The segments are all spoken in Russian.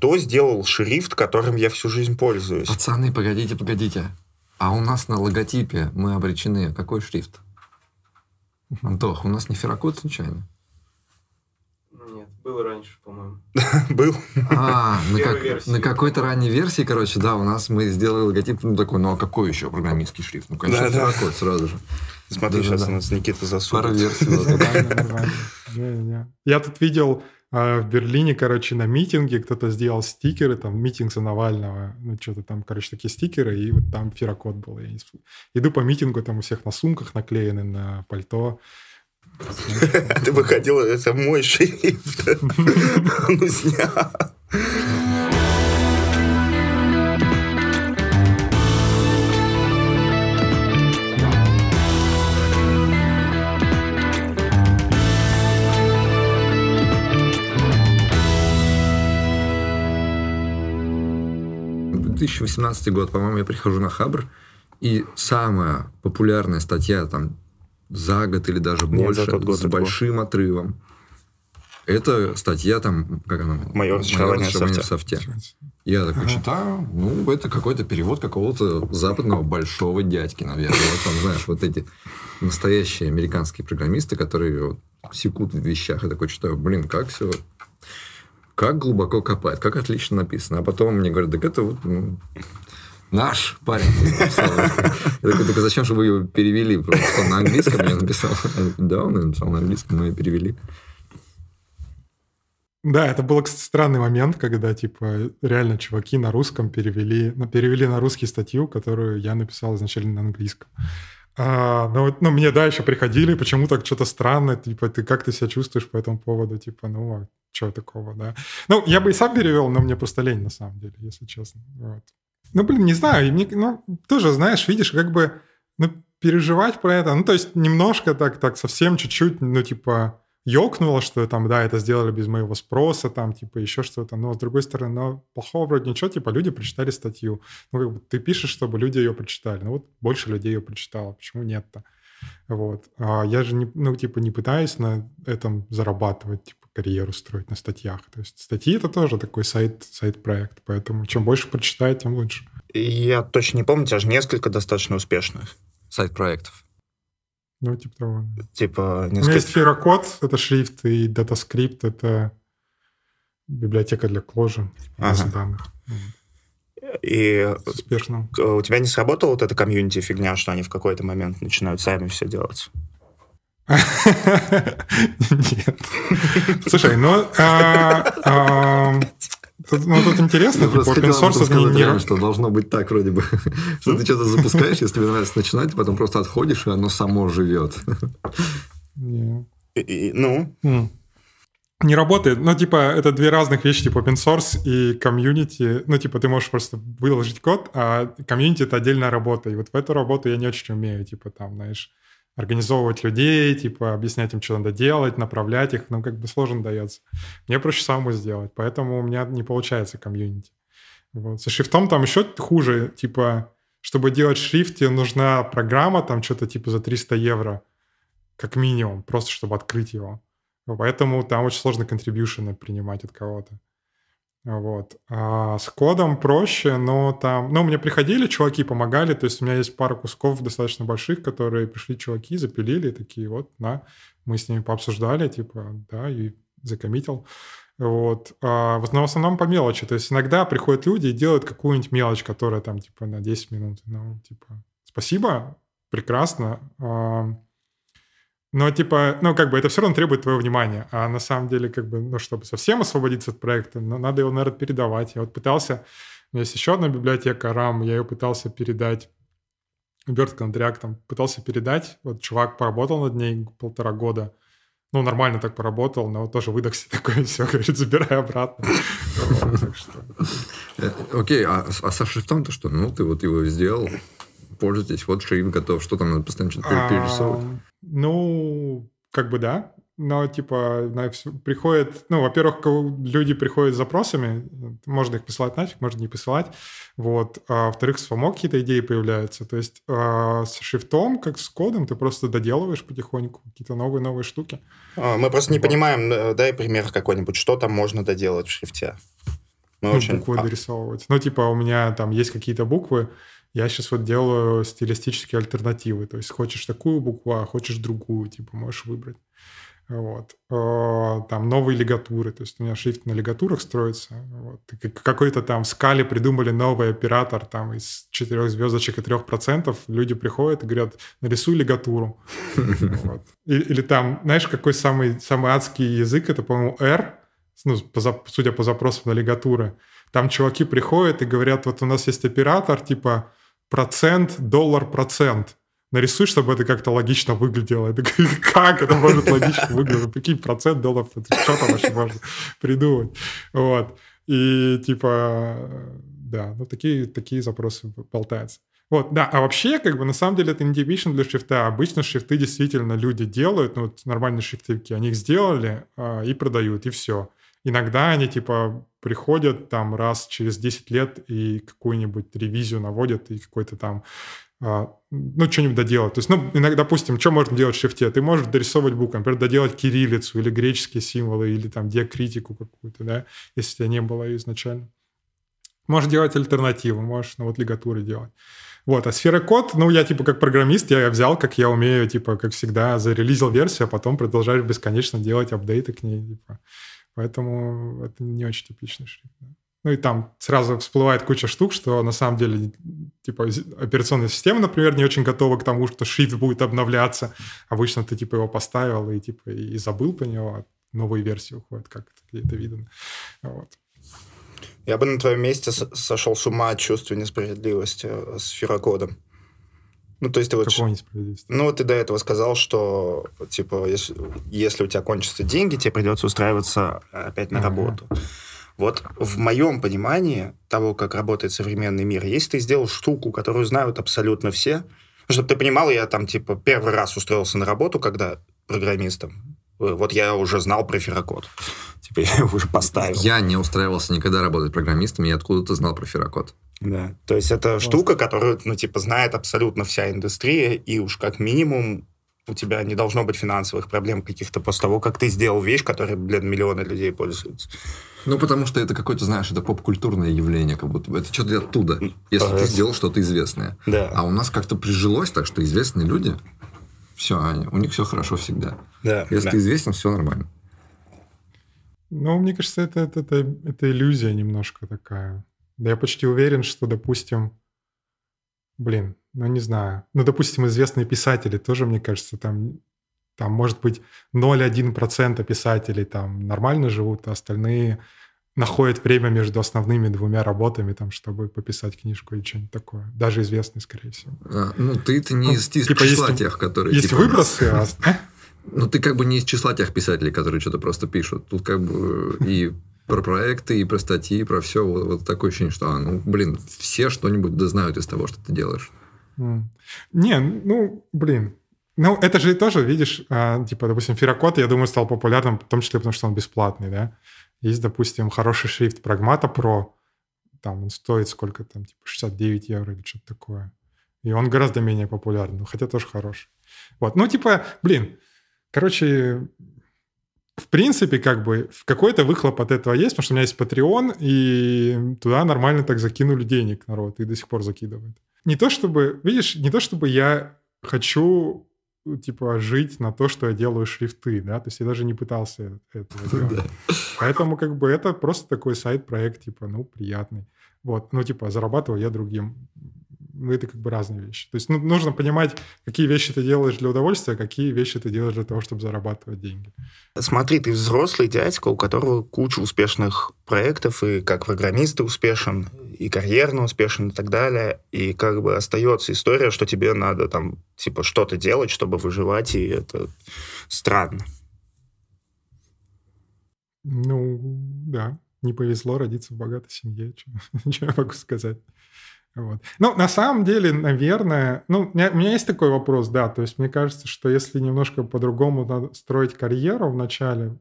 кто сделал шрифт, которым я всю жизнь пользуюсь? Пацаны, погодите, погодите. А у нас на логотипе мы обречены. Какой шрифт? Антох, у нас не ферокод случайно? Нет, было раньше, по-моему. Был. А, на, как- на какой-то ранней версии, короче, да, у нас мы сделали логотип, ну такой, ну а какой еще программистский шрифт? Ну, конечно, Да-да. ферокод сразу же. Смотри, Да-да-да. сейчас у нас Никита засунул. Пара версий. Я тут видел а, в Берлине, короче, на митинге кто-то сделал стикеры, там, митинг за Навального, ну, что-то там, короче, такие стикеры, и вот там ферокод был. Я не Иду по митингу, там у всех на сумках наклеены, на пальто. Ты выходил, это мой шрифт. Ну, снял. 2018 год, по-моему, я прихожу на Хабр, и самая популярная статья там за год или даже Нет, больше, год с большим отрывом. Это статья там, как она? «Майор разочарования в в софте. Я такой читаю, ну, это какой-то перевод какого-то западного большого дядьки, наверное. Вот там, знаешь, вот эти настоящие американские программисты, которые вот секут в вещах. Я такой читаю, блин, как все как глубоко копает, как отлично написано. А потом мне говорят, так это вот ну, наш парень написал. Я такой, так а зачем вы его перевели? Просто на английском написал. Я такой, Да, он написал на английском, мы и перевели. Да, это был, кстати, странный момент, когда, типа, реально чуваки на русском перевели, перевели на русский статью, которую я написал изначально на английском. А, ну, ну, мне, да, еще приходили, почему так что-то странное, типа, ты как ты себя чувствуешь по этому поводу, типа, ну, что такого, да. Ну, я бы и сам перевел, но мне просто лень, на самом деле, если честно. Вот. Ну, блин, не знаю, и мне, ну, тоже, знаешь, видишь, как бы, ну, переживать про это, ну, то есть немножко так, так, совсем чуть-чуть, ну, типа, ёкнуло, что там, да, это сделали без моего спроса, там, типа, еще что-то. Но, с другой стороны, ну, плохого вроде ничего, типа, люди прочитали статью. Ну, как бы, ты пишешь, чтобы люди ее прочитали. Ну, вот больше людей ее прочитало. Почему нет-то? Вот. А я же, не, ну, типа, не пытаюсь на этом зарабатывать, типа, карьеру строить на статьях. То есть статьи — это тоже такой сайт, сайт-проект. Поэтому чем больше прочитает, тем лучше. Я точно не помню, у тебя же несколько достаточно успешных. Сайт проектов. Ну, типа того. Типа, У меня несколько... есть Fira Code, это шрифт, и датаскрипт — это библиотека для кложи, база Ага. данных. И Успешно. у тебя не сработала вот эта комьюнити фигня, что они в какой-то момент начинают сами все делать? Нет. Слушай, ну, а, а, тут- ну, тут интересно, типа, open source это сказать, не- реально, что должно быть так вроде бы. Что ты что-то запускаешь, если тебе нравится начинать, потом просто отходишь, и оно само живет. ну. Не работает. Ну, типа, это две разных вещи, типа open source и комьюнити. Ну, типа, ты можешь просто выложить код, а комьюнити — это отдельная работа. И вот в эту работу я не очень умею, типа, там, знаешь, организовывать людей, типа, объяснять им, что надо делать, направлять их. Ну, как бы сложно дается. Мне проще самому сделать. Поэтому у меня не получается комьюнити. Вот. Со шрифтом там еще хуже. Типа, чтобы делать шрифт, тебе нужна программа, там что-то типа за 300 евро, как минимум, просто чтобы открыть его. Поэтому там очень сложно контрибьюшены принимать от кого-то. Вот. А с кодом проще, но там... Ну, мне приходили чуваки, помогали. То есть у меня есть пара кусков достаточно больших, которые пришли чуваки, запилили, такие вот, на. Мы с ними пообсуждали, типа, да, и закоммитил. Вот. А в основном по мелочи. То есть иногда приходят люди и делают какую-нибудь мелочь, которая там, типа, на 10 минут. Ну, типа, спасибо, прекрасно. Но, типа, ну, как бы это все равно требует твоего внимания. А на самом деле, как бы, ну, чтобы совсем освободиться от проекта, ну, надо его, наверное, передавать. Я вот пытался... У меня есть еще одна библиотека RAM, я ее пытался передать Bird Contract, там, пытался передать. Вот чувак поработал над ней полтора года. Ну, нормально так поработал, но тоже выдохся такой, все, говорит, забирай обратно. Э, Окей, а, а со шрифтом-то что? Ну, ты вот его сделал, пользуйтесь, вот шрифт готов. Что там надо постоянно что-то пере- перерисовывать? Ну, как бы да. Но, типа, на приходит... Ну, во-первых, люди приходят с запросами. Можно их посылать нафиг, можно не посылать. Вот. А во-вторых, с FOMO какие-то идеи появляются. То есть а, с шрифтом, как с кодом, ты просто доделываешь потихоньку какие-то новые-новые штуки. а, мы просто не Вот. понимаем, э, дай пример какой-нибудь, что там можно доделать в шрифте. Мы ну, очень... буквы а, дорисовывать. Ну, типа, у меня там есть какие-то буквы, я сейчас вот делаю стилистические альтернативы. То есть хочешь такую букву, а хочешь другую, типа, можешь выбрать. Вот. Э, Там новые лигатуры. То есть у меня шрифт на лигатурах строится. Вот. Какой-то там в скале придумали новый оператор там из четырех звездочек и трех процентов. Люди приходят и говорят, нарисуй лигатуру. Или там, знаешь, какой самый, самый адский язык? Это, по-моему, R, ну, судя по запросам на лигатуры. Там чуваки приходят и говорят, вот у нас есть оператор, типа процент, доллар, процент. Нарисуй, чтобы это как-то логично выглядело. Я такой, как это может логично выглядеть? Какие процент, доллар? Что там вообще можно придумать? Вот. И типа, да, ну такие, такие запросы болтаются. Вот, да, а вообще, как бы, на самом деле, это не типично для шрифта. Обычно шрифты действительно люди делают, ну, вот нормальные шрифтовики, они их сделали а, и продают, и все. Иногда они, типа, приходят там раз через 10 лет и какую-нибудь ревизию наводят, и какой-то там, а, ну, что-нибудь доделать. То есть, ну, иногда, допустим, что можно делать в шрифте? Ты можешь дорисовывать буквы, например, доделать кириллицу или греческие символы, или там диакритику какую-то, да, если тебя не было ее изначально. Можешь делать альтернативу, можешь, ну, вот лигатуры делать. Вот, а сфера код, ну, я, типа, как программист, я взял, как я умею, типа, как всегда, зарелизил версию, а потом продолжаешь бесконечно делать апдейты к ней, типа. Поэтому это не очень типичный шрифт. Ну и там сразу всплывает куча штук, что на самом деле, типа, операционная система, например, не очень готова к тому, что шрифт будет обновляться. Обычно ты, типа, его поставил и, типа, и забыл по него, а новые версии уходят, как это видно. Вот. Я бы на твоем месте сошел с ума от чувства несправедливости э, с ферокодом. Ну, то есть ты вот... Какого несправедливости? Ну, вот ты до этого сказал, что, типа, если, если у тебя кончатся деньги, тебе придется устраиваться опять на Ага. работу. Вот в моем понимании того, как работает современный мир, если ты сделал штуку, которую знают абсолютно все, чтобы ты понимал, я там, типа, первый раз устроился на работу, когда программистом, э, вот я уже знал про ферокод. Типа, я его уже поставил. Я не устраивался никогда работать программистом, и откуда-то знал про ферокод. Да, то есть это штука, которую, ну, типа, знает абсолютно вся индустрия, и уж как минимум у тебя не должно быть финансовых проблем каких-то после того, как ты сделал вещь, которой, блин, миллионы людей пользуются. Ну, потому что это какое-то, знаешь, это поп-культурное явление, как будто бы. Это что-то оттуда, если Ага. ты сделал что-то известное. Да, А у нас как-то прижилось так, что известные люди, все, у них все хорошо всегда. да, Если да. ты известен, все нормально. Ну, мне кажется, это, это, это, это иллюзия немножко такая. Да я почти уверен, что, допустим, блин, ну не знаю. Ну, допустим, известные писатели тоже, мне кажется, там, там может быть 0,1% писателей там нормально живут, а остальные находят время между основными двумя работами, там, чтобы пописать книжку или что-нибудь такое. Даже известные, скорее всего. А, ну, ты-то не Ну, из, из типа, числа есть- тех, которые... Есть типа, выбросы, а... Ну, ты как бы не из числа тех писателей, которые что-то просто пишут. Тут как бы и про проекты, и про статьи, и про все. Вот, вот такое ощущение, что, а, ну, блин, все что-нибудь да знают из того, что ты делаешь. Не, ну, блин. Ну, это же тоже, видишь, а, типа, допустим, Ферокод, я думаю, стал популярным, в том числе потому, что он бесплатный, да. Есть, допустим, хороший шрифт Прагмата Pro, там он стоит сколько там, типа 69 евро или что-то такое. И он гораздо менее популярный, ну, хотя тоже хороший. Вот, ну, типа, блин, короче, в принципе, как бы, какой-то выхлоп от этого есть, потому что у меня есть Patreon, и туда нормально так закинули денег народ, и до сих пор закидывают. Не то чтобы, видишь, не то чтобы я хочу типа жить на то, что я делаю шрифты, да, то есть я даже не пытался этого делать. Поэтому как бы это просто такой сайт-проект, типа, ну, приятный. Вот, ну, типа, зарабатываю я другим. Ну, это как бы разные вещи. То есть ну, нужно понимать, какие вещи ты делаешь для удовольствия, а какие вещи ты делаешь для того, чтобы зарабатывать деньги. Смотри, ты взрослый дядька, у которого куча успешных проектов, и как программист ты успешен, и карьерно успешен, и так далее. И как бы остается история, что тебе надо там, типа, что-то делать, чтобы выживать, и это странно. Ну, да, не повезло родиться в богатой семье, что я могу сказать. Вот. Ну, на самом деле, наверное, ну, у меня, у меня есть такой вопрос, да, то есть мне кажется, что если немножко по-другому строить карьеру в начале,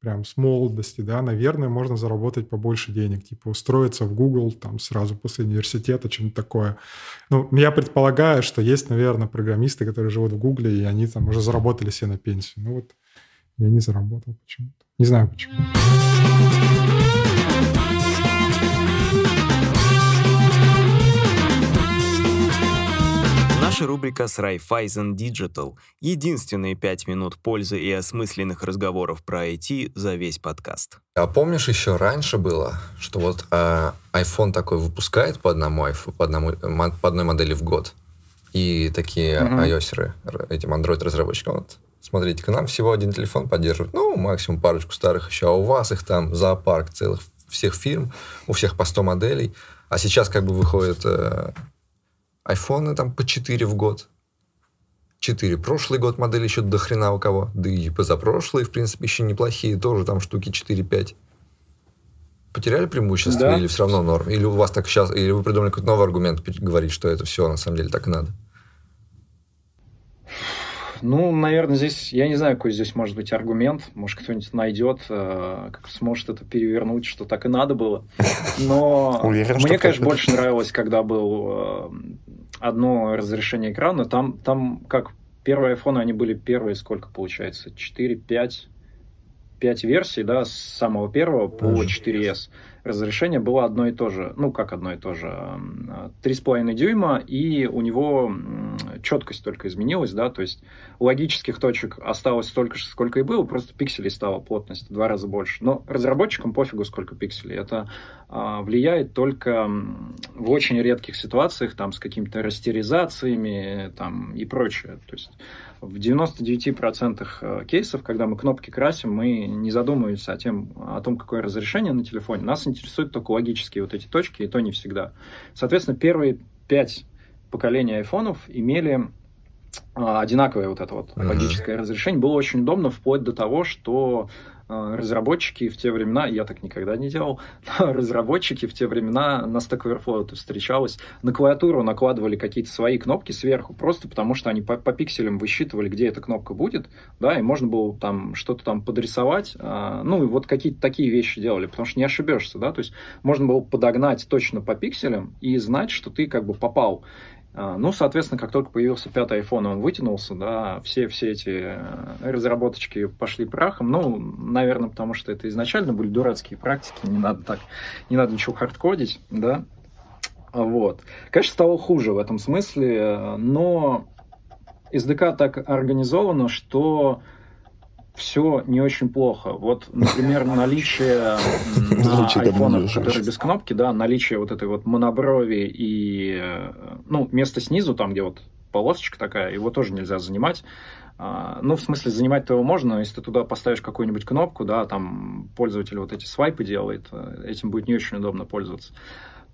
прям с молодости, да, наверное, можно заработать побольше денег, типа устроиться в Google там сразу после университета, что-нибудь такое. Ну, я предполагаю, что есть, наверное, программисты, которые живут в Гугле, и они там уже заработали себе на пенсию. Ну вот я не заработал почему-то. Не знаю почему. Только с Raiffeisen Digital. Единственные пять минут пользы и осмысленных разговоров про IT за весь подкаст. А помнишь, еще раньше было, что вот э, iPhone такой выпускает по одному по, одному, по одной модели в год, и такие uh-huh. iOS, этим Android-разработчикам, вот, смотрите, к нам всего один телефон поддерживает, ну, максимум парочку старых еще, а у вас их там зоопарк целых всех фирм, у всех по 100 моделей, а сейчас как бы выходят э, айфоны там по 4 в год. 4. Прошлый год модели еще до хрена у кого. Да и позапрошлые, в принципе, еще неплохие. Тоже там штуки 4-5. Потеряли преимущество да. или все равно норм? Или у вас так сейчас... Или вы придумали какой-то новый аргумент говорить, что это все на самом деле так и надо? Ну, наверное, здесь, я не знаю, какой здесь может быть аргумент. Может, кто-нибудь найдет, э, как сможет это перевернуть, что так и надо было. Но Уверен, мне, конечно, больше нравилось, когда был э, одно разрешение экрана. Там, там как первые iPhone, они были первые, сколько получается? 4, 5, 5 версий, да, с самого первого по 4S разрешение было одно и то же. Ну, как одно и то же. 3,5 дюйма, и у него четкость только изменилась, да, то есть логических точек осталось столько же, сколько и было, просто пикселей стало плотность в два раза больше. Но разработчикам пофигу, сколько пикселей. Это а, влияет только в очень редких ситуациях, там, с какими-то растеризациями, там, и прочее. То есть в 99% э, кейсов, когда мы кнопки красим, мы не задумываемся о, тем, о том, какое разрешение на телефоне. Нас интересуют только логические вот эти точки, и то не всегда. Соответственно, первые пять поколений айфонов имели а, одинаковое вот это вот логическое uh-huh. разрешение. Было очень удобно вплоть до того, что разработчики в те времена, я так никогда не делал, разработчики в те времена на Stack Overflow это встречалось, на клавиатуру накладывали какие-то свои кнопки сверху, просто потому что они по, по пикселям высчитывали, где эта кнопка будет, да, и можно было там что-то там подрисовать, а, ну, и вот какие-то такие вещи делали, потому что не ошибешься, да, то есть можно было подогнать точно по пикселям и знать, что ты как бы попал. А, ну, соответственно, как только появился пятый iPhone, он вытянулся, да, все, все эти э, разработочки пошли прахом. Ну, наверное, потому что это изначально были дурацкие практики, не надо так, не надо ничего хардкодить, да. Вот. Конечно, стало хуже в этом смысле, но SDK так организовано, что все не очень плохо. Вот, например, наличие на айфонах, которые без кнопки, да, наличие вот этой вот моноброви и, э, ну, место снизу, там, где вот полосочка такая, его тоже нельзя занимать. А, ну, в смысле, занимать-то его можно, если ты туда поставишь какую-нибудь кнопку, да, там пользователь вот эти свайпы делает, э, этим будет не очень удобно пользоваться.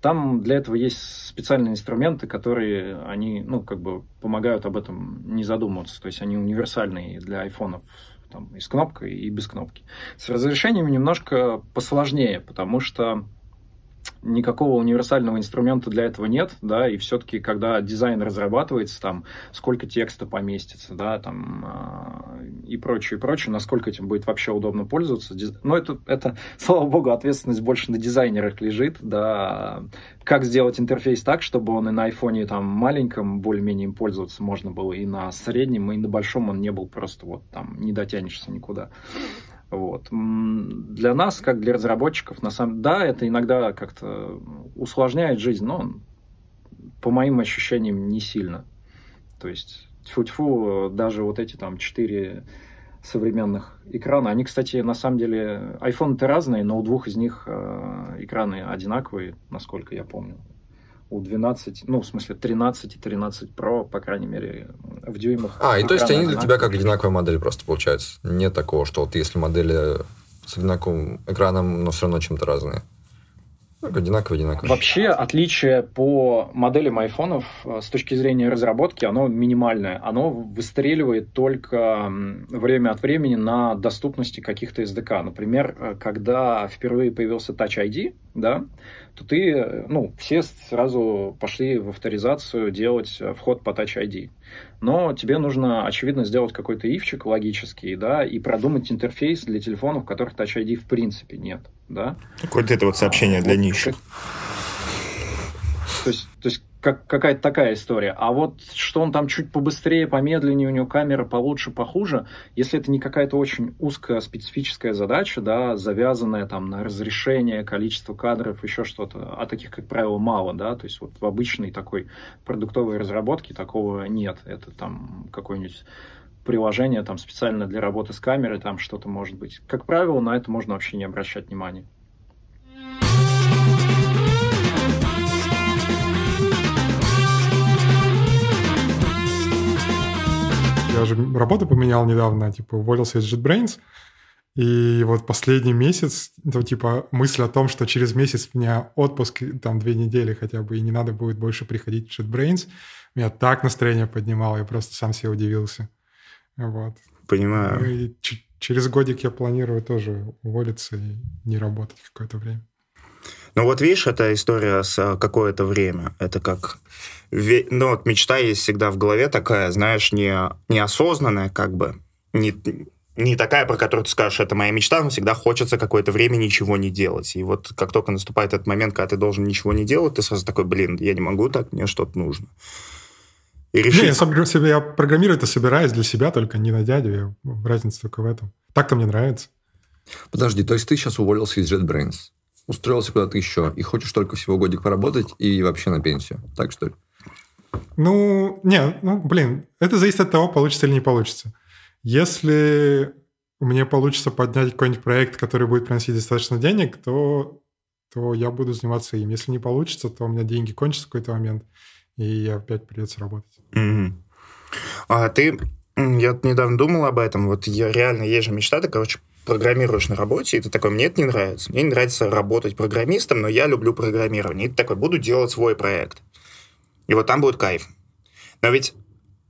Там для этого есть специальные инструменты, которые они, ну, как бы помогают об этом не задумываться. То есть они универсальные для айфонов там, и с кнопкой, и без кнопки. С разрешениями немножко посложнее, потому что никакого универсального инструмента для этого нет, да, и все-таки, когда дизайн разрабатывается, там, сколько текста поместится, да, там, э, и прочее, и прочее, насколько этим будет вообще удобно пользоваться. Но это, это, слава богу, ответственность больше на дизайнерах лежит, да, как сделать интерфейс так, чтобы он и на айфоне там маленьком более-менее им пользоваться можно было, и на среднем, и на большом он не был просто вот там, не дотянешься никуда. Вот. Для нас, как для разработчиков, на самом да, это иногда как-то усложняет жизнь, но по моим ощущениям не сильно. То есть, тьфу-тьфу, даже вот эти там четыре современных экрана, они, кстати, на самом деле, iPhone-то разные, но у двух из них э, экраны одинаковые, насколько я помню у 12, ну, в смысле, 13 и 13 Pro, по крайней мере, в дюймах. А, и то есть они для тебя как одинаковая модель просто получается? Нет такого, что вот если модели с одинаковым экраном, но все равно чем-то разные? Одинаково, одинаково. Вообще, отличие по моделям айфонов э, с точки зрения разработки, оно минимальное. Оно выстреливает только время от времени на доступности каких-то SDK. Например, э, когда впервые появился Touch ID, да, то ты, ну, все сразу пошли в авторизацию делать э, вход по Touch ID. Но тебе нужно, очевидно, сделать какой-то ивчик логический, да, и продумать интерфейс для телефонов, у которых Touch ID в принципе нет, да. Какое-то это вот сообщение для а, ниши. То есть, то есть как, какая-то такая история. А вот что он там чуть побыстрее, помедленнее, у него камера получше, похуже, если это не какая-то очень узкая специфическая задача, да, завязанная там на разрешение, количество кадров, еще что-то, а таких, как правило, мало, да, то есть вот в обычной такой продуктовой разработке такого нет. Это там какой-нибудь приложение там специально для работы с камерой, там что-то может быть. Как правило, на это можно вообще не обращать внимания. Я же работу поменял недавно, типа уволился из JetBrains, и вот последний месяц, то типа мысль о том, что через месяц у меня отпуск, там две недели хотя бы, и не надо будет больше приходить в JetBrains, меня так настроение поднимало, я просто сам себе удивился. Вот. Понимаю. И через годик я планирую тоже уволиться и не работать какое-то время. Ну вот видишь, эта история с а, какое-то время. Это как... Ну вот мечта есть всегда в голове такая, знаешь, не, неосознанная как бы, не, не такая, про которую ты скажешь, это моя мечта, но всегда хочется какое-то время ничего не делать. И вот как только наступает этот момент, когда ты должен ничего не делать, ты сразу такой, блин, я не могу так, мне что-то нужно. И решить... Не, я, сам, себе, я программирую это собираюсь для себя, только не на дядю. Я, разница только в этом. Так-то мне нравится. Подожди, то есть ты сейчас уволился из JetBrains? устроился куда-то еще и хочешь только всего годик поработать и вообще на пенсию. Так что ли? Ну, не, ну, блин, это зависит от того, получится или не получится. Если мне получится поднять какой-нибудь проект, который будет приносить достаточно денег, то, то я буду заниматься им. Если не получится, то у меня деньги кончатся в какой-то момент, и опять придется работать. Mm-hmm. А ты, я недавно думал об этом, вот я реально, есть же мечта, ты, короче, программируешь на работе, и ты такой, мне это не нравится. Мне не нравится работать программистом, но я люблю программирование. И ты такой, буду делать свой проект. И вот там будет кайф. Но ведь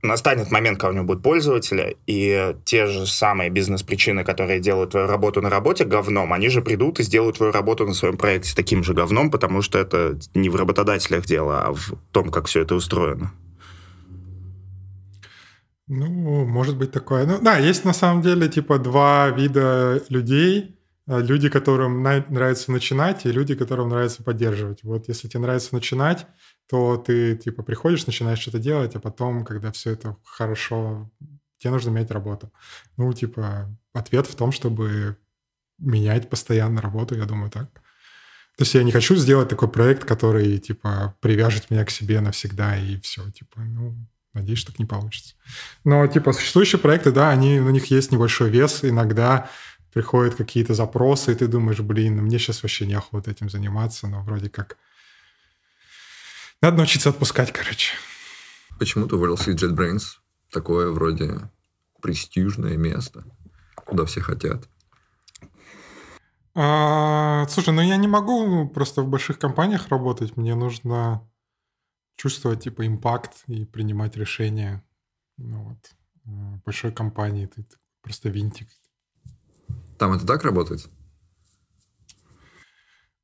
настанет момент, когда у него будут пользователи, и те же самые бизнес-причины, которые делают твою работу на работе говном, они же придут и сделают твою работу на своем проекте таким же говном, потому что это не в работодателях дело, а в том, как все это устроено. Ну, может быть такое. Ну, да, есть на самом деле типа два вида людей. Э, люди, которым нравится начинать, и люди, которым нравится поддерживать. Вот если тебе нравится начинать, то ты типа приходишь, начинаешь что-то делать, а потом, когда все это хорошо, тебе нужно менять работу. Ну, типа, ответ в том, чтобы менять постоянно работу, я думаю, так. То есть я не хочу сделать такой проект, который, типа, привяжет меня к себе навсегда, и все, типа, ну, Надеюсь, что так не получится. Но, типа, существующие проекты, да, они, у них есть небольшой вес. Иногда приходят какие-то запросы, и ты думаешь, блин, ну мне сейчас вообще неохота этим заниматься, но вроде как... Надо научиться отпускать, короче. Почему ты уволился из JetBrains? Такое вроде престижное место, куда все хотят. А, слушай, ну я не могу просто в больших компаниях работать. Мне нужно чувствовать типа импакт и принимать решения. Ну, вот. Э, большой компании ты, ты просто винтик. Там это так работает?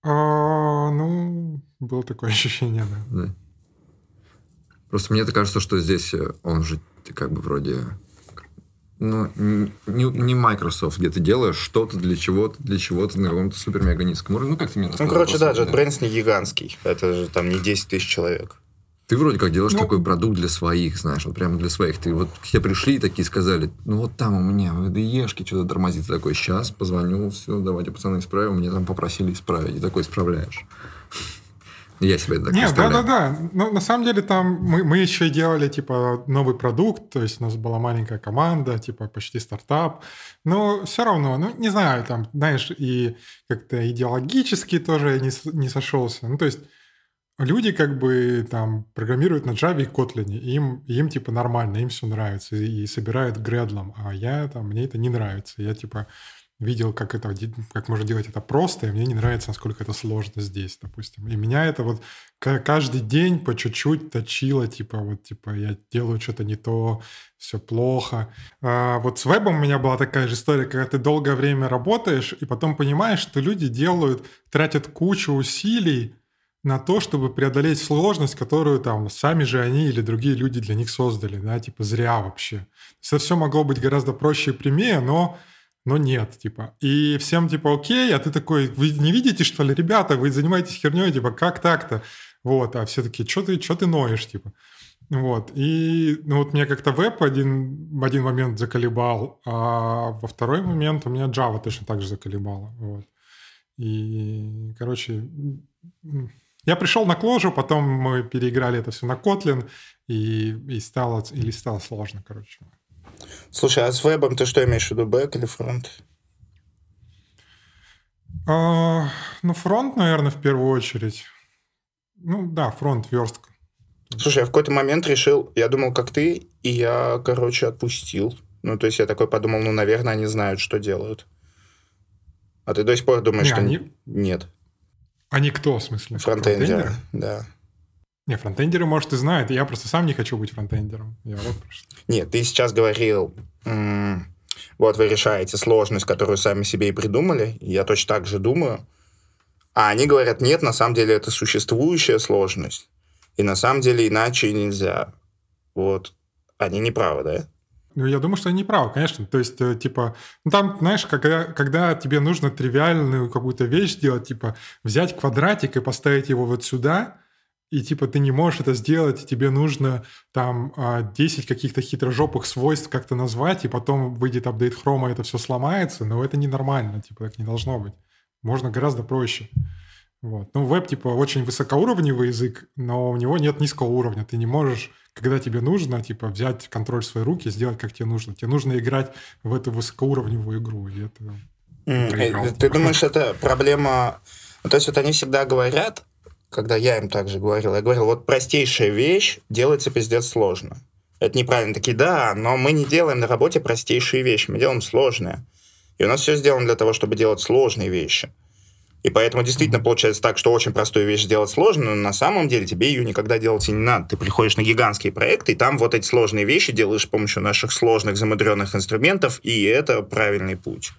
А, ну, было такое ощущение, да. да. Просто мне кажется, что здесь э, он же как бы вроде ну, не, не Microsoft, где ты делаешь что-то для чего-то, для чего-то на каком-то супер-мега низком уровне. Ну, как ты мне Ну, короче, да, JetBrains не гигантский. Это же там не 10 тысяч человек. Ты вроде как делаешь ну, такой продукт для своих, знаешь, вот прямо для своих. Ты вот все пришли и такие сказали, ну вот там у меня в IDE что-то тормозит. Ты такой, сейчас позвоню, все, давайте, пацаны, исправим. Мне там попросили исправить. И такой исправляешь. Я себе так Нет, да-да-да. Ну, на самом деле там мы, мы еще делали, типа, новый продукт, то есть у нас была маленькая команда, типа, почти стартап. Но все равно, ну, не знаю, там, знаешь, и как-то идеологически тоже не, не сошелся. Ну, то есть люди как бы там программируют на Java и Kotlin, им, им типа нормально, им все нравится, и, и собирают гредлом, а я там, мне это не нравится. Я типа видел, как это, как можно делать это просто, и мне не нравится, насколько это сложно здесь, допустим. И меня это вот каждый день по чуть-чуть точило, типа вот, типа я делаю что-то не то, все плохо. А вот с вебом у меня была такая же история, когда ты долгое время работаешь, и потом понимаешь, что люди делают, тратят кучу усилий, на то, чтобы преодолеть сложность, которую там сами же они или другие люди для них создали, да, типа зря вообще. Это все могло быть гораздо проще и прямее, но, но нет, типа. И всем типа окей, а ты такой, вы не видите, что ли, ребята, вы занимаетесь херней, типа, как так-то? Вот, а все таки что ты, что ты ноешь, типа? Вот, и ну вот меня как-то веб один, один момент заколебал, а во второй момент у меня Java точно так же заколебала, вот. И, короче, я пришел на Кложу, потом мы переиграли это все на Kotlin, и, и стало, или стало сложно, короче. Слушай, а с вебом ты что имеешь в виду, бэк или фронт? А, ну, фронт, наверное, в первую очередь. Ну, да, фронт, верстка. Слушай, я в какой-то момент решил, я думал, как ты, и я, короче, отпустил. Ну, то есть я такой подумал, ну, наверное, они знают, что делают. А ты до сих пор думаешь, не, что они... нет? Они кто, в смысле? Фронтендеры, Фронтендеры? да. Не, фронтендеры, может, и знают. Я просто сам не хочу быть фронтендером. Я вот просто... Нет, ты сейчас говорил, вот вы решаете сложность, которую сами себе и придумали. Я точно так же думаю. А они говорят, нет, на самом деле это существующая сложность. И на самом деле иначе нельзя. Вот. Они не правы, да? Ну, я думаю, что они правы, конечно. То есть, э, типа, ну, там, знаешь, когда, когда тебе нужно тривиальную какую-то вещь сделать, типа, взять квадратик и поставить его вот сюда, и, типа, ты не можешь это сделать, и тебе нужно там 10 а, каких-то хитрожопых свойств как-то назвать, и потом выйдет апдейт хрома, это все сломается, но это ненормально, типа, так не должно быть. Можно гораздо проще. Вот. Ну, веб, типа, очень высокоуровневый язык, но у него нет низкого уровня. Ты не можешь, когда тебе нужно, типа, взять контроль в свои руки сделать, как тебе нужно. Тебе нужно играть в эту высокоуровневую игру. И это... Mm, ты думаешь, это проблема... Ну, то есть вот они всегда говорят, когда я им также говорил, я говорил, вот простейшая вещь делается пиздец сложно. Это неправильно. Такие, да, но мы не делаем на работе простейшие вещи, мы делаем сложные. И у нас все сделано для того, чтобы делать сложные вещи. И поэтому действительно получается так, что очень простую вещь сделать сложно, но на самом деле тебе ее никогда делать и не надо. Ты приходишь на гигантские проекты, и там вот эти сложные вещи делаешь с помощью наших сложных замудренных инструментов, и это правильный путь.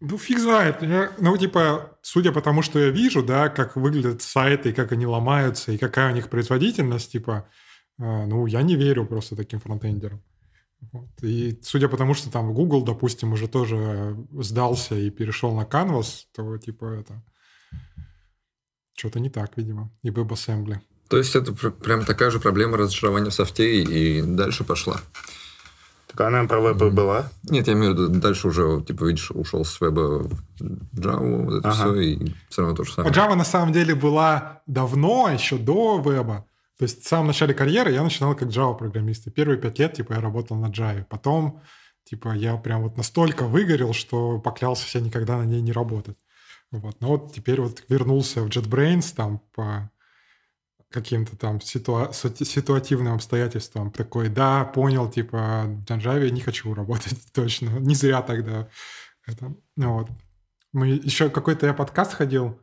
Ну, фиг знает. Я, ну, типа, судя по тому, что я вижу, да, как выглядят сайты, и как они ломаются, и какая у них производительность, типа, э, ну, я не верю просто таким фронтендерам. Вот. И судя по тому, что там Google, допустим, уже тоже сдался и перешел на Canvas, то типа это что-то не так, видимо, и WebAssembly. То есть это прям такая же проблема разочарования в софте и дальше пошла. Так она про веб mm. была? Нет, я имею в виду, дальше уже, типа, видишь, ушел с веба в Java, вот это ага. все, и все равно то же самое. А Java на самом деле была давно, еще до веба. То есть в самом начале карьеры я начинал как Java-программист. И первые пять лет, типа, я работал на Java. Потом, типа, я прям вот настолько выгорел, что поклялся себя никогда на ней не работать. Вот. Но вот теперь вот вернулся в JetBrains там по каким-то там ситуа- ситуативным обстоятельствам. Такой, да, понял, типа, на Java не хочу работать точно. Не зря тогда. Это, ну вот. Мы еще какой-то я подкаст ходил,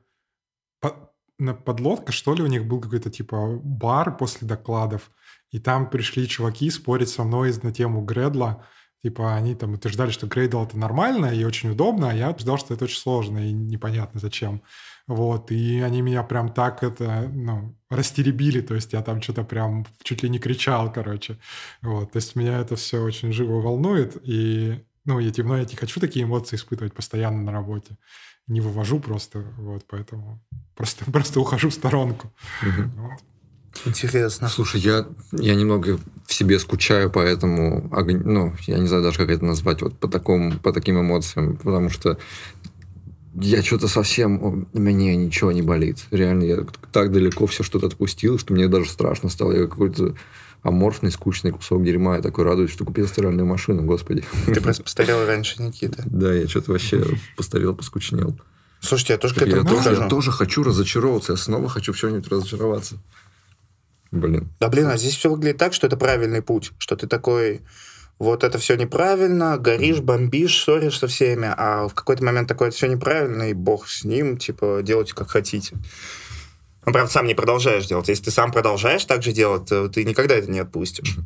на подлодка, что ли, у них был какой-то типа бар после докладов, и там пришли чуваки спорить со мной на тему Гредла. Типа они там утверждали, что Грейдл это нормально и очень удобно, а я ждал, что это очень сложно и непонятно зачем. Вот, и они меня прям так это, ну, растеребили, то есть я там что-то прям чуть ли не кричал, короче. Вот, то есть меня это все очень живо волнует, и, ну, я темно, я не хочу такие эмоции испытывать постоянно на работе не вывожу просто, вот, поэтому просто, просто ухожу в сторонку. Угу. Вот. Интересно. Слушай, я, я немного в себе скучаю по этому, ну, я не знаю даже, как это назвать, вот по, такому, по таким эмоциям, потому что я что-то совсем, мне ничего не болит. Реально, я так далеко все что-то отпустил, что мне даже страшно стало. Я какой-то аморфный, скучный кусок дерьма. Я такой радуюсь, что купил стиральную машину, господи. Ты просто постарел раньше Никита. Да, я что-то вообще постарел, поскучнел. Слушайте, я тоже к этому я тоже, я тоже хочу разочаровываться. Я снова хочу в чем-нибудь разочароваться. Блин. Да, блин, а здесь все выглядит так, что это правильный путь. Что ты такой, вот это все неправильно, горишь, бомбишь, ссоришь со всеми, а в какой-то момент такое это все неправильно, и бог с ним, типа, делайте как хотите. Ну, правда, сам не продолжаешь делать. Если ты сам продолжаешь так же делать, то ты никогда это не отпустишь.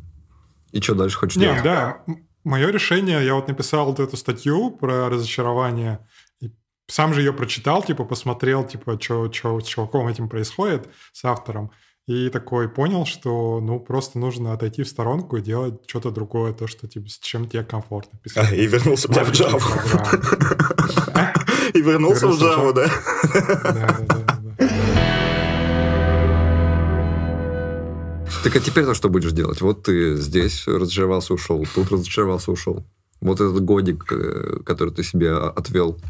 И что дальше хочешь делать? Да, мое решение, я вот написал вот эту статью про разочарование, и сам же ее прочитал, типа, посмотрел, типа, что с чуваком этим происходит, с автором, и такой понял, что, ну, просто нужно отойти в сторонку и делать что-то другое, то, что, типа, с чем тебе комфортно писать. А, и вернулся в Java. И вернулся в Java, да? Да, да, да. Так а теперь-то что будешь делать? Вот ты здесь разочаровался, ушел, тут разочаровался, ушел. Вот этот годик, э, который ты себе отвел.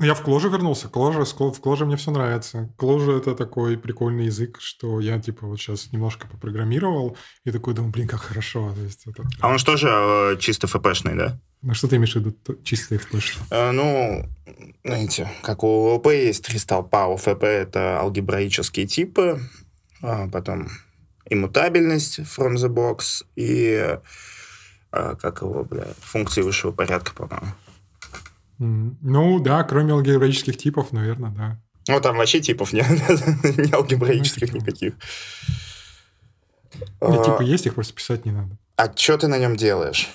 Я в Кложе вернулся. Кложе, в Кложе мне все нравится. Кложе это такой прикольный язык, что я типа вот сейчас немножко попрограммировал и такой думаю, блин, как хорошо. То есть, это... А он что же э, чисто ФПшный, да? Ну, что ты имеешь в виду чисто FP? Э, ну, знаете, как у ОП есть три столпа. У ФП это алгебраические типы, а потом иммутабельность from the box и а, как его, бля, функции высшего порядка, по-моему. Ну, да, кроме алгебраических типов, наверное, да. Ну, там вообще типов нет, не алгебраических никаких. Ну, типа есть, их просто писать не надо. А что ты на нем делаешь?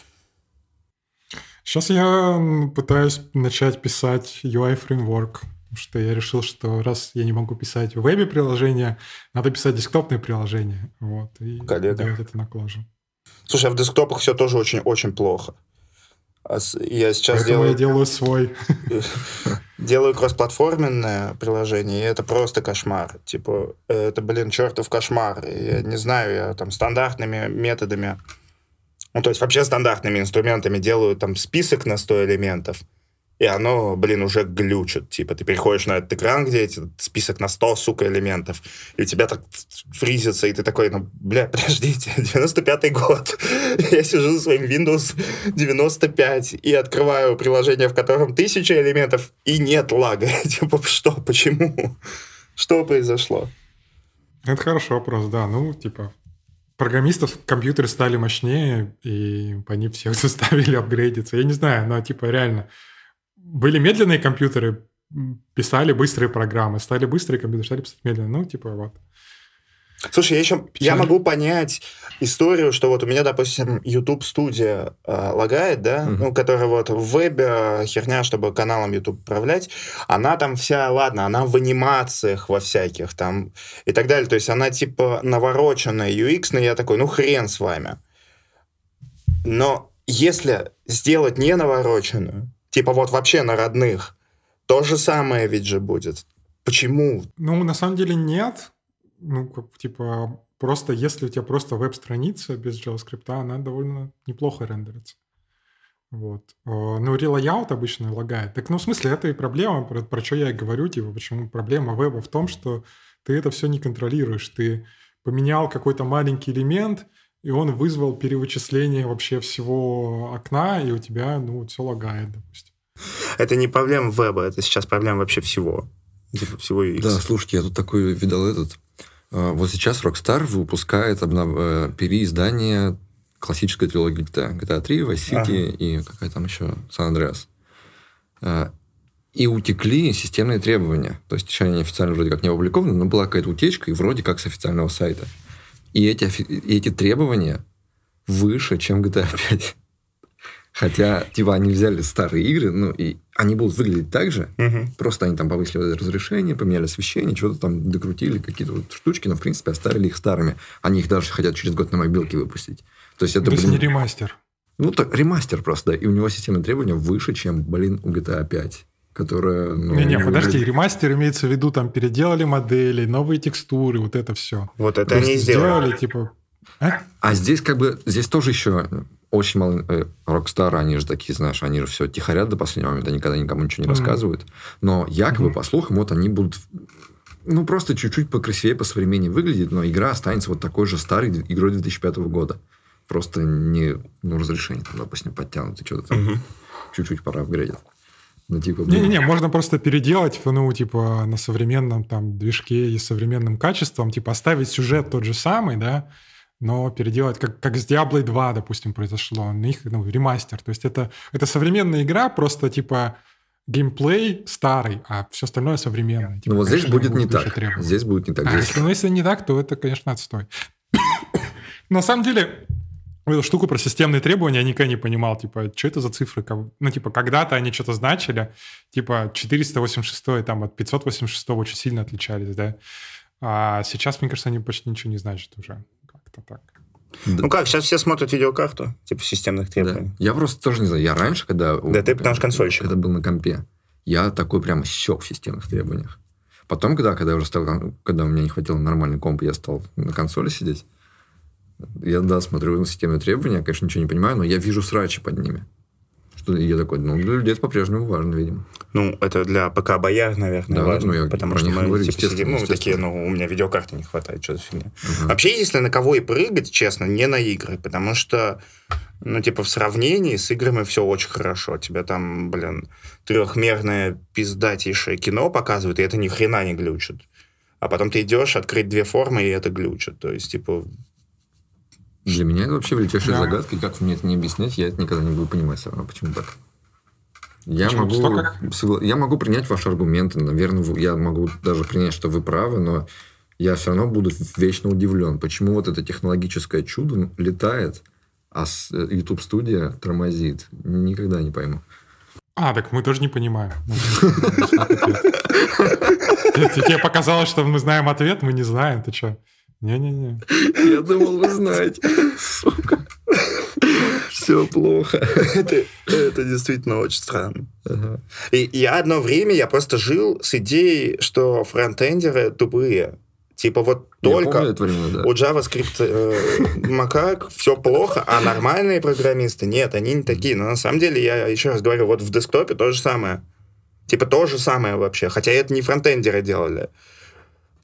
Сейчас я пытаюсь начать писать UI-фреймворк, потому что я решил, что раз я не могу писать в вебе приложения, надо писать десктопные приложения. Вот, и Коллега. делать это на клаже. Слушай, а в десктопах все тоже очень-очень плохо. А я сейчас Поэтому делаю... я делаю свой. Делаю кроссплатформенное приложение, и это просто кошмар. Типа, это, блин, чертов кошмар. Я не знаю, я там стандартными методами, ну, то есть вообще стандартными инструментами делаю там список на 100 элементов, и оно, блин, уже глючит. Типа, ты переходишь на этот экран, где эти список на 100, сука, элементов, и у тебя так фризится, и ты такой, ну, бля, подождите, 95-й год. Я сижу за своим Windows 95 и открываю приложение, в котором тысяча элементов, и нет лага. Типа, что, почему? Что произошло? Это хороший вопрос, да. Ну, типа, программистов компьютеры стали мощнее, и они всех заставили апгрейдиться. Я не знаю, но типа реально были медленные компьютеры, писали быстрые программы, стали быстрые компьютеры, стали писать медленно. Ну, типа вот. Слушай, я еще я могу понять историю, что вот у меня, допустим, YouTube студия э, лагает, да, mm-hmm. ну, которая вот в вебе херня, чтобы каналом YouTube управлять, она там вся, ладно, она в анимациях во всяких там и так далее, то есть она типа навороченная UX, но я такой, ну хрен с вами. Но если сделать не навороченную, Типа вот вообще на родных. То же самое ведь же будет. Почему? Ну, на самом деле нет. Ну, как, типа, просто если у тебя просто веб-страница без JavaScript, она довольно неплохо рендерится. Вот. А, ну, релайаут обычно лагает. Так, ну, в смысле, это и проблема, про, про что я и говорю, типа, почему проблема веба в том, что ты это все не контролируешь. Ты поменял какой-то маленький элемент, и он вызвал перевычисление вообще всего окна, и у тебя, ну, все лагает, допустим. Это не проблема веба, это сейчас проблема вообще всего. Типа всего UX. Да, слушайте, я тут такой видел этот... А, вот сейчас Rockstar выпускает обнов... Э, переиздание классической трилогии GTA. GTA 3, Vice City ага. и какая там еще San Andreas. А, и утекли системные требования. То есть еще они официально вроде как не опубликованы, но была какая-то утечка, и вроде как с официального сайта. И эти, эти требования выше, чем GTA 5. Хотя, типа, они взяли старые игры, ну, и они будут выглядеть так же, угу. просто они там повысили разрешение, поменяли освещение, что-то там докрутили, какие-то вот штучки, но, в принципе, оставили их старыми. Они их даже хотят через год на мобилке выпустить. То есть это, То есть блин, не ремастер. Ну, так, ремастер просто, да. И у него система требования выше, чем, блин, у GTA 5 которая... Ну, не, не, подожди, ремастер имеется в виду, там переделали модели, новые текстуры, вот это все. Вот это То они сделали. сделали типа... А? а здесь как бы, здесь тоже еще очень мало... Э, Rockstar, они же такие, знаешь, они же все тихорят до последнего момента, никогда никому ничего не mm-hmm. рассказывают. Но якобы, mm-hmm. по слухам, вот они будут ну, просто чуть-чуть покрасивее, по современнее выглядит, но игра останется вот такой же старой игрой 2005 года. Просто не, ну, разрешение, там, допустим, подтянуто, что-то там угу. чуть-чуть пора апгрейдить. Ну, типа, Не-не-не, можно просто переделать, ну, типа, на современном там движке и современным качеством, типа, оставить сюжет тот же самый, да, но переделать, как, как с Diablo 2, допустим, произошло, на них, ну, ремастер. То есть это, это современная игра, просто, типа, геймплей старый, а все остальное современное. Типа, ну, вот здесь будет не так. Требовать. Здесь будет не так. А, здесь... если, ну, если не так, то это, конечно, отстой. На самом деле, эту штуку про системные требования я никогда не понимал, типа, что это за цифры? Ну, типа, когда-то они что-то значили, типа, 486 там от 586 очень сильно отличались, да? А сейчас, мне кажется, они почти ничего не значат уже. Как-то так. Ну как, сейчас все смотрят видеокарту, типа системных требований. Да. Я просто тоже не знаю. Я раньше, когда... Да, ты что консольщик. Когда был на компе, я такой прямо сек в системных требованиях. Потом, когда, когда, я уже стал, когда у меня не хватило нормальный комп, я стал на консоли сидеть, Я, да, смотрю на системные требования, конечно, ничего не понимаю, но я вижу срачи под ними. Что я такой, ну, для людей это по-прежнему важно, видимо. Ну, это для ПК бояр, наверное, Да, важно. ну, я потому что мы говорю, типа, сидим, ну, такие, ну, у меня видеокарты не хватает, что за фигня. Ага. Вообще, если на кого и прыгать, честно, не на игры, потому что, ну, типа, в сравнении с играми все очень хорошо. Тебе там, блин, трехмерное пиздатейшее кино показывают, и это ни хрена не глючит. А потом ты идешь открыть две формы, и это глючит. То есть, типа, Для меня это вообще величайшая Да. загадка, и как мне это не объяснять, я это никогда не буду понимать все равно, почему так. Я Почему? могу, согла- я могу принять ваши аргументы, наверное, я могу даже принять, что вы правы, но я все равно буду вечно удивлен, почему вот это технологическое чудо летает, а э, YouTube студия тормозит. Никогда не пойму. А, так мы тоже не понимаем. Тебе показалось, что мы знаем ответ, мы не знаем. Ты что? Не-не-не. Я думал, вы знаете. Сука. Все плохо. это, это действительно очень странно. И я одно время, я просто жил с идеей, что фронтендеры тупые. Типа вот Я только... помню это время, да. У JavaScript э, макак все плохо, а нормальные программисты нет, они не такие. Но на самом деле, я еще раз говорю, вот в десктопе то же самое. Типа то же самое вообще. Хотя это не фронтендеры делали.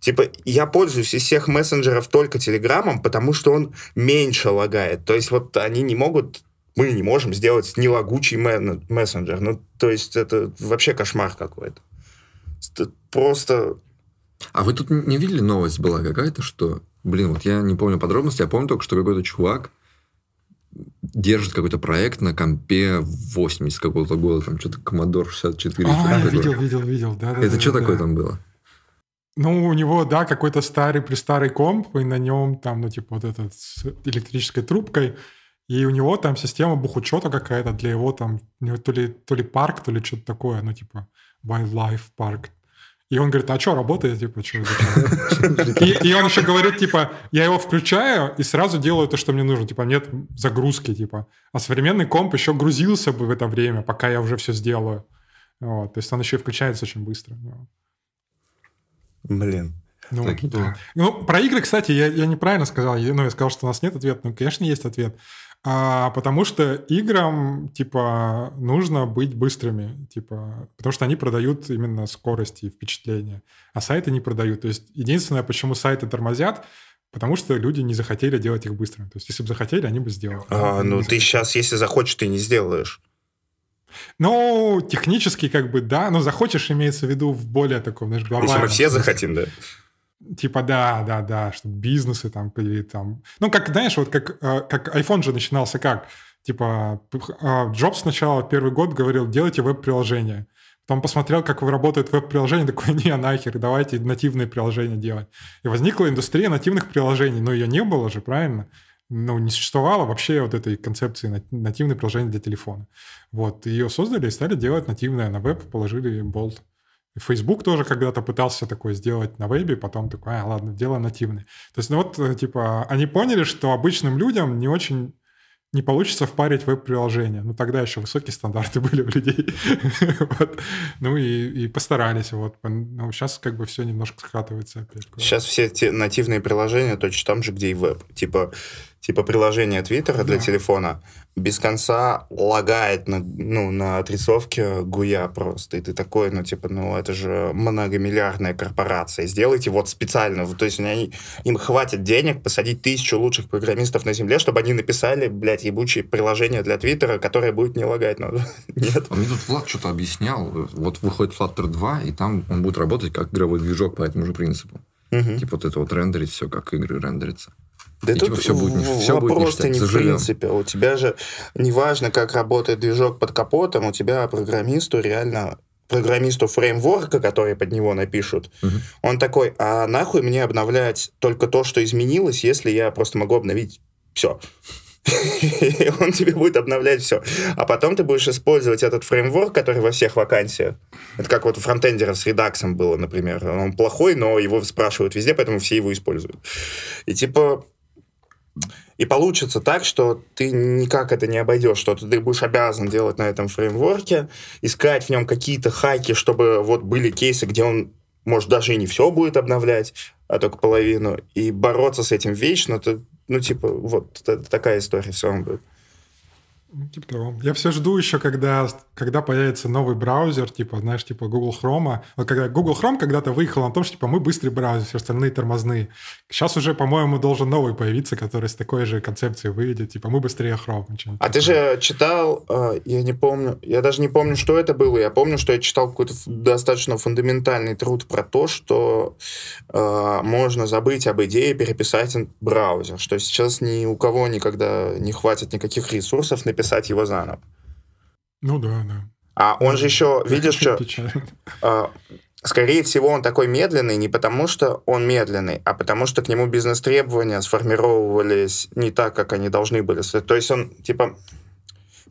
Типа, я пользуюсь из всех мессенджеров только Телеграмом, потому что он меньше лагает. То есть вот они не могут, мы не можем сделать нелагучий мессенджер. Ну, то есть это вообще кошмар какой-то. Это Просто... А вы тут не видели новость была какая-то, что, блин, вот я не помню подробности, я помню только, что какой-то чувак держит какой-то проект на компе 80 какого-то года, там что-то Commodore 64. А, видел, видел, видел. Да, да, Это да, что да. такое там было? Ну, у него, да, какой-то старый, престарый комп, и на нем там, ну, типа, вот этот с электрической трубкой, и у него там система бухучета какая-то для его там, то ли, то ли парк, то ли что-то такое, ну, типа, wildlife парк. И он говорит, а что, работает? Типа, что, и, и он еще говорит, типа, я его включаю и сразу делаю то, что мне нужно. Типа, нет загрузки, типа. А современный комп еще грузился бы в это время, пока я уже все сделаю. Вот, то есть он еще и включается очень быстро. Блин. Ну, Так да. Ну, про игры, кстати, я, я неправильно сказал. Я, ну, я сказал, что у нас нет ответа. Ну, конечно, есть ответ. А, потому что играм, типа, нужно быть быстрыми. Типа, потому что они продают именно скорость и впечатление. А сайты не продают. То есть, единственное, почему сайты тормозят, потому что люди не захотели делать их быстрыми. То есть, если бы захотели, они бы сделали. А, ну, ты сейчас, если захочешь, ты не сделаешь. Ну, технически, как бы, да, но захочешь, имеется в виду в более таком, знаешь, Если глобальном. мы все захотим, да. Типа, да, да, да, чтобы бизнесы там, или там... Ну, как, знаешь, вот как, э, как iPhone же начинался как? Типа, э, Джобс сначала первый год говорил, делайте веб-приложение. Потом посмотрел, как работает веб-приложение, такой, не, нахер, давайте нативные приложения делать. И возникла индустрия нативных приложений, но ее не было же, правильно? Ну, не существовало вообще вот этой концепции нат- нативные приложения для телефона. Вот, ее создали и стали делать нативное на веб, положили болт. Facebook тоже когда-то пытался такое сделать на вебе, потом такой, а, ладно, делаем нативный. То есть, ну вот, э, типа, они поняли, что обычным людям не очень не получится впарить веб-приложение. Ну, тогда еще высокие стандарты были у людей. Вот. Ну, и, и постарались. Вот. Ну, сейчас как бы все немножко скатывается опять. Сейчас все те нативные приложения точно там же, где и веб. Типа, типа приложение Твиттера для Да. телефона без конца лагает на, ну, на отрисовке гуя просто. И ты такой, ну, типа, ну, это же многомиллиардная корпорация. Сделайте вот специально. То есть они, им хватит денег посадить тысячу лучших программистов на Земле, чтобы они написали, блядь, ебучее приложение для Твиттера, которое будет не лагать. Но нет. А мне тут Влад что-то объяснял. Вот выходит Flutter 2, и там он будет работать как игровой движок по этому же принципу. Мгм. Типа вот это вот рендерить все, как игры рендерятся. Да И тут типа всё будет не- в- всё будет ништяк, не в заживем. принципе. У тебя же неважно, как работает движок под капотом, у тебя программисту реально программисту фреймворка, который под него напишут, Мгм. он такой, а нахуй мне обновлять только то, что изменилось, если я просто могу обновить все. И он тебе будет обновлять все. А потом ты будешь использовать этот фреймворк, который во всех вакансиях. Это как вот у фронтендеров с редаксом было, например. Он плохой, но его спрашивают везде, поэтому все его используют. И типа и получится так, что ты никак это не обойдешь, что ты будешь обязан делать на этом фреймворке, искать в нем какие-то хаки, чтобы вот были кейсы, где он, может, даже и не все будет обновлять, а только половину, и бороться с этим вечно, это ну, типа, вот такая история все равно будет. Типа того. Я все жду еще, когда, когда появится новый браузер, типа, знаешь, типа Google Chrome. Вот когда Google Chrome когда-то выехал на том, что типа мы быстрый браузер, все остальные тормозные. Сейчас уже, по-моему, должен новый появиться, который с такой же концепцией выйдет. Типа мы быстрее Chrome. А ты же читал, э, я не помню, я даже не помню, что это было. Я помню, что я читал какой-то достаточно фундаментальный труд про то, что э, можно забыть об идее переписать браузер, что сейчас ни у кого никогда не хватит никаких ресурсов написать писать его заново. Ну да, да. А он же еще, видишь, что... А, скорее всего, он такой медленный не потому, что он медленный, а потому, что к нему бизнес-требования сформировывались не так, как они должны были. То есть он, типа,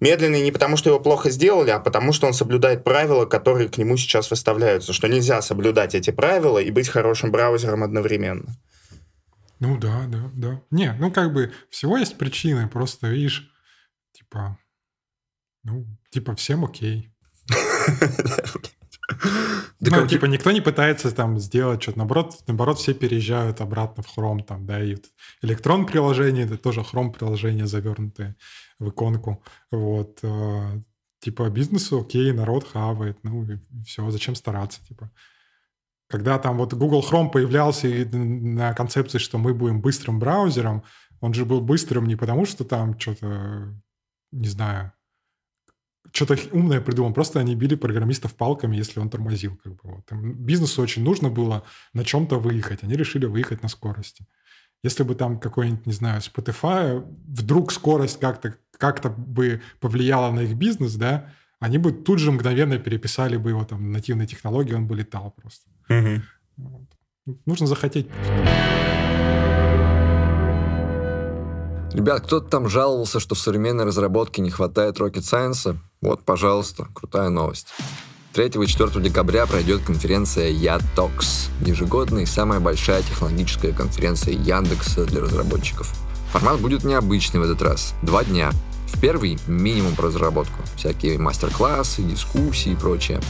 медленный не потому, что его плохо сделали, а потому, что он соблюдает правила, которые к нему сейчас выставляются. Что нельзя соблюдать эти правила и быть хорошим браузером одновременно. Ну да, да, да. Не, ну как бы всего есть причины. Просто, видишь, типа, ну, типа, всем окей. Ну, типа, никто не пытается там сделать что-то. Наоборот, наоборот, все переезжают обратно в Chrome там, да, и электрон приложение, это тоже Chrome приложение завернутое в иконку. Вот. Э, типа, бизнесу окей, народ хавает, ну, и все, зачем стараться, типа. Когда там вот Google Chrome появлялся на концепции, что мы будем быстрым браузером, он же был быстрым не потому, что там что-то не знаю, что-то умное придумал. Просто они били программистов палками, если он тормозил. Как бы, вот. Им бизнесу очень нужно было на чем-то выехать. Они решили выехать на скорости. Если бы там какой-нибудь, не знаю, Spotify, вдруг скорость как-то как бы повлияла на их бизнес, да, они бы тут же мгновенно переписали бы его там нативной технологии, он бы летал просто. Угу. Вот. Нужно захотеть. Ребят, кто-то там жаловался, что в современной разработке не хватает Rocket Science. Вот, пожалуйста, крутая новость. 3 и 4 декабря пройдет конференция Ятокс, ежегодная и самая большая технологическая конференция Яндекса для разработчиков. Формат будет необычный в этот раз. Два дня. В первый — минимум про разработку. Всякие мастер-классы, дискуссии и прочее.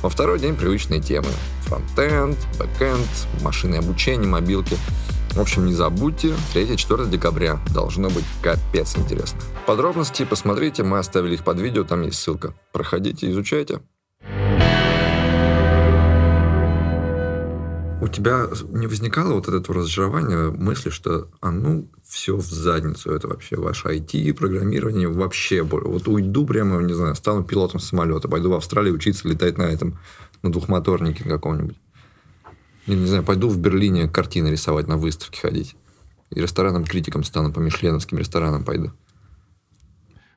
Во второй день привычные темы. Фронтенд, бэкенд, машинное обучение, мобилки — в общем, не забудьте, 3-4 декабря. Должно быть капец интересно. Подробности посмотрите, мы оставили их под видео, там есть ссылка. Проходите, изучайте. У тебя не возникало вот этого разочарования, мысли, что а ну все в задницу, это вообще ваше IT, программирование, вообще вот уйду прямо, не знаю, стану пилотом самолета, пойду в Австралию учиться летать на этом, на двухмоторнике каком-нибудь. Или, не знаю, пойду в Берлине картины рисовать, на выставке ходить. И ресторанным критиком стану, по мишленовским ресторанам пойду.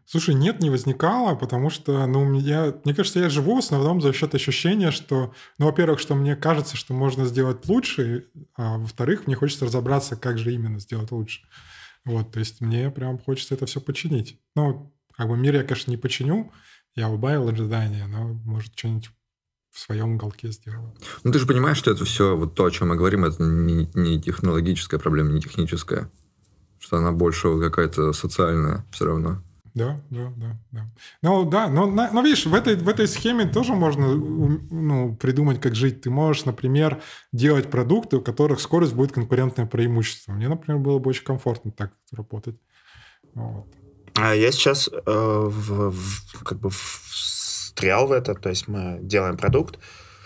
Слушай, нет, не возникало, потому что, ну, я, мне кажется, я живу в основном за счет ощущения, что, ну, во-первых, что мне кажется, что можно сделать лучше, а во-вторых, мне хочется разобраться, как же именно сделать лучше. Вот, то есть мне прям хочется это все починить. Ну, как бы мир я, конечно, не починю, я убавил ожидания, но, может, что-нибудь в своем уголке сделала. Ну, ты же понимаешь, что это все, вот то, о чем мы говорим, это не, не технологическая проблема, не техническая. Что она больше какая-то социальная все равно. Да, да, да, да. Ну да, но, но видишь, в этой, в этой схеме тоже можно ну, придумать, как жить. Ты можешь, например, делать продукты, у которых скорость будет конкурентное преимущество. Мне, например, было бы очень комфортно так работать. Вот. А я сейчас э, в, в, как бы в встрял в это, то есть мы делаем продукт,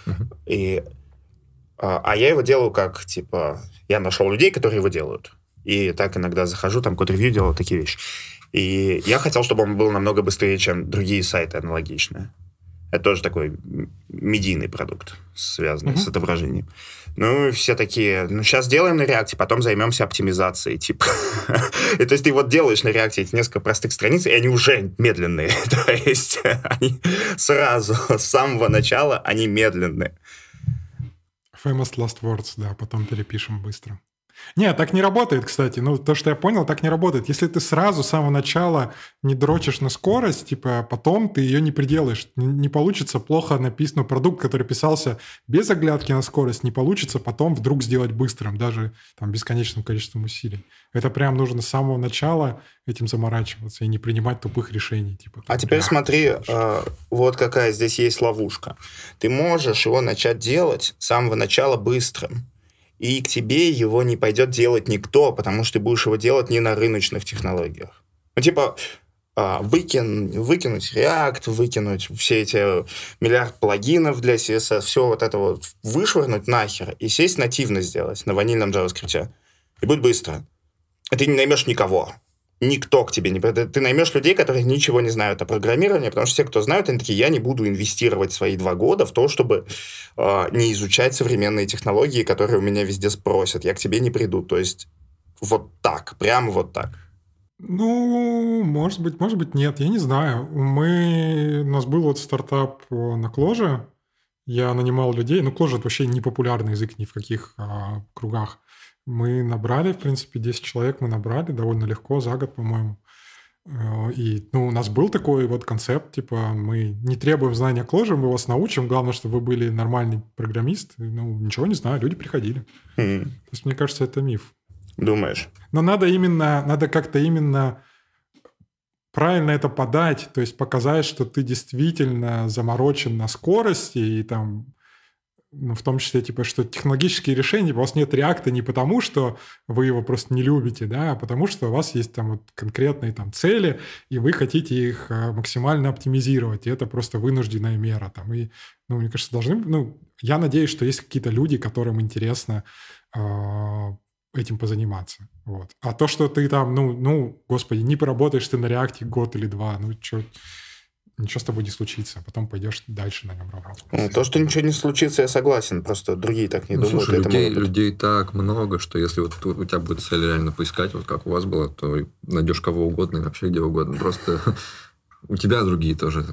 uh-huh. и, а, а я его делаю как, типа, я нашел людей, которые его делают, и так иногда захожу, там код-ревью делал, такие вещи. И я хотел, чтобы он был намного быстрее, чем другие сайты аналогичные. Это тоже такой медийный продукт, связанный uh-huh. с отображением. Ну, все такие, ну, сейчас делаем на реакте, потом займемся оптимизацией, типа. и то есть ты вот делаешь на реакте эти несколько простых страниц, и они уже медленные. то есть они сразу, с самого начала, они медленные. Famous last words, да, потом перепишем быстро. Не, так не работает, кстати. Ну, то, что я понял, так не работает. Если ты сразу с самого начала не дрочишь на скорость, типа, потом ты ее не приделаешь. Не получится плохо написанный продукт, который писался без оглядки на скорость, не получится потом вдруг сделать быстрым, даже там бесконечным количеством усилий. Это прям нужно с самого начала этим заморачиваться и не принимать тупых решений. Типа, а теперь смотри, э, вот какая здесь есть ловушка. Ты можешь его начать делать с самого начала быстрым и к тебе его не пойдет делать никто, потому что ты будешь его делать не на рыночных технологиях. Ну, типа, а, выкин, выкинуть React, выкинуть все эти миллиард плагинов для CSS, все вот это вот вышвырнуть нахер и сесть нативно сделать на ванильном JavaScript. И будет быстро. И ты не наймешь никого. Никто к тебе не... Ты наймешь людей, которые ничего не знают о программировании, потому что все, кто знают, они такие, я не буду инвестировать свои два года в то, чтобы э, не изучать современные технологии, которые у меня везде спросят. Я к тебе не приду. То есть вот так, прямо вот так. Ну, может быть, может быть, нет, я не знаю. Мы... У нас был вот стартап на Кложе, я нанимал людей, ну, Кложе — это вообще не популярный язык ни в каких а, кругах. Мы набрали, в принципе, 10 человек мы набрали довольно легко, за год, по-моему. Э, и ну, у нас был такой вот концепт, типа, мы не требуем знания Clojure, мы вас научим, главное, чтобы вы были нормальный программист. Ну, ничего не знаю, люди приходили. Mm-hmm. То есть, мне кажется, это миф. Думаешь? Но надо именно, надо как-то именно правильно это подать, то есть показать, что ты действительно заморочен на скорости и там ну, в том числе, типа, что технологические решения, у вас нет реакта не потому, что вы его просто не любите, да, а потому что у вас есть там вот конкретные там цели, и вы хотите их а, максимально оптимизировать, и это просто вынужденная мера там. И, ну, мне кажется, должны, ну, я надеюсь, что есть какие-то люди, которым интересно э, этим позаниматься. Вот. А то, что ты там, ну, ну, господи, не поработаешь ты на реакте год или два, ну, что, ничего с тобой не случится, а потом пойдешь дальше на нем работать. Ну, то, что ничего не случится, я согласен, просто другие так не ну, думают. Слушай, людей, людей так много, что если вот у тебя будет цель реально поискать, вот как у вас было, то найдешь кого угодно и вообще где угодно. Просто у тебя другие тоже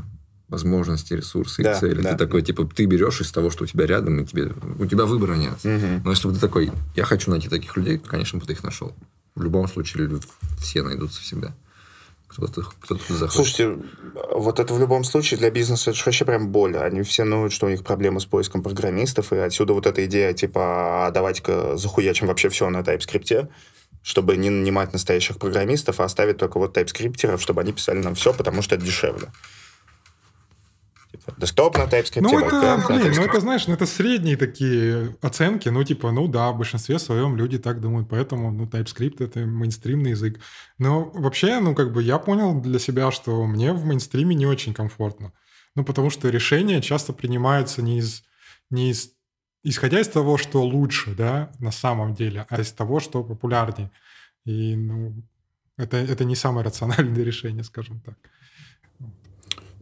возможности, ресурсы да, и цели. Да. Ты такой, типа, ты берешь из того, что у тебя рядом, и тебе, у тебя выбора нет. Угу. Но если бы ты такой, я хочу найти таких людей, то, конечно, бы ты их нашел. В любом случае, все найдутся всегда. Кто-то кто захочет. Слушайте, вот это в любом случае для бизнеса это вообще прям боль. Они все ноют, что у них проблемы с поиском программистов, и отсюда вот эта идея, типа, а давайте-ка захуячим вообще все на TypeScript, чтобы не нанимать настоящих программистов, а оставить только вот тайпскриптеров, чтобы они писали нам все, потому что это дешевле. Десктоп на TypeScript, ну, это, блин, ну это, знаешь, ну это средние такие оценки, ну типа, ну да, в большинстве своем люди так думают, поэтому, ну, TypeScript это мейнстримный язык. Но вообще, ну как бы я понял для себя, что мне в мейнстриме не очень комфортно. Ну потому что решения часто принимаются не из, не из исходя из того, что лучше, да, на самом деле, а из того, что популярнее. И, ну, это, это не самое рациональное решение, скажем так.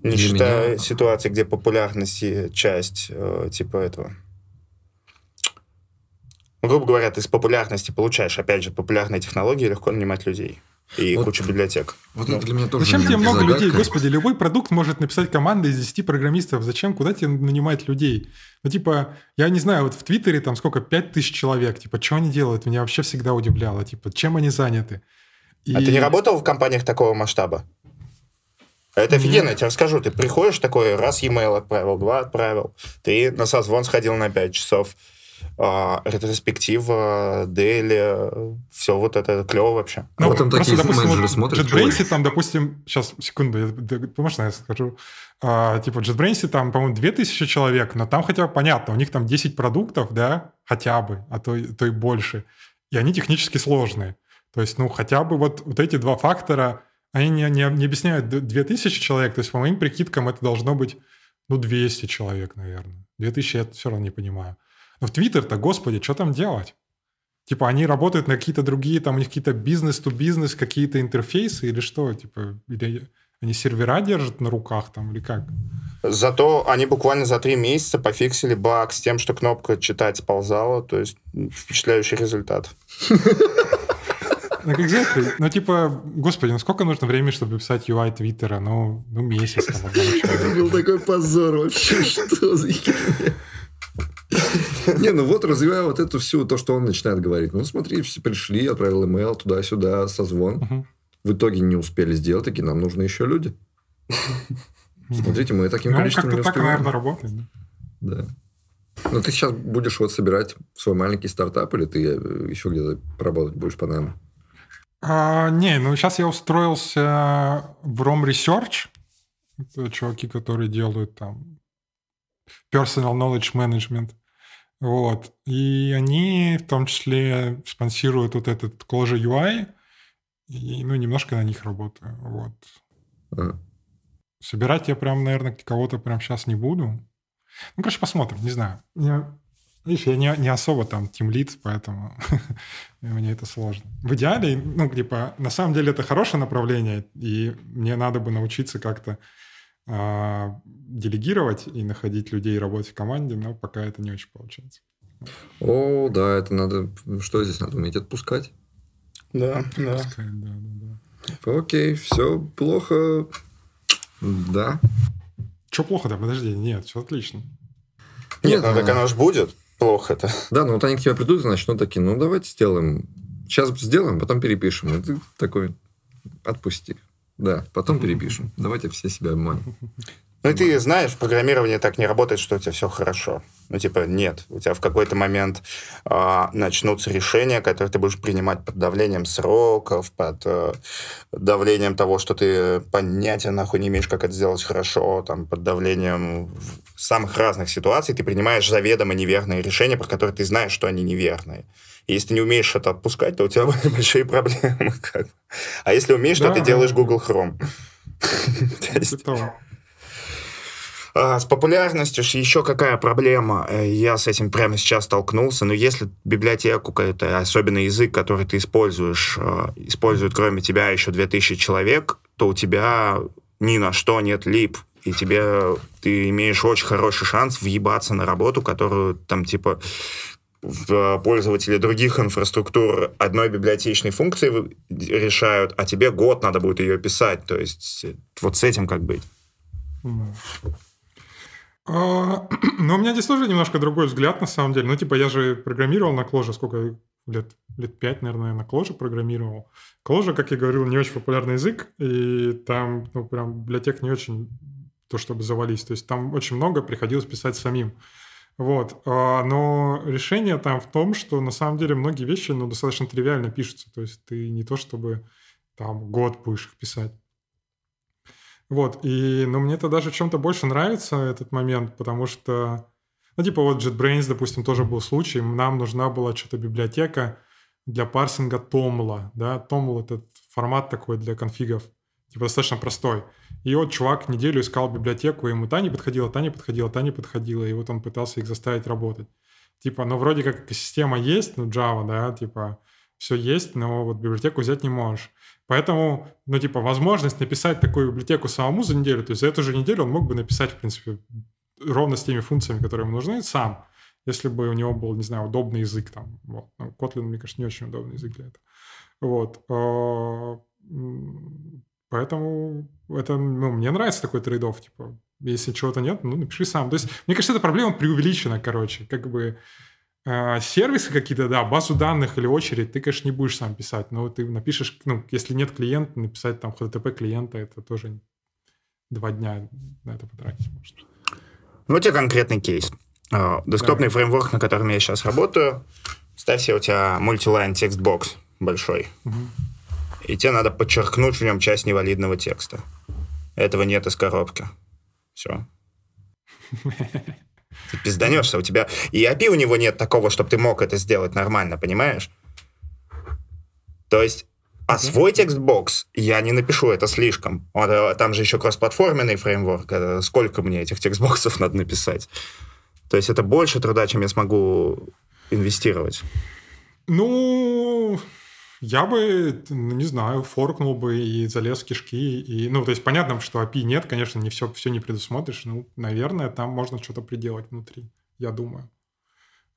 Не считая меня... ситуации, где популярность часть э, типа этого. Грубо говоря, ты с популярности получаешь, опять же, популярные технологии, легко нанимать людей. И вот, куча библиотек. Вот ну. это для меня тоже Зачем тебе много загадка? людей? Господи, любой продукт может написать команда из 10 программистов. Зачем? Куда тебе нанимать людей? Ну, типа, я не знаю, вот в Твиттере там сколько, 5000 человек. Типа, что они делают? Меня вообще всегда удивляло. Типа, чем они заняты? И... А ты не работал в компаниях такого масштаба? Это офигенно, я тебе расскажу. Ты приходишь такой, раз e-mail отправил, два отправил. Ты на созвон сходил на 5 часов. А, ретроспектива, Дели, все вот это клево вообще. Ну, вот там такие допустим, менеджеры смотрят. JetBrains там, допустим, сейчас, секунду, я, можно я скажу? А, типа JetBrains там, по-моему, 2000 человек, но там хотя бы понятно, у них там 10 продуктов, да, хотя бы, а то, то и больше. И они технически сложные. То есть, ну, хотя бы вот, вот эти два фактора – они не, не, не объясняют 2000 человек, то есть по моим прикидкам это должно быть, ну, 200 человек, наверное. 2000 я все равно не понимаю. Но в Твиттер-то, господи, что там делать? Типа они работают на какие-то другие, там у них какие-то бизнес-то-бизнес, какие-то интерфейсы или что? Типа, или они сервера держат на руках там или как? Зато они буквально за три месяца пофиксили баг с тем, что кнопка «Читать» сползала, то есть впечатляющий результат. Ну, exactly. Ну, типа, господи, ну сколько нужно времени, чтобы писать UI Твиттера? Ну, ну месяц. Там, Это был такой позор вообще. Что за не, ну вот развивая вот эту всю, то, что он начинает говорить. Ну, смотри, все пришли, отправил имейл туда-сюда, созвон. В итоге не успели сделать, такие, нам нужны еще люди. Смотрите, мы таким ну, количеством не успеваем. так, наверное, работает. Да. Ну, ты сейчас будешь вот собирать свой маленький стартап, или ты э, еще где-то работать будешь по найму? А, не, ну сейчас я устроился в Rom Research. Это чуваки, которые делают там personal knowledge management. Вот. И они в том числе спонсируют вот этот Clojure UI, и, ну, немножко на них работаю. Вот. А. Собирать я прям, наверное, кого-то прям сейчас не буду. Ну, короче, посмотрим, не знаю. Я, видишь, я не, не особо там тимлит, поэтому мне это сложно. В идеале, ну, типа, на самом деле это хорошее направление, и мне надо бы научиться как-то а, делегировать и находить людей работать в команде, но пока это не очень получается. О, да, это надо... Что здесь надо уметь отпускать? Да, да. Отпускать, да, да, да. Окей, все плохо. Да. Что плохо-то? Подожди, нет, все отлично. Нет, ну так оно же будет плохо-то. Да, ну вот они к тебе придут и начнут такие, ну давайте сделаем. Сейчас сделаем, потом перепишем. И ты такой, отпусти. Да, потом перепишем. Давайте все себя обманем. Ну, и ты знаешь, в программировании так не работает, что у тебя все хорошо. Ну, типа, нет. У тебя в какой-то момент э, начнутся решения, которые ты будешь принимать под давлением сроков, под э, давлением того, что ты понятия нахуй не имеешь, как это сделать хорошо, там, под давлением самых разных ситуаций ты принимаешь заведомо неверные решения, про которые ты знаешь, что они неверные. И если ты не умеешь это отпускать, то у тебя большие проблемы. А если умеешь, да, то ты делаешь Google Chrome. А, с популярностью еще какая проблема? Э, я с этим прямо сейчас столкнулся. Но если библиотеку, какой-то особенный язык, который ты используешь, э, используют кроме тебя еще 2000 человек, то у тебя ни на что нет лип. И тебе ты имеешь очень хороший шанс въебаться на работу, которую там типа пользователи других инфраструктур одной библиотечной функции решают, а тебе год надо будет ее писать. То есть вот с этим как быть? А, ну, у меня здесь тоже немножко другой взгляд, на самом деле. Ну, типа, я же программировал на Кложе, сколько лет? Лет пять, наверное, на Кложе программировал. Кложе, как я говорил, не очень популярный язык, и там, ну, прям библиотек не очень то, чтобы завались. То есть там очень много приходилось писать самим. Вот. А, но решение там в том, что на самом деле многие вещи ну, достаточно тривиально пишутся. То есть ты не то, чтобы там год будешь их писать. Вот, и, ну, мне это даже чем-то больше нравится, этот момент, потому что, ну, типа вот JetBrains, допустим, тоже был случай, нам нужна была что-то библиотека для парсинга Toml, да, Toml — это формат такой для конфигов, типа достаточно простой. И вот чувак неделю искал библиотеку, ему та не подходила, та не подходила, та не подходила, и вот он пытался их заставить работать. Типа, ну, вроде как система есть, ну, Java, да, типа, все есть, но вот библиотеку взять не можешь. Поэтому, ну, типа, возможность написать такую библиотеку самому за неделю, то есть за эту же неделю он мог бы написать, в принципе, ровно с теми функциями, которые ему нужны, сам, если бы у него был, не знаю, удобный язык там. Вот. Ну, Kotlin, мне кажется, не очень удобный язык для этого. Вот. А, поэтому это, ну, мне нравится такой трейдов, типа, если чего-то нет, ну, напиши сам. То есть, мне кажется, эта проблема преувеличена, короче, как бы сервисы какие-то, да, базу данных или очередь, ты, конечно, не будешь сам писать, но ты напишешь, ну, если нет клиента, написать там HTTP клиента, это тоже два дня на это потратить может. Ну, у тебя конкретный кейс. А, десктопный да. фреймворк, на котором я сейчас работаю, ставь себе у тебя multiline textbox большой, угу. и тебе надо подчеркнуть в нем часть невалидного текста. Этого нет из коробки. Все. Ты пизданешься, у тебя... И API у него нет такого, чтобы ты мог это сделать нормально, понимаешь? То есть а свой текстбокс я не напишу, это слишком. Э, там же еще кроссплатформенный фреймворк. Сколько мне этих текстбоксов надо написать? То есть это больше труда, чем я смогу инвестировать. Ну, я бы, ну, не знаю, форкнул бы и залез в кишки. И, ну, то есть понятно, что API нет, конечно, не все, все не предусмотришь. Ну, наверное, там можно что-то приделать внутри, я думаю.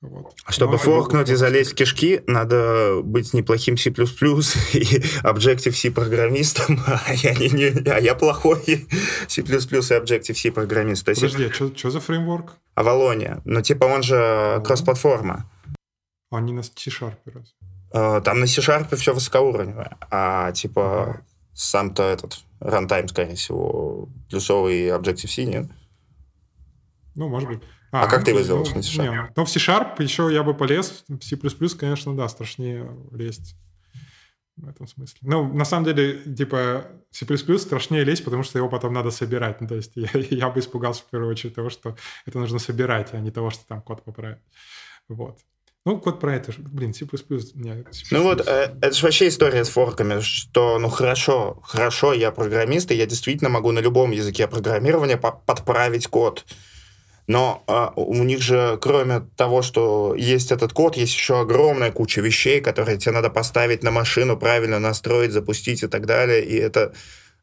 Вот. А чтобы Но форкнуть и залезть в кишки, надо быть неплохим C++ и Objective-C программистом, а я, не, не, а я плохой C++ и Objective-C программист. Подожди, а что, что за фреймворк? Авалония. Ну, типа он же кросс-платформа. А не на C-Sharp раз. Э, там на C-Sharp все высокоуровневое, а типа сам-то этот рантайм, скорее всего, плюсовый Objective-C, нет? Ну, может быть. А, а как ты его сделал ну, на C-Sharp? Нет. Ну, в C-Sharp еще я бы полез. В C++, конечно, да, страшнее лезть в этом смысле. Ну, на самом деле, типа, C++ страшнее лезть, потому что его потом надо собирать. Ну, то есть я, я бы испугался в первую очередь того, что это нужно собирать, а не того, что там код поправить. Вот. Ну, код про это же, блин, C++. Нет, C++. Ну вот, э, это же вообще история с форками, что, ну хорошо, хорошо, я программист, и я действительно могу на любом языке программирования по подправить код. Но э, у них же, кроме того, что есть этот код, есть еще огромная куча вещей, которые тебе надо поставить на машину, правильно настроить, запустить и так далее. И это,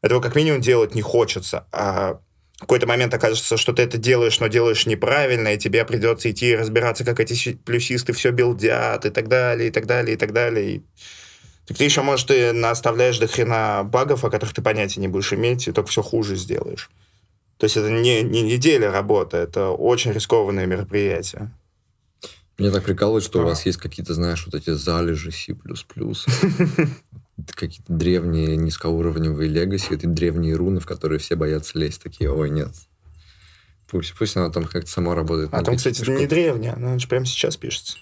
этого как минимум делать не хочется. А какой-то момент окажется, что ты это делаешь, но делаешь неправильно, и тебе придется идти разбираться, как эти плюсисты все билдят, и так далее, и так далее, и так далее. Так ты еще, может, и наставляешь до хрена багов, о которых ты понятия не будешь иметь, и только все хуже сделаешь. То есть это не, не неделя работы, это очень рискованное мероприятие. Мне так прикалывает, что а. у вас есть какие-то, знаешь, вот эти залежи C++. какие-то древние низкоуровневые легаси, это древние руны, в которые все боятся лезть. Такие, ой, нет. Пусть, пусть она там как-то сама работает. А там, кстати, это не древняя, она же прямо сейчас пишется.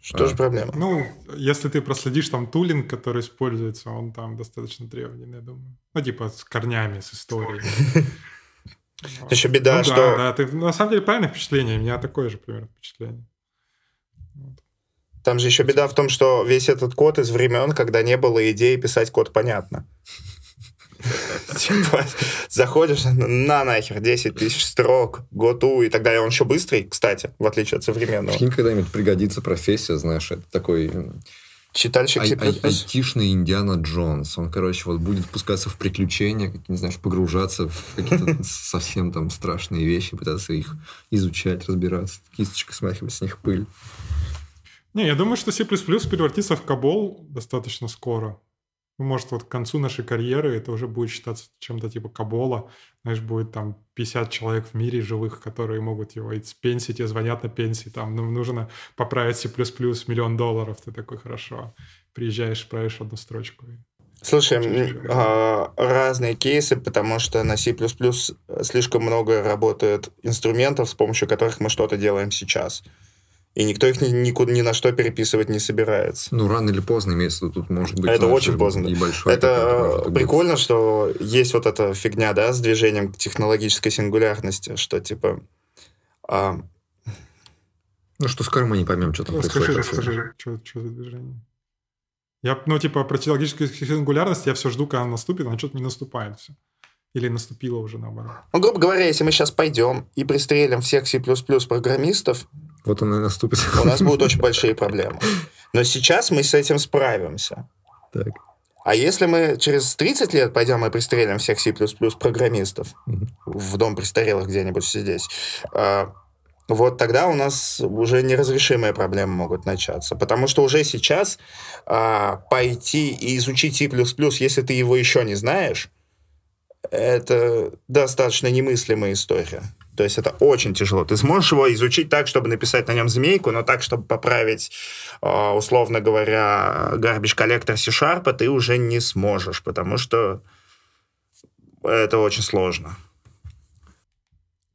Что а. же проблема? Ну, если ты проследишь там тулинг, который используется, он там достаточно древний, я думаю. Ну, типа с корнями, с историей. Еще беда, ну что... Да, да, ты на самом деле правильное впечатление, у меня такое же примерно впечатление. Там же еще беда в том, что весь этот код из времен, когда не было идеи писать код понятно. Типа, заходишь, на нахер, 10 тысяч строк, готу, и далее. Он еще быстрый, кстати, в отличие от современного. Прикинь, когда-нибудь пригодится профессия, знаешь, это такой... Читальщик ай- ай- Айтишный Индиана Джонс. Он, короче, вот будет пускаться в приключения, как, не знаешь, погружаться в какие-то совсем там страшные вещи, пытаться их изучать, разбираться, кисточкой смахивать с них пыль. Не, я думаю, что C++ превратится в Кабол достаточно скоро. Ну, может, вот к концу нашей карьеры это уже будет считаться чем-то типа Кабола. Знаешь, будет там 50 человек в мире живых, которые могут его из пенсии, тебе звонят на пенсии, там ну, нужно поправить C++ миллион долларов. Ты такой, хорошо. Приезжаешь, правишь одну строчку. Слушай, э, разные кейсы, потому что на C++ слишком много работает инструментов, с помощью которых мы что-то делаем сейчас и никто их ни, никуда, ни на что переписывать не собирается. Ну, рано или поздно имеется тут может быть... Это очень поздно. Небольшой это прикольно, быть. что есть вот эта фигня, да, с движением к технологической сингулярности, что типа... А... Ну, что скоро мы не поймем, что там расскажи, происходит. Расскажи, что, что за движение? Я, ну, типа, про технологическую сингулярность я все жду, когда она наступит, она что-то не наступает все. Или наступила уже наоборот? Ну, грубо говоря, если мы сейчас пойдем и пристрелим всех C++ программистов, вот он и наступит. У нас будут очень большие проблемы. Но сейчас мы с этим справимся. Так. А если мы через 30 лет пойдем и пристрелим всех C++ программистов угу. в дом престарелых где-нибудь здесь, а, вот тогда у нас уже неразрешимые проблемы могут начаться. Потому что уже сейчас а, пойти и изучить C++, если ты его еще не знаешь, это достаточно немыслимая история. То есть это очень тяжело. Ты сможешь его изучить так, чтобы написать на нем змейку, но так, чтобы поправить, а, условно говоря, garbage коллектор C-Sharp, ты уже не сможешь, потому что это очень сложно.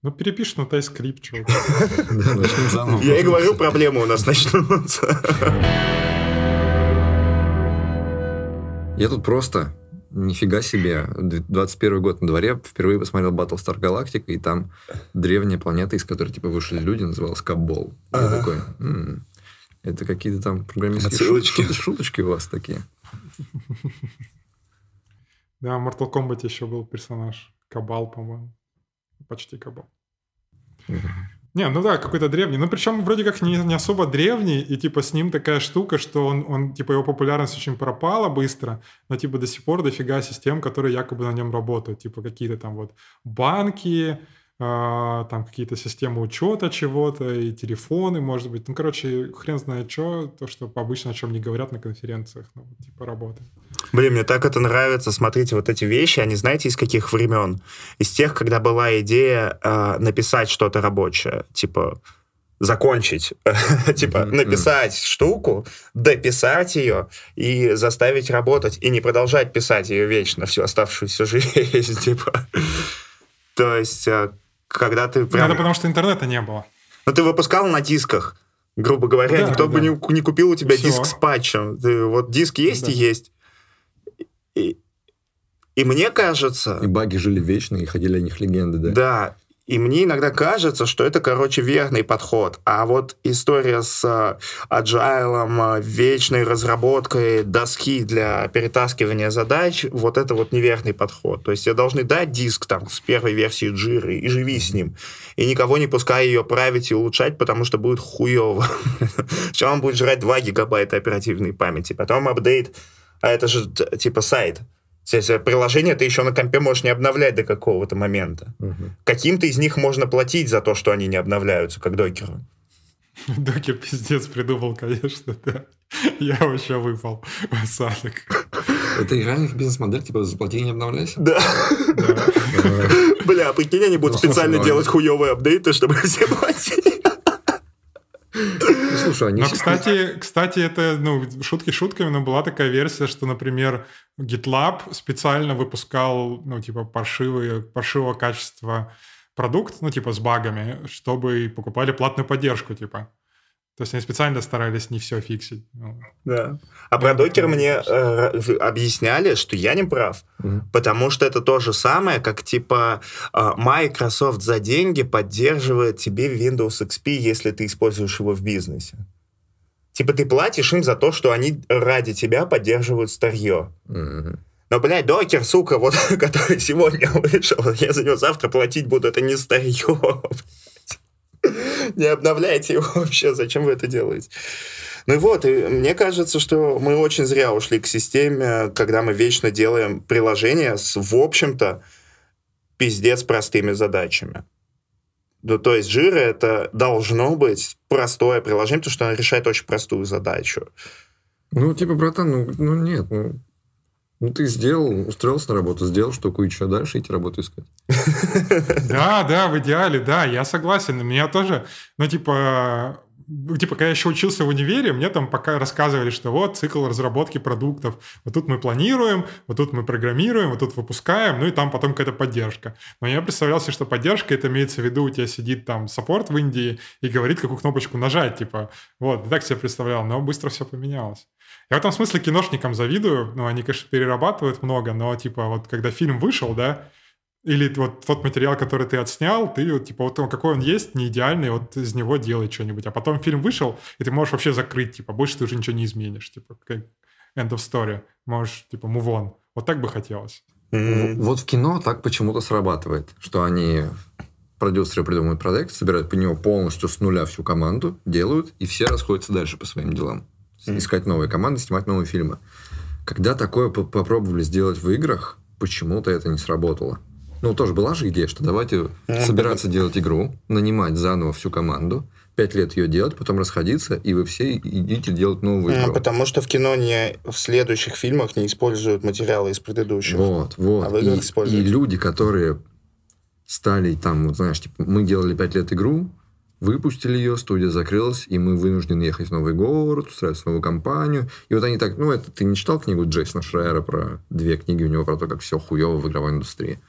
Ну, перепишешь на TypeScript, чувак. Я и говорю, проблемы у нас начнутся. Я тут просто нифига себе, 21 год на дворе, впервые посмотрел Battlestar Galactica, и там древняя планета, из которой, типа, вышли люди, называлась Кабол. Ага. Я такой, м-м, это какие-то там программистские шуточки. шуточки у вас такие. Да, в Mortal Kombat еще был персонаж Кабал, по-моему. Почти Кабал. Не, ну да, какой-то древний. Ну, причем вроде как не, не особо древний, и типа с ним такая штука, что он, он, типа, его популярность очень пропала быстро, но типа до сих пор дофига систем, которые якобы на нем работают. Типа какие-то там вот банки, там какие-то системы учета чего-то, и телефоны, может быть. Ну, короче, хрен знает что, то, что обычно о чем не говорят на конференциях, ну, типа работает. Блин, мне так это нравится. Смотрите, вот эти вещи, они знаете из каких времен? Из тех, когда была идея э, написать что-то рабочее, типа закончить, типа написать штуку, дописать ее и заставить работать, и не продолжать писать ее вечно всю оставшуюся жизнь, типа. То есть а, когда ты прям... Это потому что интернета не было. Ну, ты выпускал на дисках, грубо говоря, да, никто да. бы не, не купил у тебя Все. диск с патчем. Ты, вот диск есть да. и есть. И, и мне кажется... И баги жили вечно, и ходили о них легенды, да? Да. И мне иногда кажется, что это, короче, верный подход. А вот история с agile, э, вечной разработкой доски для перетаскивания задач, вот это вот неверный подход. То есть тебе должны дать диск там с первой версии джиры и живи с ним. И никого не пускай ее править и улучшать, потому что будет хуево. Сначала он будет жрать 2 гигабайта оперативной памяти, потом апдейт, а это же типа сайт. Приложение ты еще на компе можешь не обновлять до какого-то момента. Угу. Каким-то из них можно платить за то, что они не обновляются, как докеру. Докер пиздец придумал, конечно, да. Я вообще выпал в осадок. Это реальных бизнес-модель, типа заплати не обновляйся? Да. Бля, прикинь, они будут ну, специально делать хуевые апдейты, чтобы все платили. Ну, слушай, они... Но, кстати, кстати, это, ну, шутки шутками, но была такая версия, что, например, GitLab специально выпускал, ну, типа, паршивые, паршивого качества продукт, ну, типа, с багами, чтобы покупали платную поддержку, типа. То есть они специально старались не все фиксить. Ну, да. А про докер мне э, объясняли, что я не прав. Mm-hmm. Потому что это то же самое, как типа э, Microsoft за деньги поддерживает тебе Windows XP, если ты используешь его в бизнесе. Типа ты платишь им за то, что они ради тебя поддерживают старье. Mm-hmm. Но, блядь, докер, сука, вот, который сегодня вышел, я за него завтра платить буду, это не старье. Не обновляйте его вообще, зачем вы это делаете? Ну и вот, и мне кажется, что мы очень зря ушли к системе, когда мы вечно делаем приложения с, в общем-то, пиздец простыми задачами. Ну, то есть жира это должно быть простое приложение, потому что оно решает очень простую задачу. Ну, типа, братан, ну, ну нет, ну, ну, ты сделал, устроился на работу, сделал штуку, и что, дальше идти работу искать? Да, да, в идеале, да, я согласен. Меня тоже, ну, типа, типа, когда я еще учился в универе, мне там пока рассказывали, что вот цикл разработки продуктов. Вот тут мы планируем, вот тут мы программируем, вот тут выпускаем, ну и там потом какая-то поддержка. Но я представлял себе, что поддержка, это имеется в виду, у тебя сидит там саппорт в Индии и говорит, какую кнопочку нажать, типа. Вот, так себе представлял, но быстро все поменялось. Я в этом смысле киношникам завидую. Ну, они, конечно, перерабатывают много, но, типа, вот когда фильм вышел, да, или вот тот материал, который ты отснял, ты вот, типа, вот он, какой он есть, не идеальный, вот из него делай что-нибудь. А потом фильм вышел, и ты можешь вообще закрыть, типа, больше ты уже ничего не изменишь. Типа, как end of story. Можешь, типа, move on. Вот так бы хотелось. Mm-hmm. Вот в кино так почему-то срабатывает, что они продюсеры придумывают проект, собирают по него полностью с нуля всю команду, делают, и все расходятся дальше по своим делам mm-hmm. искать новые команды, снимать новые фильмы. Когда такое попробовали сделать в играх, почему-то это не сработало. Ну, тоже была же идея, что давайте собираться делать игру, нанимать заново всю команду, пять лет ее делать, потом расходиться, и вы все идите делать новую игру. Потому что в кино не в следующих фильмах не используют материалы из предыдущих. Вот, вот. А и, и люди, которые стали там, вот знаешь, типа, мы делали пять лет игру, Выпустили ее, студия закрылась, и мы вынуждены ехать в новый город, устраивать новую компанию. И вот они так, ну, это ты не читал книгу Джейсона Шрайера про две книги у него про то, как все хуево в игровой индустрии?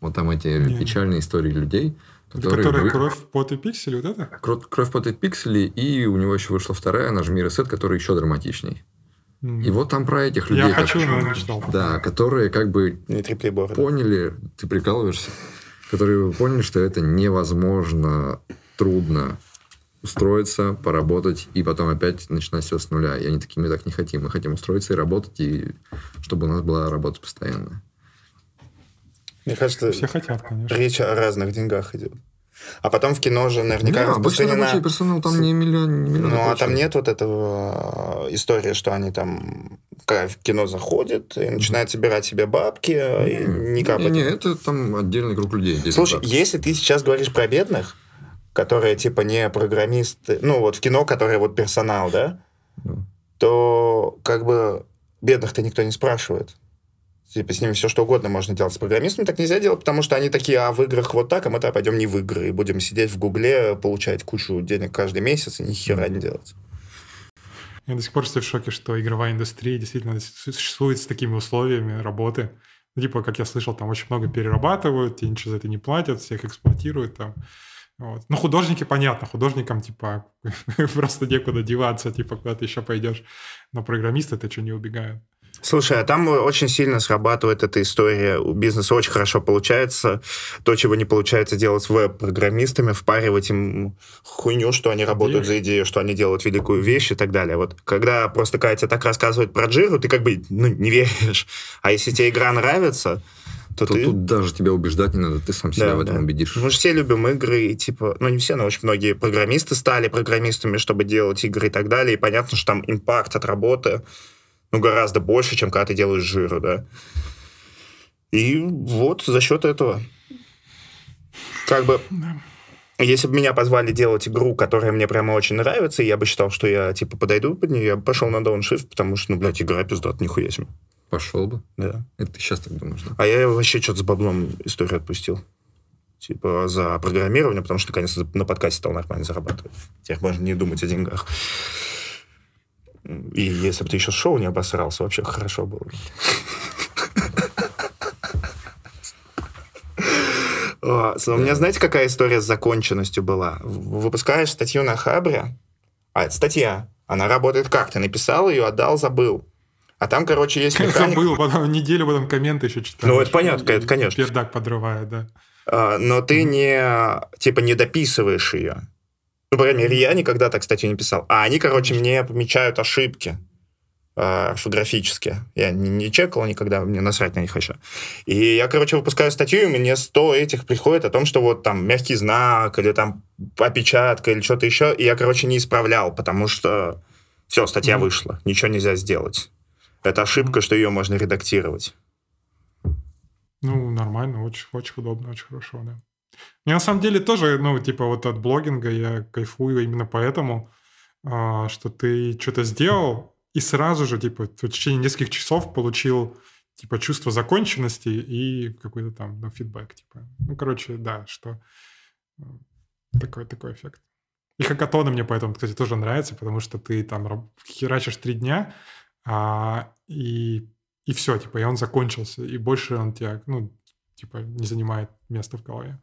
Вот там эти не. печальные истории людей, которые... Которые вы... кровь, пот и пиксели, вот это? Кровь, кровь, пот и пиксели, и у него еще вышла вторая, нажми ресет, которая еще драматичней. И вот там про этих людей. Я хочу, но не читал. Да, которые как бы поняли, ты прикалываешься, которые поняли, что это невозможно трудно устроиться, поработать и потом опять начинать все с нуля. И они такие, мы так не хотим. Мы хотим устроиться и работать, и чтобы у нас была работа постоянная. Мне кажется, все хотят, конечно. речь о разных деньгах идет. А потом в кино же наверняка да, распространена... Обычно персонал там не миллион, не миллион Ну, а там нет вот этого э, истории, что они там в кино заходят и начинают собирать себе бабки mm-hmm. и не капать. Не, не, это там отдельный круг людей. Слушай, бабки. если ты сейчас говоришь про бедных, которые типа не программисты, ну вот в кино, которые вот персонал, да, mm. то как бы бедных-то никто не спрашивает. Типа с ними все что угодно можно делать. С программистами так нельзя делать, потому что они такие, а в играх вот так, а мы-то пойдем не в игры. И будем сидеть в Гугле, получать кучу денег каждый месяц и ни хера не делать. Я до сих пор в шоке, что игровая индустрия действительно существует с такими условиями работы. Ну, типа, как я слышал, там очень много перерабатывают, и ничего за это не платят, всех эксплуатируют там. Вот. Ну, художники, понятно, художникам, типа, просто некуда деваться, типа, куда ты еще пойдешь. Но программисты-то что не убегают. Слушай, а там очень сильно срабатывает эта история. У бизнеса очень хорошо получается то, чего не получается делать веб-программистами, впаривать им хуйню, что они работают за идею, что они делают великую вещь и так далее. Вот когда просто Катя так рассказывает про Джиру, ты как бы ну, не веришь. А если тебе игра нравится, то, то ты... тут даже тебя убеждать не надо, ты сам себя да, в этом да. убедишь. Мы же все любим игры, и, типа, ну не все, но очень многие программисты стали программистами, чтобы делать игры и так далее, и понятно, что там импакт от работы ну, гораздо больше, чем когда ты делаешь жиру, да. И вот за счет этого как бы... Если бы меня позвали делать игру, которая мне прямо очень нравится, и я бы считал, что я, типа, подойду под нее, я бы пошел на дауншифт, потому что, ну, блядь, игра пиздат, нихуя себе. Пошел бы? Да. Это ты сейчас так думаешь, да? А я вообще что-то с баблом историю отпустил. Типа за программирование, потому что, наконец, на подкасте стал нормально зарабатывать. Теперь можно не думать о деньгах. И если бы ты еще шоу не обосрался, вообще хорошо было. У меня, знаете, какая история с законченностью была? Выпускаешь статью на Хабре, а это статья, она работает как? Ты написал ее, отдал, забыл. А там, короче, есть механик... Забыл, потом неделю потом комменты еще читаешь. Ну, это понятно, это конечно. Пердак подрывает, да. А, но ты не, типа, не дописываешь ее. Ну, по крайней мере, я никогда так, кстати, не писал. А они, короче, мне помечают ошибки э, орфографические. Я не, не чекал никогда, мне насрать на них еще. И я, короче, выпускаю статью, и мне 100 этих приходит о том, что вот там мягкий знак, или там опечатка, или что-то еще. И я, короче, не исправлял, потому что все, статья mm-hmm. вышла, ничего нельзя сделать. Это ошибка, что ее можно редактировать. Ну, нормально, очень, очень удобно, очень хорошо, да. Мне на самом деле тоже, ну, типа вот от блогинга я кайфую именно поэтому, а, что ты что-то сделал, и сразу же, типа, в течение нескольких часов получил, типа, чувство законченности и какой-то там, ну, фидбэк, типа. Ну, короче, да, что э, такой, такой эффект. И хакатоны мне поэтому, кстати, тоже нравятся, потому что ты там херачишь три дня, а, и, и все, типа, и он закончился, и больше он тебя, ну, типа, не занимает места в голове.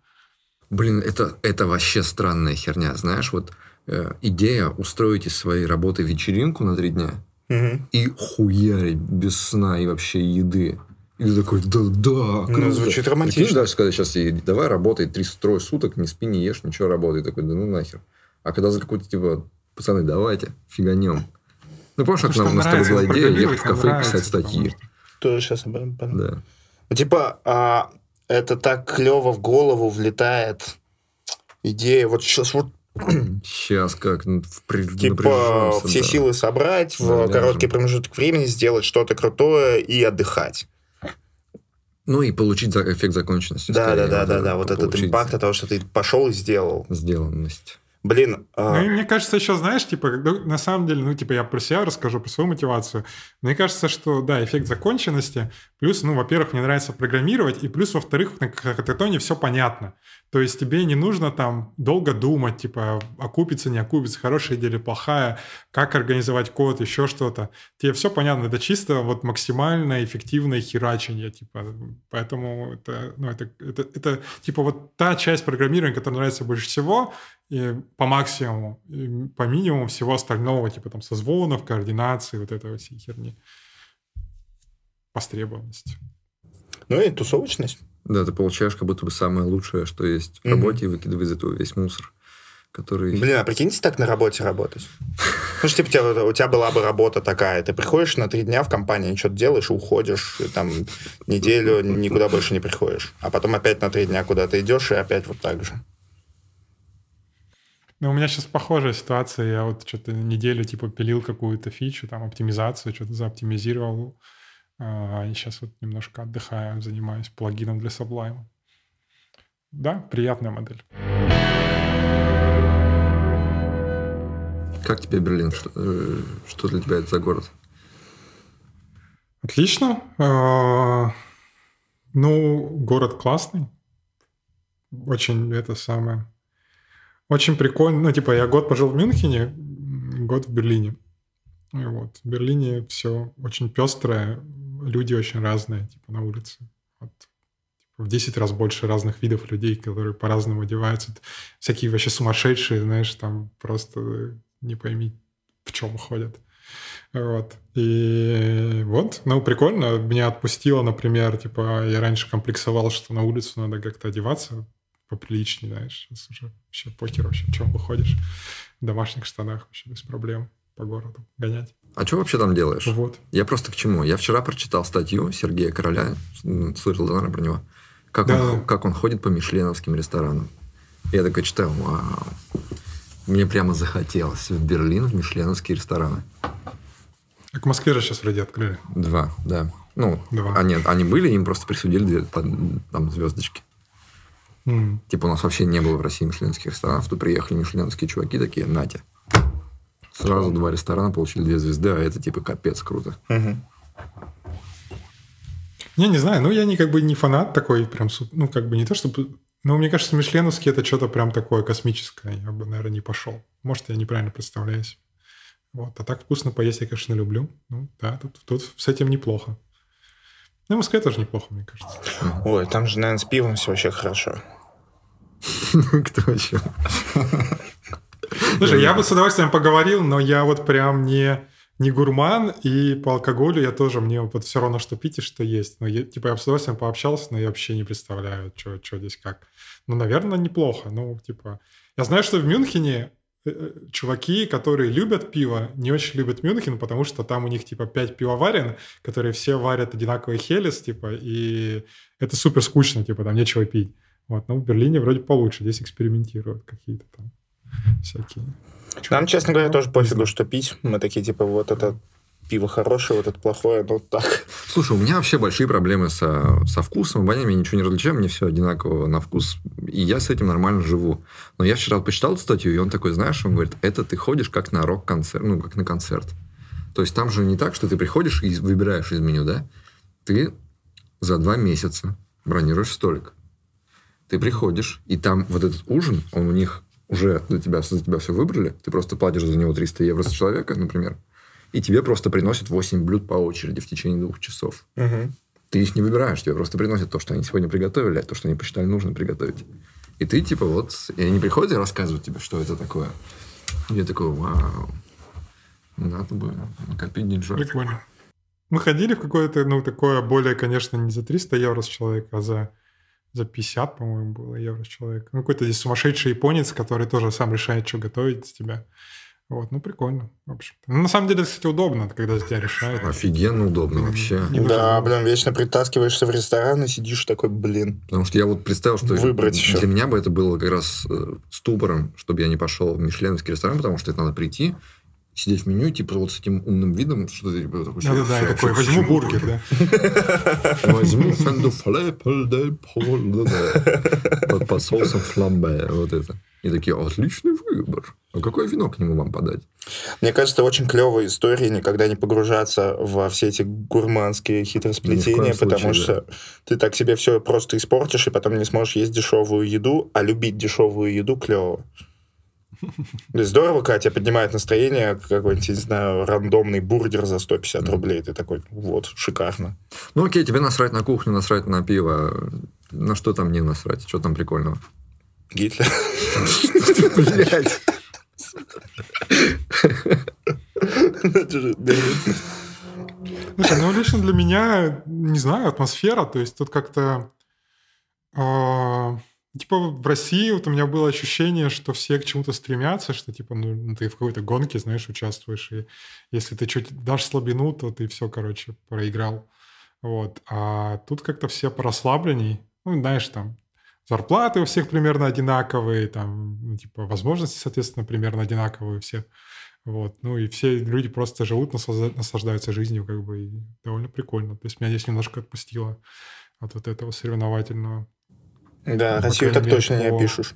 Блин, это, это вообще странная херня. Знаешь, вот э, идея устроить из своей работы вечеринку на три дня угу. и хуярить без сна и вообще еды. И ты такой, да, да, круто. Ну, звучит романтично. Прикинь, даже сказать, сейчас давай работай три трое суток, не спи, не ешь, ничего работай. Такой, да ну нахер. А когда за какой-то, типа, пацаны, давайте, фиганем. Ну, помнишь, как нам на тобой была идея ехать в кафе и писать статьи? Тоже сейчас об этом Да. Ну, типа, а, это так клево в голову влетает идея. Вот сейчас вот Сейчас как ну, в Типа все да. силы собрать, в короткий промежуток времени сделать что-то крутое и отдыхать. Ну и получить эффект законченности. Да, да, да, да, да. Вот этот импакт от того, что ты пошел и сделал. Сделанность. Блин. А ну, мне кажется, еще, знаешь, типа, ну, на самом деле, ну, типа, я про себя расскажу, про свою мотивацию. Мне кажется, что, да, эффект законченности, плюс, ну, во-первых, мне нравится программировать, и плюс, во-вторых, на хакатоне все понятно. То есть тебе не нужно там долго думать, типа, окупится, не окупится, хорошая идея или плохая, как организовать код, еще что-то. Тебе все понятно, это чисто вот максимально эффективное херачение, типа, поэтому это, ну, это, это, это, типа, вот та часть программирования, которая нравится больше всего, и по максимуму, и по минимуму всего остального, типа там созвонов, координации, вот этого всей херни. Востребованность. Ну и тусовочность. Да, ты получаешь как будто бы самое лучшее, что есть в работе, mm-hmm. и выкидываешь из этого весь мусор. Который... Блин, а прикиньте так на работе работать. Ну, что, типа, у тебя, у тебя была бы работа такая, ты приходишь на три дня в компании, что-то делаешь, уходишь, и там неделю никуда больше не приходишь. А потом опять на три дня куда-то идешь, и опять вот так же. Ну, у меня сейчас похожая ситуация. Я вот что-то неделю типа пилил какую-то фичу, там оптимизацию, что-то заоптимизировал. А, сейчас вот немножко отдыхаю, занимаюсь плагином для Sublime. Да, приятная модель. Как тебе Берлин? Что, э, что для тебя это за город? Отлично. А, ну, город классный. Очень это самое очень прикольно. Ну, типа, я год пожил в Мюнхене, год в Берлине. И вот. В Берлине все очень пестрое, люди очень разные, типа, на улице. Вот. Типа, в 10 раз больше разных видов людей, которые по-разному одеваются. Всякие вообще сумасшедшие, знаешь, там просто не пойми, в чем ходят. Вот. И вот, ну, прикольно. Меня отпустило, например, типа, я раньше комплексовал, что на улицу надо как-то одеваться поприличнее, знаешь. Сейчас уже вообще покер вообще, в чем выходишь. В домашних штанах вообще без проблем по городу гонять. А что вообще там делаешь? Вот. Я просто к чему? Я вчера прочитал статью Сергея Короля, слышал, наверное, про него, как, да. он, как он ходит по мишленовским ресторанам. Я такой читаю, вау. Мне прямо захотелось в Берлин в мишленовские рестораны. Так в Москве же сейчас вроде открыли. Два, да. Ну, Два. Они, они были, им просто присудили две там звездочки. Mm. Типа у нас вообще не было в России мишленовских ресторанов. Тут приехали мишленовские чуваки такие, нате. Сразу два ресторана получили две звезды, а это типа капец круто. Угу. Не, не знаю, ну я не как бы не фанат такой, прям, ну как бы не то, чтобы... Ну, мне кажется, Мишленовский это что-то прям такое космическое. Я бы, наверное, не пошел. Может, я неправильно представляюсь. Вот. А так вкусно поесть я, конечно, люблю. Ну, да, тут, тут с этим неплохо. Ну, в Москве тоже неплохо, мне кажется. Ой, там же, наверное, с пивом все вообще хорошо. Кто еще? Слушай, я бы с удовольствием поговорил, но я вот прям не, не гурман, и по алкоголю я тоже, мне вот все равно, что пить и что есть. Но я, типа, я с удовольствием пообщался, но я вообще не представляю, что, что здесь как. Ну, наверное, неплохо. Ну, типа, я знаю, что в Мюнхене э, э, чуваки, которые любят пиво, не очень любят Мюнхен, потому что там у них типа пять пивоварен, которые все варят одинаковый хелес, типа, и это супер скучно, типа, там нечего пить. Вот, ну, в Берлине вроде получше, здесь экспериментируют какие-то там всякие. Нам, честно говоря, тоже пофигу, что пить. Мы такие, типа, вот это пиво хорошее, вот это плохое, ну так. Слушай, у меня вообще большие проблемы со, со вкусом, обонянием, я ничего не различаю, мне все одинаково на вкус, и я с этим нормально живу. Но я вчера почитал эту статью, и он такой, знаешь, он говорит, это ты ходишь как на рок-концерт, ну, как на концерт. То есть там же не так, что ты приходишь и выбираешь из меню, да? Ты за два месяца бронируешь столик. Ты приходишь, и там вот этот ужин, он у них уже за тебя, за тебя все выбрали, ты просто платишь за него 300 евро с человека, например, и тебе просто приносят 8 блюд по очереди в течение двух часов. Угу. Ты их не выбираешь, тебе просто приносят то, что они сегодня приготовили, а то, что они посчитали нужно приготовить. И ты типа вот, и они приходят и рассказывают тебе, что это такое. И я такой, вау, надо бы накопить деньжат. Прикольно. Мы ходили в какое-то, ну, такое более, конечно, не за 300 евро с человека, а за за 50, по-моему, было евро с человека. Ну, какой-то здесь сумасшедший японец, который тоже сам решает, что готовить с тебя. Вот, ну, прикольно, в общем Ну, на самом деле, кстати, удобно, когда за тебя решают. Офигенно удобно вообще. Не да, блин, вечно притаскиваешься в ресторан и сидишь такой, блин. Потому что я вот представил, что Выбрать для еще. меня бы это было как раз э, ступором, чтобы я не пошел в мишленовский ресторан, потому что это надо прийти, сидеть в меню, типа вот с этим умным видом, что ты типа, такой... Да-да-да, я такой, возьму бургер, да. Возьму фендуфлепель де пол, по соусом фламбе, вот это. И такие, отличный выбор. А какое вино к нему вам подать? Мне кажется, это очень клевая история никогда не погружаться во все эти гурманские хитросплетения, потому случае, что да. ты так себе все просто испортишь, и потом не сможешь есть дешевую еду, а любить дешевую еду клево. Здорово, Катя поднимает настроение, какой-нибудь, не знаю, рандомный бургер за 150 рублей. Ты такой, вот, шикарно. Ну окей, тебе насрать на кухню, насрать на пиво. На что там не насрать? Что там прикольного? Гитлер. Блять. Слушай, ну лично для меня, не знаю, атмосфера, то есть тут как-то а, Типа в России вот у меня было ощущение, что все к чему-то стремятся, что типа ну, ну ты в какой-то гонке, знаешь, участвуешь, и если ты чуть дашь слабину, то ты все, короче, проиграл. Вот. А тут как-то все порасслабленней. Ну, знаешь, там зарплаты у всех примерно одинаковые, там, ну, типа, возможности, соответственно, примерно одинаковые у всех. Вот. Ну, и все люди просто живут, наслаждаются жизнью, как бы, и довольно прикольно. То есть меня здесь немножко отпустило от вот этого соревновательного. Да, ну, Россию так точно не опишешь.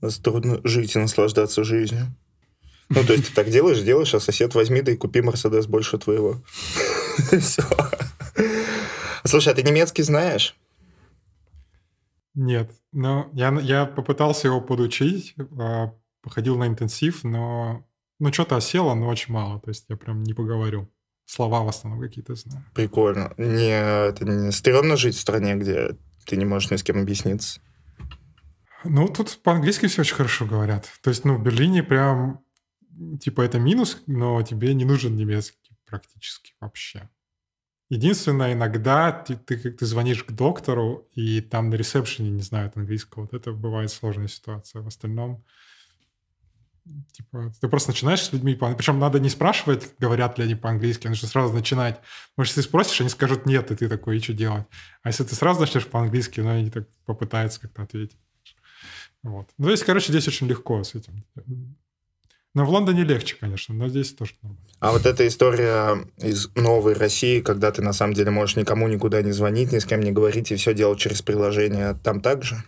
Нас трудно жить и наслаждаться жизнью. Ну, то есть ты так делаешь, делаешь, а сосед возьми, да и купи Мерседес больше твоего. Все. Слушай, а ты немецкий знаешь? Нет, но я, я попытался его подучить, а, походил на интенсив, но ну, что-то осело, но очень мало. То есть я прям не поговорю. Слова в основном какие-то знаю. Прикольно. Не, это не стрёмно жить в стране, где ты не можешь ни с кем объясниться. Ну, тут по-английски все очень хорошо говорят. То есть, ну, в Берлине прям типа, это минус, но тебе не нужен немецкий практически вообще. Единственное, иногда ты, ты, ты звонишь к доктору, и там на ресепшене не знают английского. Вот это бывает сложная ситуация. В остальном, типа, ты просто начинаешь с людьми, причем надо не спрашивать, говорят ли они по-английски, нужно сразу начинать. Может, если ты спросишь, они скажут нет, и ты такой, и что делать? А если ты сразу начнешь по-английски, ну, они так попытаются как-то ответить. Вот. Ну, то есть, короче, здесь очень легко с этим. Но в Лондоне легче, конечно, но здесь тоже нормально. А вот эта история из новой России, когда ты на самом деле можешь никому никуда не звонить, ни с кем не говорить и все делать через приложение, там также?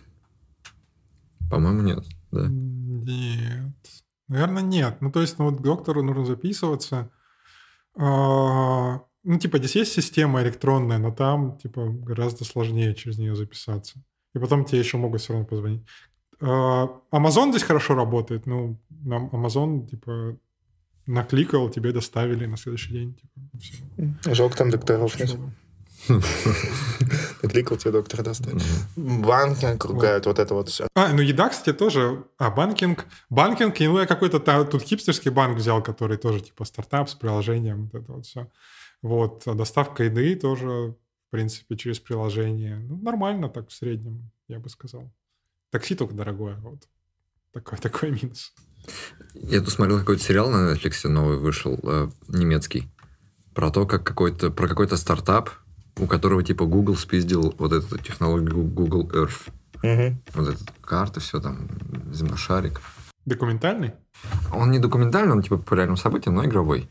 По-моему, нет, да. Нет. Наверное, нет. Ну, то есть, ну, вот к доктору нужно записываться. А, ну, типа, здесь есть система электронная, но там, типа, гораздо сложнее через нее записаться. И потом тебе еще могут все равно позвонить. А, Amazon здесь хорошо работает. Ну, нам Amazon, типа, накликал, тебе доставили на следующий день. Типа, все. Жалко, там докторов нет. Накликал тебе доктора доставить. Банкинг ругают, вот это вот все. А, ну еда, кстати, тоже. А, банкинг. Банкинг, ну я какой-то тут хипстерский банк взял, который тоже типа стартап с приложением, вот это вот все. Вот, а доставка еды тоже, в принципе, через приложение. Ну, нормально так в среднем, я бы сказал. Такси только дорогое. Вот. Такой, такой минус. Я тут смотрел какой-то сериал на Netflix новый вышел, э, немецкий, про то, как какой-то, про какой-то стартап, у которого типа Google спиздил вот эту технологию Google Earth. Угу. Вот эта карта, все там, земношарик. Документальный? Он не документальный, он типа по реальным событиям, но игровой.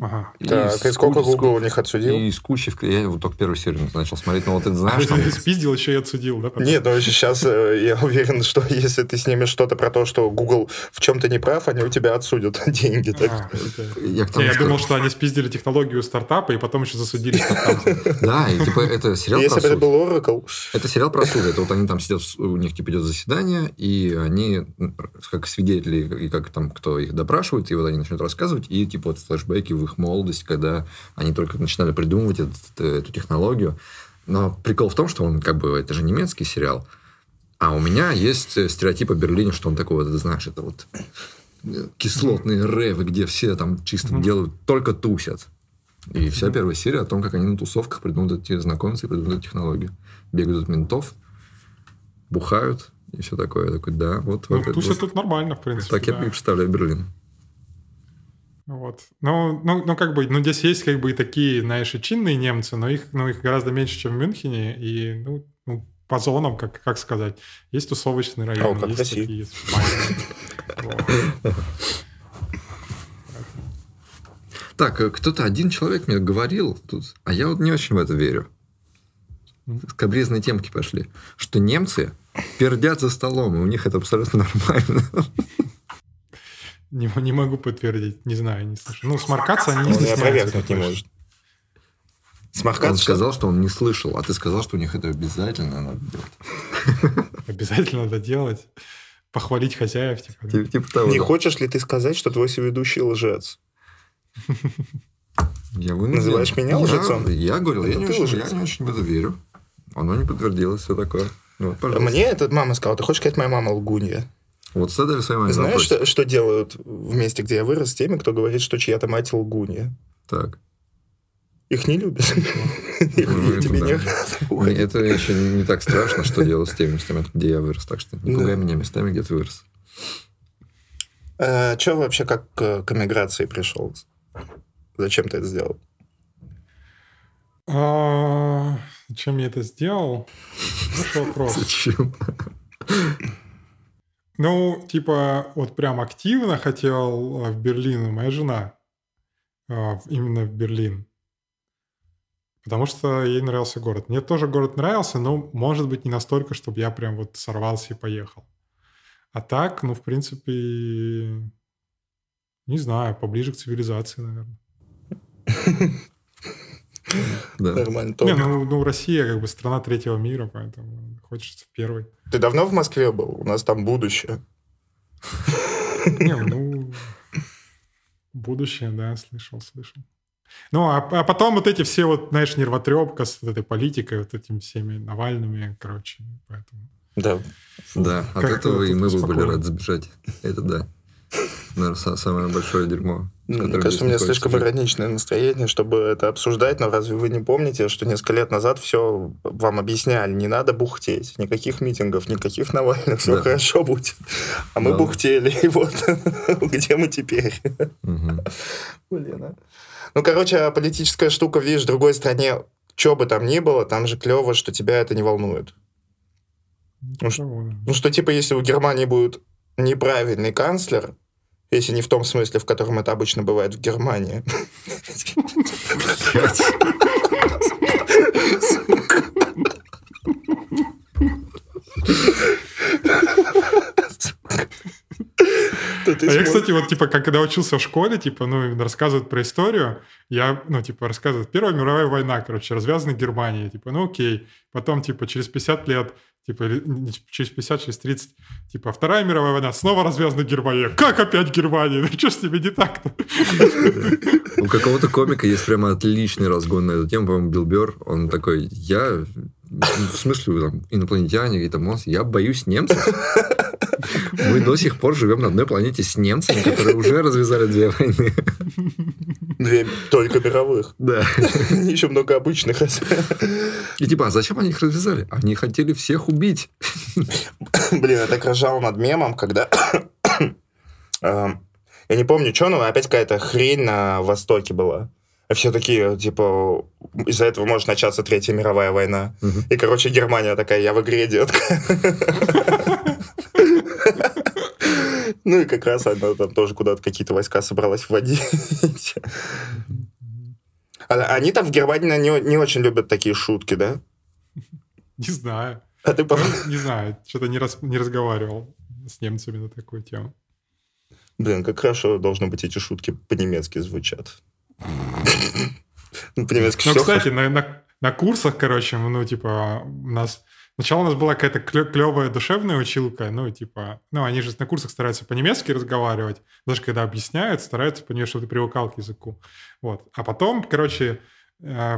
Ага. И так, и сколько Google у них отсудил? И из кучи, я вот только первую серию начал смотреть, но вот это знаешь... Там... Спиздил еще и отсудил, да? Нет, но сейчас э, я уверен, что если ты снимешь что-то про то, что Google в чем-то не прав, они у тебя отсудят деньги. Так. А, я, я думал, что они спиздили технологию стартапа и потом еще засудили стартап. Да, и типа это сериал Если бы это был Oracle. Это сериал про суд. Это вот они там сидят, у них типа идет заседание, и они как свидетели, и как там кто их допрашивает, и вот они начнут рассказывать, и типа вот флешбеки в их молодость, когда они только начинали придумывать этот, эту технологию. Но прикол в том, что он как бы, это же немецкий сериал, а у меня есть стереотип о Берлине, что он такой вот, знаешь, это вот кислотные рэвы, где все там чисто mm-hmm. делают, только тусят. И вся первая серия о том, как они на тусовках придумывают эти знакомцы и придумывают технологию. Бегают от ментов, бухают и все такое. Я такой, да, вот. Ну, вот тусят вот, тут нормально, в принципе. Так да. я представляю Берлин. Вот. Ну, ну, ну, как бы, ну, здесь есть как бы и такие, знаешь, и чинные немцы, но их, ну, их гораздо меньше, чем в Мюнхене, и, ну, ну по зонам, как, как сказать, есть тусовочный район, О, как есть такие Так, э, кто-то один человек мне говорил тут, а я вот не очень в это верю. Скобрезные темки пошли. Что немцы пердят за столом, и у них это абсолютно нормально. Не, не могу подтвердить, не знаю, не слышал. Ну, сморкаться они не стесняются. опровергнуть не может. Сморкаться? Он сказал, что он не слышал, а ты сказал, что у них это обязательно надо делать. Обязательно надо делать. Похвалить хозяев. Типа, типа, типа того, не да. хочешь ли ты сказать, что твой соведущий лжец? Я Называешь меня лжецом? Я, я говорил, я не, очень, я не очень в это верю. Оно не подтвердилось, все такое. Вот, Мне эта мама сказала, ты хочешь сказать, моя мама лгунья? Вот с этой своей Знаешь, что, что делают в месте, где я вырос, с теми, кто говорит, что чья-то мать лгунья? Так. Их не любят. Ну, тебе не Это еще не так страшно, что делать с теми местами, где я вырос. Так что не пугай меня местами, где ты вырос. А, Че вообще как к эмиграции пришел? Зачем ты это сделал? А, зачем я это сделал? Хороший вопрос. Зачем? Ну, типа, вот прям активно хотел в Берлин, моя жена. А, именно в Берлин. Потому что ей нравился город. Мне тоже город нравился, но, может быть, не настолько, чтобы я прям вот сорвался и поехал. А так, ну, в принципе, не знаю, поближе к цивилизации, наверное. Да. Нормально. Не, ну, ну, Россия как бы страна третьего мира, поэтому хочется в первый. Ты давно в Москве был? У нас там будущее. Не, ну, будущее, да, слышал, слышал. Ну, а, а потом вот эти все вот, знаешь, нервотрепка с вот этой политикой, вот этими всеми Навальными, короче, поэтому... Да. Да, от этого и мы бы были рады сбежать. Это да. Наверное, самое большое дерьмо. Мне кажется, у меня слишком жить. ироничное настроение, чтобы это обсуждать, но разве вы не помните, что несколько лет назад все вам объясняли, не надо бухтеть, никаких митингов, никаких Навальных, все да. хорошо будет. А мы да. бухтели, и вот где мы теперь? Блин, а. Ну, короче, политическая штука, видишь, в другой стране, что бы там ни было, там же клево, что тебя это не волнует. Ну, что, ну, что типа, если у Германии будет неправильный канцлер, если не в том смысле, в котором это обычно бывает в Германии. А я, кстати, вот, типа, когда учился в школе, типа, ну, рассказывают про историю, я, ну, типа, рассказывают, Первая мировая война, короче, развязана Германия, типа, ну, окей. Потом, типа, через 50 лет Типа, через 50, через 30. Типа, Вторая мировая война, снова развязана Германия. Как опять Германия? Ну, что с ними не так-то? У какого-то комика есть прямо отличный разгон на эту тему, по-моему, Билл Бёрр. Он такой, я в смысле, там, инопланетяне, и там, я боюсь немцев. Мы до сих пор живем на одной планете с немцами, которые уже развязали две войны. Две только мировых. Да. Еще много обычных. И типа, а зачем они их развязали? Они хотели всех убить. Блин, я так ржал над мемом, когда... Эм, я не помню, что, но опять какая-то хрень на Востоке была. А все такие, типа, из-за этого может начаться Третья мировая война. Угу. И, короче, Германия такая, я в игре, детка. Ну и как раз она там тоже куда-то какие-то войска собралась вводить. А они там в Германии не, не очень любят такие шутки, да? Не знаю. А ты ну, Не знаю, что-то не, раз, не разговаривал с немцами на такую тему. Блин, как хорошо должно быть эти шутки по-немецки звучат. Ну, по-немецки Ну, кстати, на, на, на курсах, короче, ну, типа, у нас Сначала у нас была какая-то клевая душевная училка, ну, типа, ну, они же на курсах стараются по-немецки разговаривать, даже когда объясняют, стараются понимать, чтобы ты привыкал к языку. Вот. А потом, короче, э,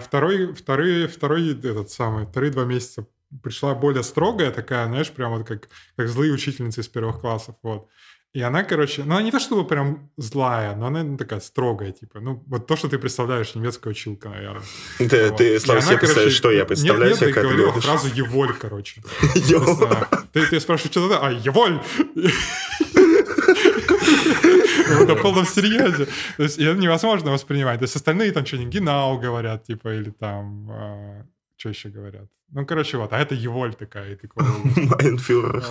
второй, второй, второй, этот самый, вторые два месяца пришла более строгая такая, знаешь, прям вот как, как злые учительницы из первых классов, вот. И она, короче, ну, она не то чтобы прям злая, но она ну, такая строгая, типа, ну, вот то, что ты представляешь, немецкая училка, наверное. Да, вот. ты, Слава, себе представляешь, что я представляю нет, себе, как говорила фразу «еволь», короче. Ты, ты спрашиваешь, что это? А, «еволь!» На полном серьезе. То есть это невозможно воспринимать. То есть остальные там что-нибудь «генау» говорят, типа, или там а, что еще говорят? Ну, короче, вот, а это Еволь такая. И такой, Майнфюрер.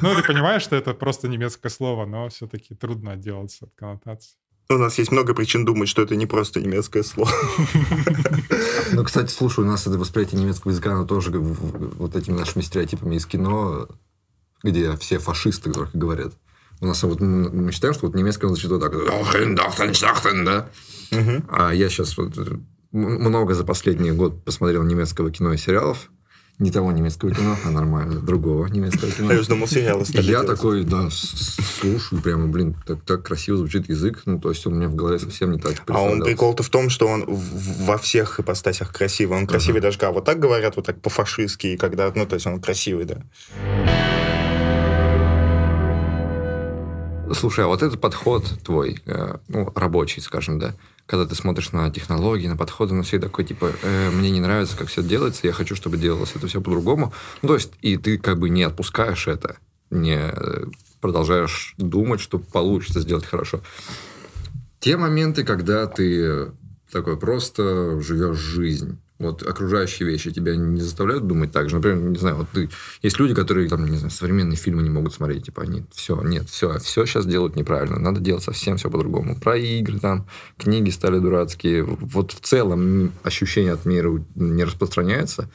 Ну, ты понимаешь, что это просто немецкое слово, но все-таки трудно отделаться от коннотации. У нас есть много причин думать, что это не просто немецкое слово. Ну, кстати, слушай, у нас это восприятие немецкого языка, оно тоже вот этими нашими стереотипами из кино, где все фашисты только говорят. У нас вот мы считаем, что вот немецкий он звучит вот так. Да? А я сейчас вот много за последний год посмотрел немецкого кино и сериалов. Не того немецкого кино, а нормально, другого немецкого кино. Я думал, сериалы Я такой, да, слушаю, прямо, блин, так, так красиво звучит язык. Ну, то есть он у меня в голове совсем не так А он прикол-то в том, что он во всех ипостасях красивый. Он красивый даже, когда вот так говорят, вот так по-фашистски, когда, ну, то есть он красивый, да. Слушай, а вот этот подход твой, э, ну, рабочий, скажем, да, когда ты смотришь на технологии, на подходы, на все такой, типа, э, мне не нравится, как все делается, я хочу, чтобы делалось это все по-другому. Ну, то есть, и ты как бы не отпускаешь это, не э, продолжаешь думать, что получится сделать хорошо. Те моменты, когда ты такой просто живешь жизнь, вот окружающие вещи тебя не заставляют думать так же. Например, не знаю, вот ты, есть люди, которые там, не знаю, современные фильмы не могут смотреть, типа они все, нет, все, все сейчас делают неправильно, надо делать совсем все по-другому. Про игры там, книги стали дурацкие. Вот в целом ощущение от мира не распространяется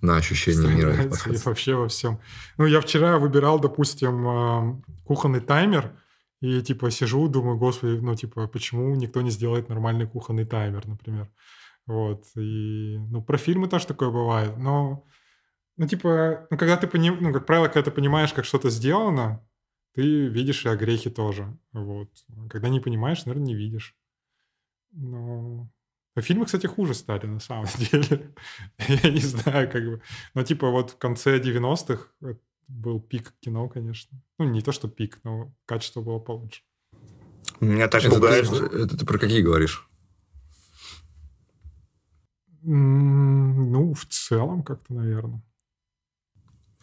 на ощущение мира. И вообще во всем. Ну, я вчера выбирал, допустим, а, кухонный таймер, и типа сижу, думаю, господи, ну типа, почему никто не сделает нормальный кухонный таймер, например. Вот, и, ну, про фильмы тоже такое бывает, но, ну, типа, ну, когда ты, поним... ну, как правило, когда ты понимаешь, как что-то сделано, ты видишь и огрехи тоже, вот. Когда не понимаешь, наверное, не видишь. Но... А фильмы, кстати, хуже стали, на самом деле. Я не знаю, как бы. Но, типа, вот в конце 90-х был пик кино, конечно. Ну, не то, что пик, но качество было получше. Меня так это пугает. Ты, это ты про какие говоришь? Ну, в целом как-то, наверное.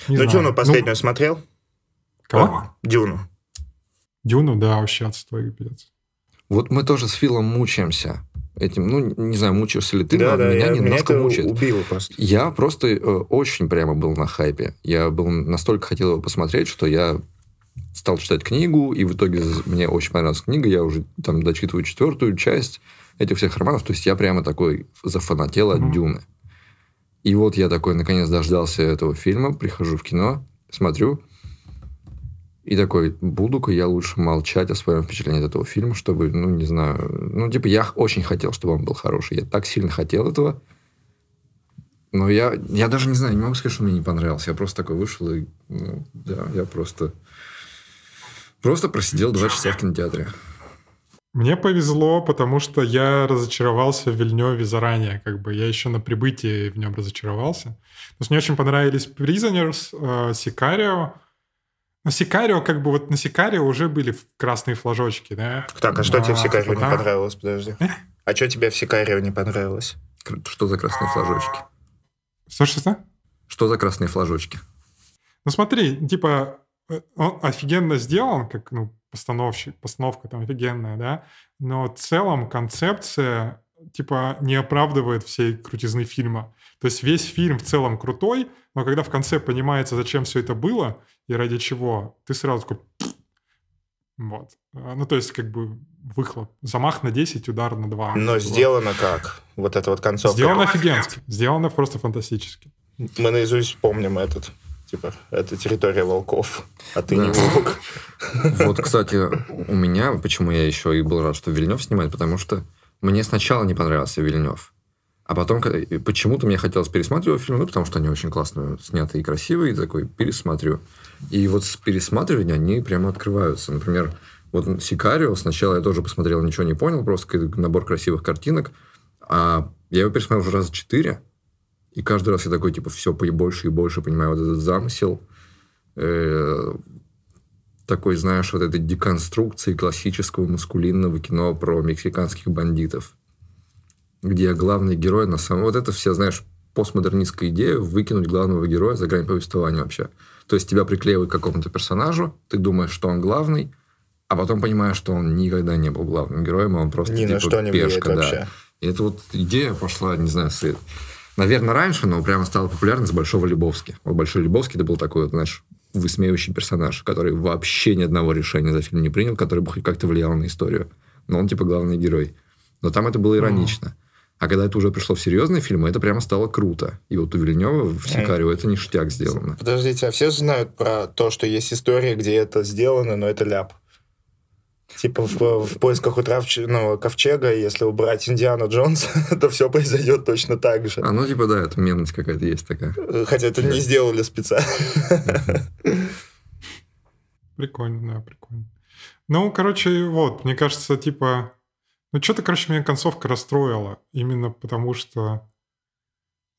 Не ну, знаю. Дюну последнюю ну, смотрел? Кого? Дюну. Дюну, да, вообще отстой, пипец. Вот мы тоже с Филом мучаемся этим. Ну, не знаю, мучаешься ли ты, да, но да, меня я, немножко меня мучает. убило просто. Я просто э, очень прямо был на хайпе. Я был настолько хотел его посмотреть, что я стал читать книгу, и в итоге мне очень понравилась книга. Я уже там дочитываю четвертую часть этих всех романов. То есть я прямо такой зафанател от mm-hmm. Дюны. И вот я такой, наконец, дождался этого фильма, прихожу в кино, смотрю, и такой, буду-ка я лучше молчать о своем впечатлении от этого фильма, чтобы, ну, не знаю, ну, типа, я очень хотел, чтобы он был хороший. Я так сильно хотел этого. Но я, я даже не знаю, не могу сказать, что мне не понравился. Я просто такой вышел и, ну, да, я просто... Просто просидел два часа в кинотеатре. Мне повезло, потому что я разочаровался в Вильневе заранее. Как бы я еще на прибытии в нем разочаровался. То есть мне очень понравились Prisoners, Сикарио. Э, на Сикарио, как бы вот на Сикарио уже были красные флажочки, да? Так, а что а, тебе в Сикарио не понравилось? Подожди. Э? А что тебе в Сикарио не понравилось? Что за красные флажочки? Что, что, что? Что за красные флажочки? Ну смотри, типа, э, он офигенно сделан, как, ну, постановщик, постановка там офигенная, да, но в целом концепция типа не оправдывает всей крутизны фильма. То есть весь фильм в целом крутой, но когда в конце понимается, зачем все это было и ради чего, ты сразу такой... Вот. А, ну, то есть, как бы, выхлоп. Замах на 10, удар на 2. Но вот. сделано как? Вот это вот концовка. Сделано офигенски. Сделано просто фантастически. Мы наизусть помним этот Типа, это территория волков, а ты да. не волк. Вот, кстати, у меня, почему я еще и был рад, что Вильнев снимает, потому что мне сначала не понравился Вильнев. А потом почему-то мне хотелось пересматривать фильм, ну, потому что они очень классно сняты и красивые, и такой пересмотрю. И вот с пересматривания они прямо открываются. Например, вот Сикарио сначала я тоже посмотрел, ничего не понял, просто набор красивых картинок. А я его пересмотрел уже раза четыре, и каждый раз я такой, типа, все больше и больше понимаю вот этот замысел. Э, такой, знаешь, вот этой деконструкции классического маскулинного кино про мексиканских бандитов. Где главный герой на самом... Вот это все, знаешь, постмодернистская идея выкинуть главного героя за грань повествования вообще. То есть тебя приклеивают к какому-то персонажу, ты думаешь, что он главный, а потом понимаешь, что он никогда не был главным героем, а он просто Ни типа, на что не пешка. Да. Вообще. И это вот идея пошла, не знаю, с наверное, раньше, но прямо стала популярна с Большого Лебовски. Вот Большой Лебовский это был такой, вот, знаешь, высмеивающий персонаж, который вообще ни одного решения за фильм не принял, который бы хоть как-то влиял на историю. Но он, типа, главный герой. Но там это было иронично. Mm. А когда это уже пришло в серьезные фильмы, это прямо стало круто. И вот у Вильнева в Сикарио это ништяк сделано. Подождите, а все знают про то, что есть история, где это сделано, но это ляп? Типа в, в поисках утравченного ковчега, если убрать Индиана Джонса, то все произойдет точно так же. А ну типа да, это мемность какая-то есть такая. Хотя это не сделали специально. Прикольно, да, прикольно. Ну, короче, вот, мне кажется, типа... Ну, что-то, короче, меня концовка расстроила. Именно потому что...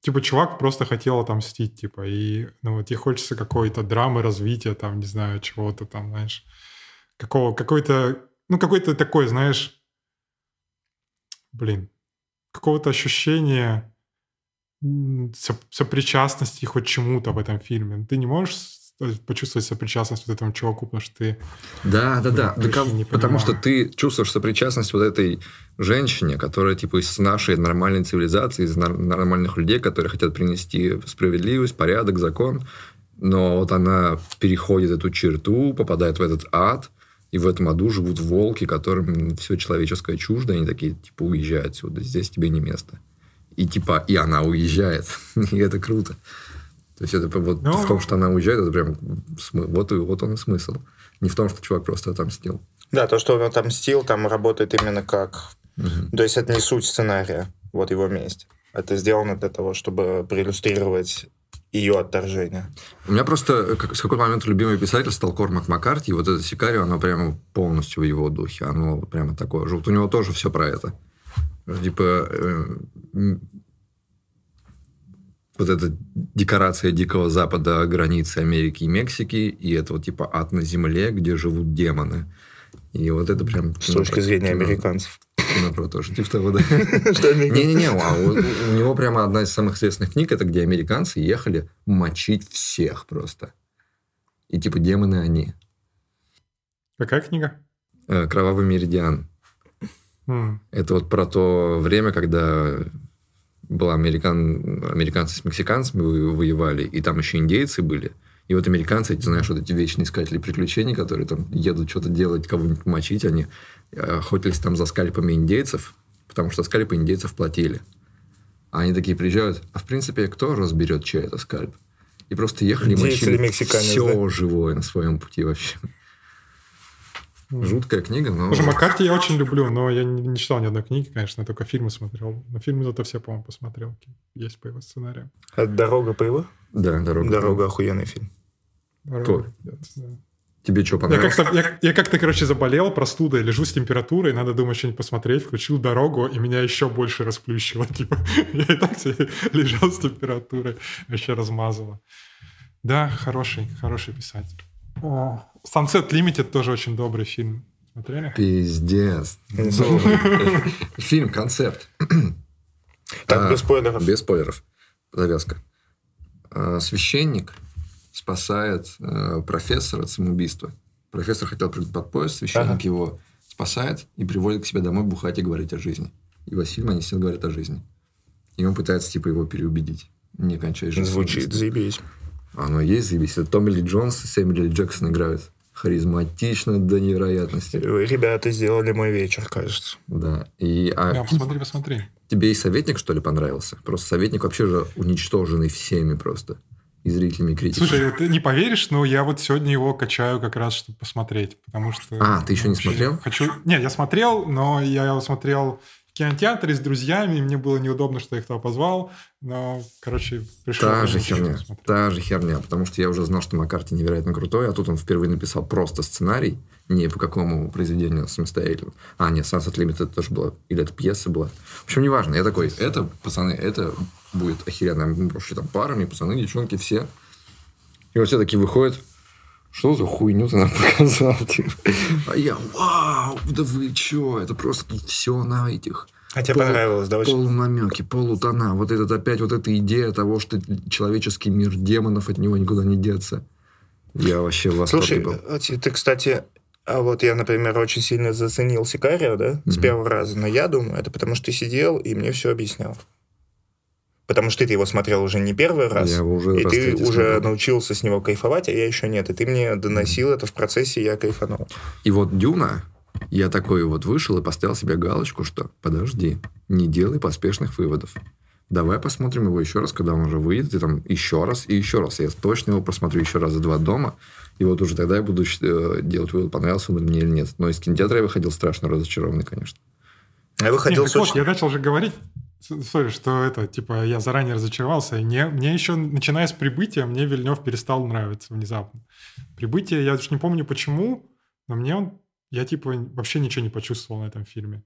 Типа, чувак просто хотел отомстить, типа, и, ну, вот, ей хочется какой-то драмы, развития, там, не знаю, чего-то там, знаешь какого, какой-то, ну, какой-то такой, знаешь, блин, какого-то ощущения сопричастности хоть чему-то в этом фильме. Ты не можешь почувствовать сопричастность вот этому чуваку, потому что ты... Да, да, да. да не потому что ты чувствуешь сопричастность вот этой женщине, которая типа из нашей нормальной цивилизации, из нормальных людей, которые хотят принести справедливость, порядок, закон. Но вот она переходит эту черту, попадает в этот ад – и в этом аду живут волки, которым все человеческое чуждо, они такие, типа, уезжай отсюда, здесь тебе не место. И типа, и она уезжает. и это круто. То есть, это вот Но... в том, что она уезжает, это прям вот, вот он и смысл. Не в том, что чувак просто отомстил. Да, то, что он отомстил, там работает именно как... Угу. То есть, это не суть сценария, вот его месть. Это сделано для того, чтобы проиллюстрировать ее отторжение. У меня просто как, с какого момента любимый писатель стал Кормак Маккарти, и вот это Сикарио, оно прямо полностью в его духе, оно прямо такое же. Вот у него тоже все про это. Типа, э, вот эта декорация Дикого Запада, границы Америки и Мексики, и это вот типа ад на земле, где живут демоны. И вот это прям... С точки зрения кино, американцев. Кино про то, что типа того, да. Не-не-не, а у него прямо одна из самых известных книг, это где американцы ехали мочить всех просто. И типа демоны они. Какая книга? Э, Кровавый меридиан. Это вот про то время, когда была американ... американцы с мексиканцами воевали, и там еще индейцы были. И вот американцы, эти, знаешь, вот эти вечные искатели приключений, которые там едут что-то делать, кого-нибудь мочить, они э, охотились там за скальпами индейцев, потому что скальпы индейцев платили. А они такие приезжают, а в принципе, кто разберет, чей это скальп? И просто ехали и мочили все да? живое на своем пути вообще. Жуткая книга, но... Слушай, Маккарти я очень люблю, но я не, не читал ни одной книги, конечно, я только фильмы смотрел. Но фильмы зато все, по-моему, посмотрел. Есть по его сценарию. А «Дорога» по его? Да, «Дорога». «Дорога» охуенный фильм. Дорога. Тебе что понравилось? Я как-то, я, я как-то, короче, заболел простудой, лежу с температурой, надо, думать, что-нибудь посмотреть, включил дорогу, и меня еще больше расплющило. Типа, я и так лежал с температурой, еще размазало. Да, хороший, хороший писатель. Sunset Limited тоже очень добрый фильм. Смотрели? Пиздец. Фильм, концепт. Так, без спойлеров. Без спойлеров. Завязка. А, священник спасает э, профессора от самоубийства. Профессор хотел прыгнуть под поезд, священник его спасает и приводит к себе домой бухать и говорить о жизни. И они все говорят о жизни. И он пытается, типа, его переубедить. Не кончай жизнь. Звучит, заебись. Оно есть, заебись. Это Томми Ли Джонс и Сэмюэл Ли Джексон играют. Харизматично до невероятности. Вы, ребята, сделали мой вечер, кажется. Да. И, а... Да, посмотри, посмотри. Тебе и советник, что ли, понравился? Просто советник вообще же уничтоженный всеми просто. И зрителями, и критиками. Слушай, ты не поверишь, но я вот сегодня его качаю как раз, чтобы посмотреть. Потому что... А, ты еще не смотрел? Хочу... Нет, я смотрел, но я его смотрел кинотеатре с друзьями, мне было неудобно, что я их туда позвал, но, короче, пришел... Та же херня, та же херня, потому что я уже знал, что Маккарти невероятно крутой, а тут он впервые написал просто сценарий, не по какому произведению самостоятельно. А, нет, Sunset Limited тоже была, или это пьеса была. В общем, неважно, я такой, это, пацаны, это будет охеренно. Мы вообще там парами, пацаны, девчонки, все. И вот все такие выходят, что за хуйню ты нам показал? Типа? А я, вау, да вы чё? Это просто все на этих... А тебе Пол, понравилось, да? Очень? Полунамеки, полутона. Вот этот опять вот эта идея того, что человеческий мир демонов, от него никуда не деться. Я вообще в восторге Слушай, был. А ты, кстати, а вот я, например, очень сильно заценил Сикарио, да, с mm-hmm. первого раза. Но я думаю, это потому что ты сидел и мне все объяснял. Потому что ты его смотрел уже не первый раз, я уже и ты уже смотрел. научился с него кайфовать, а я еще нет. И ты мне доносил это в процессе, я кайфанул. И вот Дюна, я такой вот вышел и поставил себе галочку, что подожди, не делай поспешных выводов. Давай посмотрим его еще раз, когда он уже выйдет, и там еще раз, и еще раз. Я точно его просмотрю еще раз за два дома, и вот уже тогда я буду э, делать вывод, понравился он мне или нет. Но из кинотеатра я выходил страшно разочарованный, конечно. Я выходил... Нет, так вот, я начал же говорить, Сори, что это, типа, я заранее разочаровался. И мне, мне еще, начиная с прибытия, мне Вильнев перестал нравиться внезапно. Прибытие, я даже не помню почему, но мне он, я, типа, вообще ничего не почувствовал на этом фильме.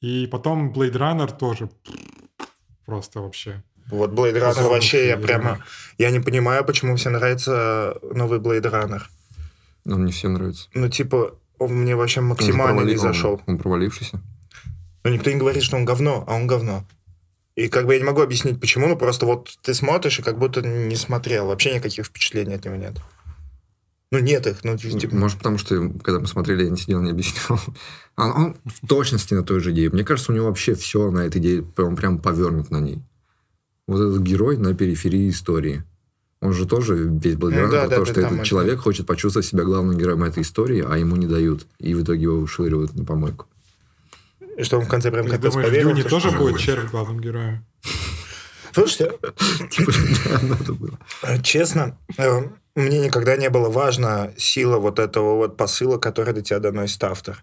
И потом Blade Runner тоже просто вообще. Вот Blade Runner вообще, я прямо, я не понимаю, почему всем нравится новый Blade Runner. Он не всем нравится. Ну, типа, он мне вообще максимально не зашел. Он, он провалившийся. Но никто не говорит, что он говно, а он говно. И как бы я не могу объяснить, почему, но просто вот ты смотришь и как будто не смотрел. Вообще никаких впечатлений от него нет. Ну, нет их. Ну, типа... Может, потому что, когда мы смотрели, я не сидел, не объяснял. Он, он в точности на той же идее. Мне кажется, у него вообще все на этой идее прям, прям повернут на ней. Вот этот герой на периферии истории. Он же тоже весь благодарен ну, да, то, да, что этот человек это... хочет почувствовать себя главным героем этой истории, а ему не дают. И в итоге его вышвыривают на помойку. Что он в конце прям Ты капец думаешь, поверил. Дюни тоже будет червь главным героем? Слушайте, типа, э, честно, э, мне никогда не было важно сила вот этого вот посыла, который до тебя доносит автор.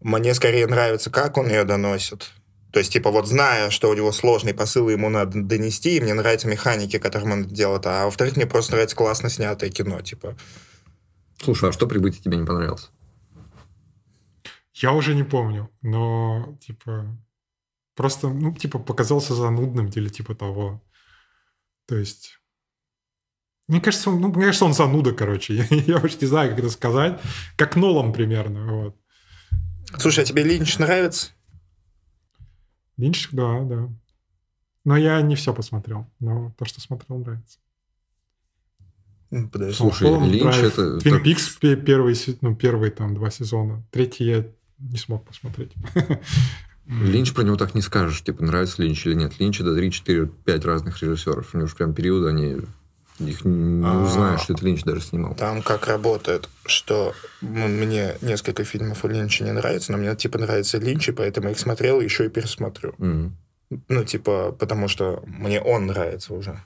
Мне скорее нравится, как он ее доносит. То есть, типа, вот зная, что у него сложный посыл, ему надо донести, и мне нравятся механики, которым он делает. А во-вторых, мне просто нравится классно снятое кино, типа. Слушай, а что прибытие тебе не понравилось? Я уже не помню, но, типа, просто, ну, типа, показался занудным или типа того. То есть... Мне кажется, он, ну, мне кажется, он зануда, короче. Я, я вообще не знаю, как это сказать. Как Нолан примерно. Вот. Слушай, а тебе Линч нравится? Линч, да, да. Но я не все посмотрел. Но то, что смотрел, нравится. Подожди. Слушай, Линч Драйв. это... Твин так- Пикс пе- первый, ну, первые там два сезона. Третий я не смог посмотреть. Линч про него так не скажешь, типа, нравится Линч или нет. Линч это 3, 4, 5 разных режиссеров. У него же прям периоды, они... Их не А. узнаешь, что это Линч даже снимал. Там как работает, что мне несколько фильмов у Линча не нравится, но мне типа нравится Линч, и поэтому я их смотрел и еще и пересмотрю. Ну, типа, потому что мне он нравится уже.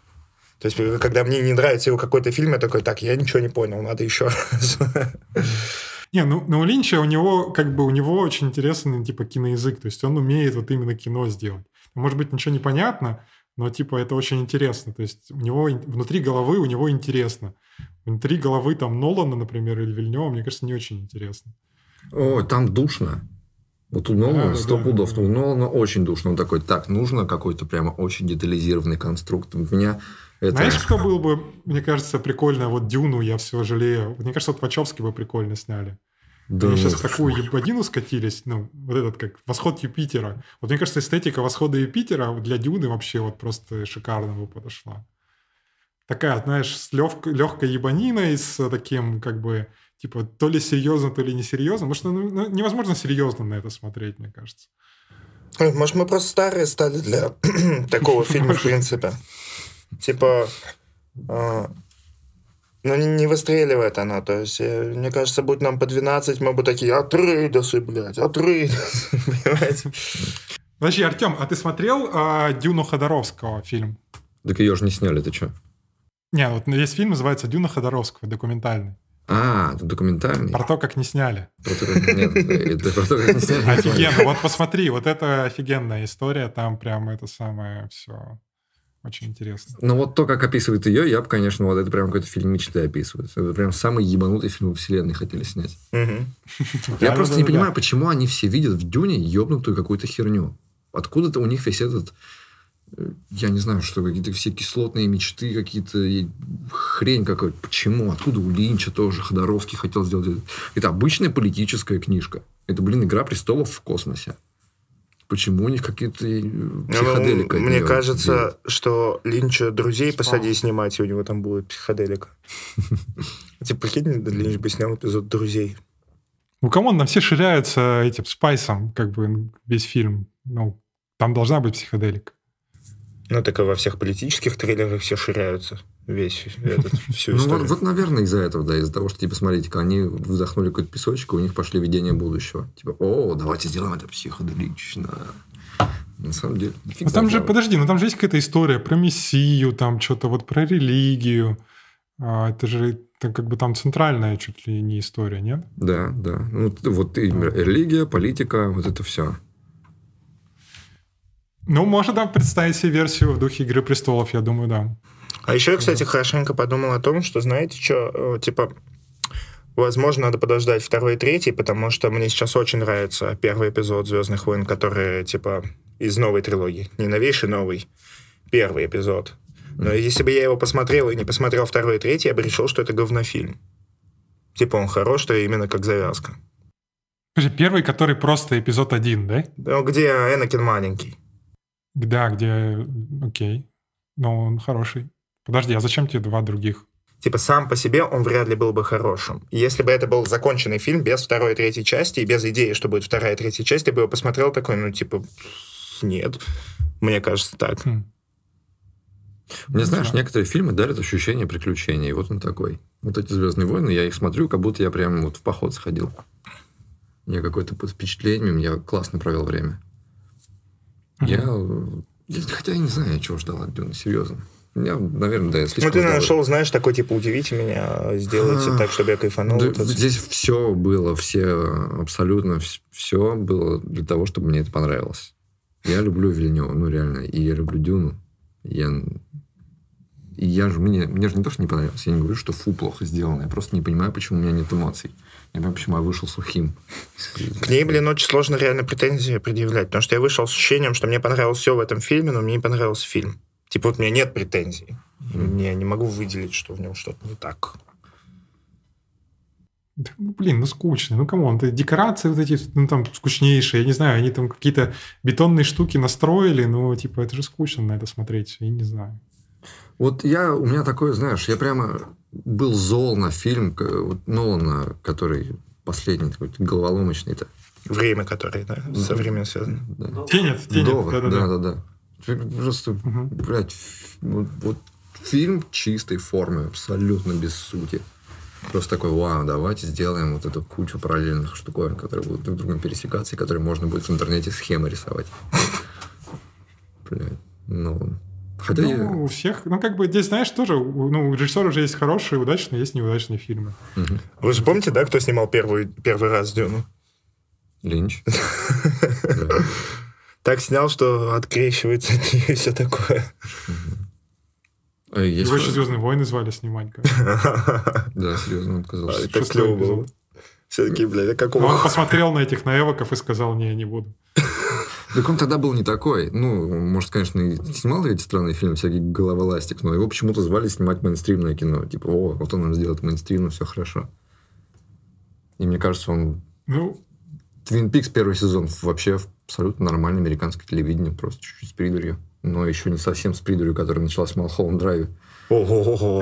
То есть, когда мне не нравится его какой-то фильм, я такой, так, я ничего не понял, надо еще раз. Не, ну, ну у Линча у него как бы у него очень интересный типа киноязык, то есть он умеет вот именно кино сделать. Может быть ничего не понятно, но типа это очень интересно. То есть у него внутри головы у него интересно. Внутри головы там Нолана, например, или Вильнева, мне кажется, не очень интересно. О, там душно. Вот у Нолана Да, сто да, пудов. да. У Нолана очень душно. Он такой, так, нужно какой-то прямо очень детализированный конструкт. У меня это... Знаешь, кто был бы, мне кажется, прикольно? Вот Дюну я все жалею. Мне кажется, вот Вачовски бы прикольно сняли. Да, Они ну, сейчас в такую ебанину скатились, ну, вот этот как «Восход Юпитера». Вот мне кажется, эстетика «Восхода Юпитера» для Дюны вообще вот просто шикарно бы подошла. Такая, знаешь, с легкой ебаниной, с таким как бы, типа, то ли серьезно, то ли несерьезно. Потому что ну, ну, невозможно серьезно на это смотреть, мне кажется. Может, мы просто старые стали для такого фильма, в принципе. Типа, а, ну, не не выстреливает она. То есть, э, мне кажется, будь нам по 12, мы бы такие, Атрейдосы, блядь, Атрейдосы, понимаете? Подожди, Артем, а ты смотрел а, «Дюну Ходоровского» фильм? Так ее же не сняли, ты что? Не, вот есть фильм, называется «Дюна Ходоровского», документальный. А, это документальный? Про то, как не сняли. Про то, как- Нет, это про то, как не сняли. Офигенно. Вот посмотри, вот это офигенная история. Там прям это самое все очень интересно. Но вот то, как описывает ее, я бы, конечно, вот это прям какой-то фильм мечты описывает. Это прям самый ебанутый фильм во вселенной хотели снять. Я просто не понимаю, почему они все видят в Дюне ебнутую какую-то херню. Откуда-то у них весь этот, э, я не знаю, что, какие-то все кислотные мечты, какие-то хрень какая-то. Почему? Откуда у Линча тоже Ходоровский хотел сделать это? Это обычная политическая книжка. Это, блин, «Игра престолов» в космосе. Почему у них какие-то э, Ну, психоделика? от Мне кажется, делают? что Линча друзей Спал. посади снимать, и у него там будет психоделика. Типа, прикинь, Линч бы снял эпизод друзей. Ну, come on, нам все ширяются этим спайсом, как бы весь фильм. Ну, там должна быть психоделика. Ну, так и во всех политических трейлерах все ширяются. Весь этот, всю Ну, вот, историю. вот, наверное, из-за этого, да, из-за того, что, типа, смотрите, они вдохнули какой-то песочек, и у них пошли видения будущего. Типа, о, давайте сделаем это психоделично. На самом деле, фиг Ну, там же, подожди, ну там же есть какая-то история про мессию, там что-то вот про религию. А, это же это как бы там центральная чуть ли не история, нет? Да, да. Ну, вот и религия, политика, вот это все. Ну, можно, да, представить себе версию в духе «Игры престолов», я думаю, да. А еще я, кстати, хорошенько подумал о том, что, знаете, что, типа, возможно, надо подождать второй и третий, потому что мне сейчас очень нравится первый эпизод «Звездных войн», который, типа, из новой трилогии. Не новейший, новый. Первый эпизод. Но если бы я его посмотрел и не посмотрел второй и третий, я бы решил, что это говнофильм. Типа, он хорош, то именно как завязка. Подожди, первый, который просто эпизод один, да? Ну, где Энакин маленький. Да, где... Окей. Но он хороший. Подожди, а зачем тебе два других? Типа, сам по себе он вряд ли был бы хорошим. Если бы это был законченный фильм без второй и третьей части, и без идеи, что будет вторая и третья часть, я бы его посмотрел такой, ну, типа, нет. Мне кажется, так. Хм. Мне, знаешь, Да. некоторые фильмы дарят ощущение приключений. Вот он такой. Вот эти «Звездные войны», я их смотрю, как будто я прям вот в поход сходил. Я какое-то под впечатлением, я классно провел время. Я, э, я- хотя я не знаю, чего ждал от Дюны, серьезно. Я, наверное, да, я Ну, слишком ты ждал. нашел, знаешь, такой, типа, удивите меня, сделайте А, так, чтобы я кайфанул. Да, здесь все было, все, абсолютно все было для того, чтобы мне это понравилось. Я люблю Вильнева, ну реально, и я люблю Дюну. Я, и я же, мне, мне же не то, что не понравилось, я не говорю, что фу, плохо сделано, я просто не понимаю, почему у меня нет эмоций. Я понимаю, почему я вышел сухим. К ней, блин, очень сложно реально претензии предъявлять, потому что я вышел с ощущением, что мне понравилось все в этом фильме, но мне не понравился фильм. Типа, вот у меня нет претензий. Я не могу выделить, что в нем что-то не так. Да, ну, блин, ну скучно. Ну, кому он? Декорации вот эти, ну, там, скучнейшие. Я не знаю, они там какие-то бетонные штуки настроили, ну, типа, это же скучно на это смотреть. Я не знаю. Вот я, у меня такое, знаешь, я прямо был зол на фильм вот Нолана, который последний, такой головоломочный-то. Время, которое, да, со временем связано. Да. Тенет, тенет. Да, да, да. да. Просто, угу. блядь, вот, вот фильм чистой формы, абсолютно без сути. Просто такой, вау, давайте сделаем вот эту кучу параллельных штуковин, которые будут друг с другом пересекаться, и которые можно будет в интернете схемы рисовать. Блядь, ну... Хотя ну, я... у всех, ну, как бы здесь, знаешь, тоже, ну, у режиссера уже есть хорошие, удачные, есть неудачные фильмы. Угу. Вы же помните, да, кто снимал первый, первый раз Дюну? Линч. Так снял, что открещивается от нее и все такое. А Его еще «Звездные войны» звали снимать. Да, серьезно, он отказался. Это клево было. Все-таки, блядь, как Он посмотрел на этих наэвоков и сказал, не, не буду. Так он тогда был не такой. Ну, может, конечно, и снимал эти странные фильмы, всякий головоластик, но его почему-то звали снимать мейнстримное кино. Типа, о, вот он нам сделает мейнстримно, все хорошо. И мне кажется, он... Ну... Твин Пикс первый сезон вообще абсолютно нормальное американское телевидение, просто чуть-чуть с придурью но еще не совсем с придурью, которая началась в Малхолланд Драйве.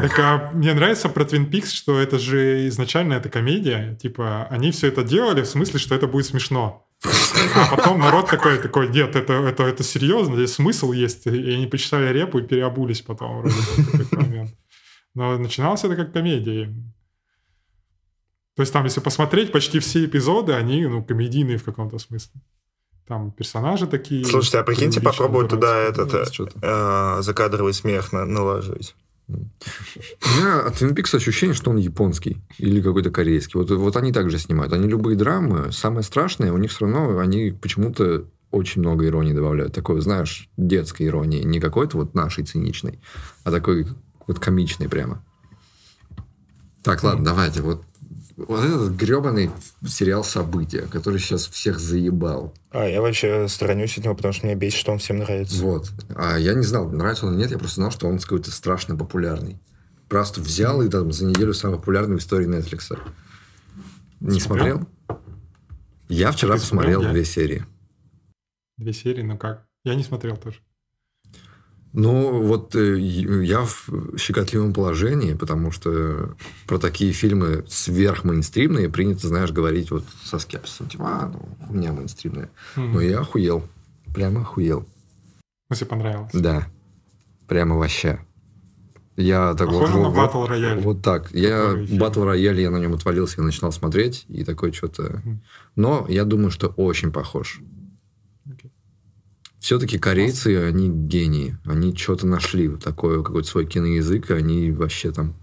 Так, а мне нравится про Twin Peaks, что это же изначально это комедия. Типа, они все это делали в смысле, что это будет смешно. А потом народ такой, такой, нет, это, это, это серьезно, здесь смысл есть. И они почитали репу и переобулись потом вроде в момент. Но начиналось это как комедия. То есть там, если посмотреть, почти все эпизоды, они, ну, комедийные в каком-то смысле. Там персонажи такие. Слушайте, а прикиньте, попробовать туда этот э, закадровый смех на, наложить. У меня от Twin Peaks ощущение, что он японский или какой-то корейский. Вот, вот они также снимают. Они любые драмы, самое страшное, у них все равно они почему-то очень много иронии добавляют. Такой, знаешь, детской иронии. Не какой-то вот нашей циничной, а такой вот комичный прямо. Так, ладно, давайте. Вот вот этот гребаный сериал «События», который сейчас всех заебал. А, я вообще сторонюсь от него, потому что мне бесит, что он всем нравится. Вот. А я не знал, нравится он или нет, я просто знал, что он какой-то страшно популярный. Просто взял и там за неделю самый популярный в истории Netflix. Не смотрел? Я вчера Ты посмотрел смотрел, две серии. Две серии? Ну как? Я не смотрел тоже. Ну, вот э, я в щекотливом положении, потому что про такие фильмы сверхмейнстримные принято, знаешь, говорить вот со скепсисом. Типа, а, ну, у меня мейнстримные. Mm-hmm. Но я охуел. Прямо охуел. Если понравилось? Да. Прямо вообще. Я так Похоже вот, на Battle Royale. Вот так. Я Battle Royale, я на нем отвалился, я начинал смотреть, и такой что-то... Mm-hmm. Но я думаю, что очень похож. Все-таки корейцы, они гении. Они что-то нашли, вот такой какой-то свой киноязык, и они вообще там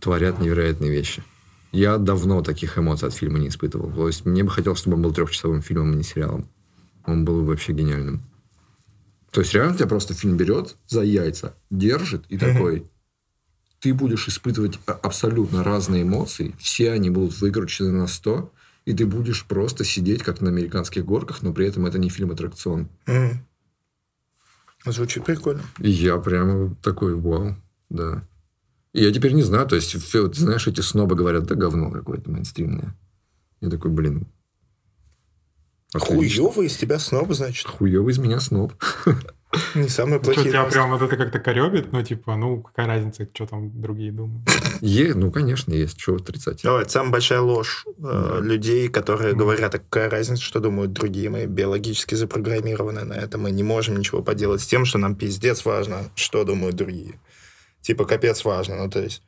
творят невероятные вещи. Я давно таких эмоций от фильма не испытывал. То есть мне бы хотелось, чтобы он был трехчасовым фильмом, а не сериалом. Он был вообще гениальным. То есть реально тебя просто фильм берет за яйца, держит и такой... Ты будешь испытывать абсолютно разные эмоции, все они будут выкручены на 100, и ты будешь просто сидеть, как на американских горках, но при этом это не фильм-аттракцион. Mm. Звучит прикольно. И я прямо такой, вау, да. И я теперь не знаю, то есть, ты знаешь, эти снобы говорят, да говно какое-то мейнстримное. Я такой, блин. Хуёвый из тебя сноб, значит. Хуёвый из меня сноб. Не самые плохие. Что, тебя прям вот это как-то коребит? Ну, типа, ну, какая разница, что там другие думают? Е, ну, конечно, есть. Что отрицать? Давай, самая большая ложь э, людей, которые говорят, а какая разница, что думают другие. Мы биологически запрограммированы на это. Мы не можем ничего поделать с тем, что нам пиздец важно, что думают другие. Типа, капец важно. Ну, то есть,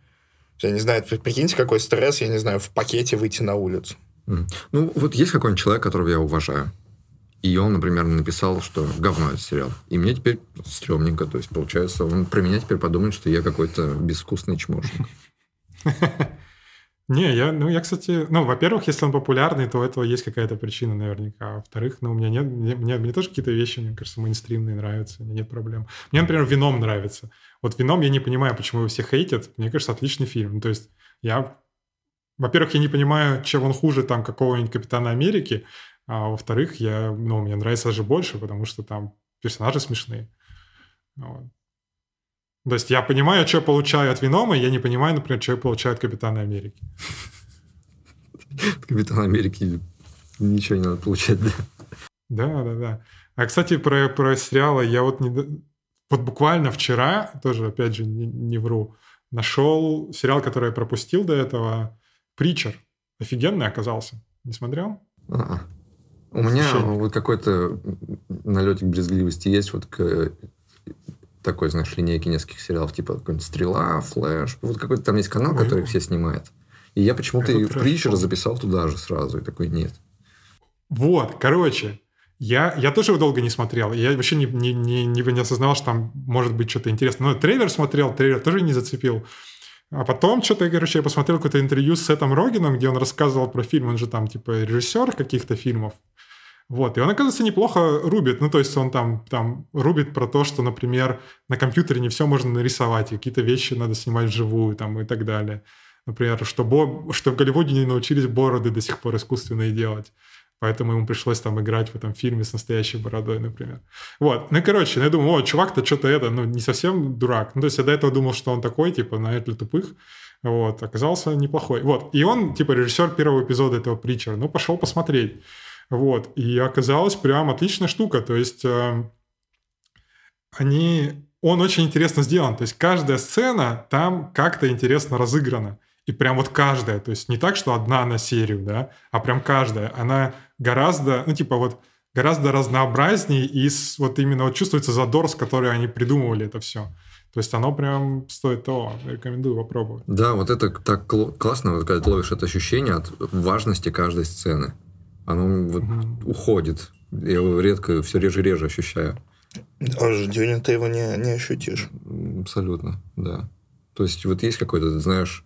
я не знаю, прикиньте, какой стресс, я не знаю, в пакете выйти на улицу. Ну, вот есть какой-нибудь человек, которого я уважаю. И он, например, написал, что говно этот сериал. И мне теперь стрёмненько. То есть, получается, он про меня теперь подумает, что я какой-то безвкусный чмошник. Не, я, ну, я, кстати, ну, во-первых, если он популярный, то у этого есть какая-то причина наверняка. А во-вторых, ну, у меня нет, мне, мне, мне тоже какие-то вещи, мне кажется, мейнстримные нравятся, у меня нет проблем. Мне, например, Вином нравится. Вот Вином я не понимаю, почему его все хейтят. Мне кажется, отличный фильм. Ну, то есть я, во-первых, я не понимаю, чем он хуже там какого-нибудь Капитана Америки, а во-вторых, я, ну, мне нравится даже больше, потому что там персонажи смешные. Вот. То есть я понимаю, что я получаю от Венома, я не понимаю, например, что я получаю от Капитана Америки. От Капитана Америки ничего не надо получать, да? Да, да, да. А, кстати, про, про сериалы я вот не... Вот буквально вчера, тоже, опять же, не, не вру, нашел сериал, который я пропустил до этого, «Притчер». Офигенный оказался. Не смотрел? А-а. У меня вот какой-то налетик брезгливости есть вот к такой, знаешь, линейки нескольких сериалов, типа какой-нибудь «Стрела», «Флэш». Вот какой-то там есть канал, Ой. который все снимает. И я почему-то и «Притчер» записал туда же сразу. И такой, нет. Вот, короче, я, я тоже его долго не смотрел. Я вообще не, не, не, не осознавал, что там может быть что-то интересное. Но трейлер смотрел, трейлер тоже не зацепил. А потом что-то, короче, я посмотрел какое-то интервью с Сетом Рогином, где он рассказывал про фильм. Он же там, типа, режиссер каких-то фильмов. Вот, и он, оказывается, неплохо рубит. Ну, то есть он там, там рубит про то, что, например, на компьютере не все можно нарисовать, какие-то вещи надо снимать вживую там, и так далее. Например, что, бо... что в Голливуде не научились бороды до сих пор искусственные делать. Поэтому ему пришлось там играть в этом фильме с настоящей бородой, например. Вот. Ну, короче, ну, я думаю, о, чувак-то что-то это, ну, не совсем дурак. Ну, то есть я до этого думал, что он такой, типа, на для тупых. Вот. Оказался неплохой. Вот. И он, типа, режиссер первого эпизода этого Притчера. Ну, пошел посмотреть. Вот. И оказалось прям отличная штука. То есть э, они... Он очень интересно сделан. То есть каждая сцена там как-то интересно разыграна. И прям вот каждая, то есть не так, что одна на серию, да, а прям каждая, она гораздо, ну типа вот гораздо разнообразнее и с, вот именно вот чувствуется задор, с которой они придумывали это все. То есть оно прям стоит того. Рекомендую попробовать. Да, вот это так классно, вот, когда ты ловишь это ощущение от важности каждой сцены. Оно вот угу. уходит. Я его редко, все реже-реже ощущаю. А Дюнин ты его не, не ощутишь. Абсолютно, да. То есть вот есть какой-то, знаешь,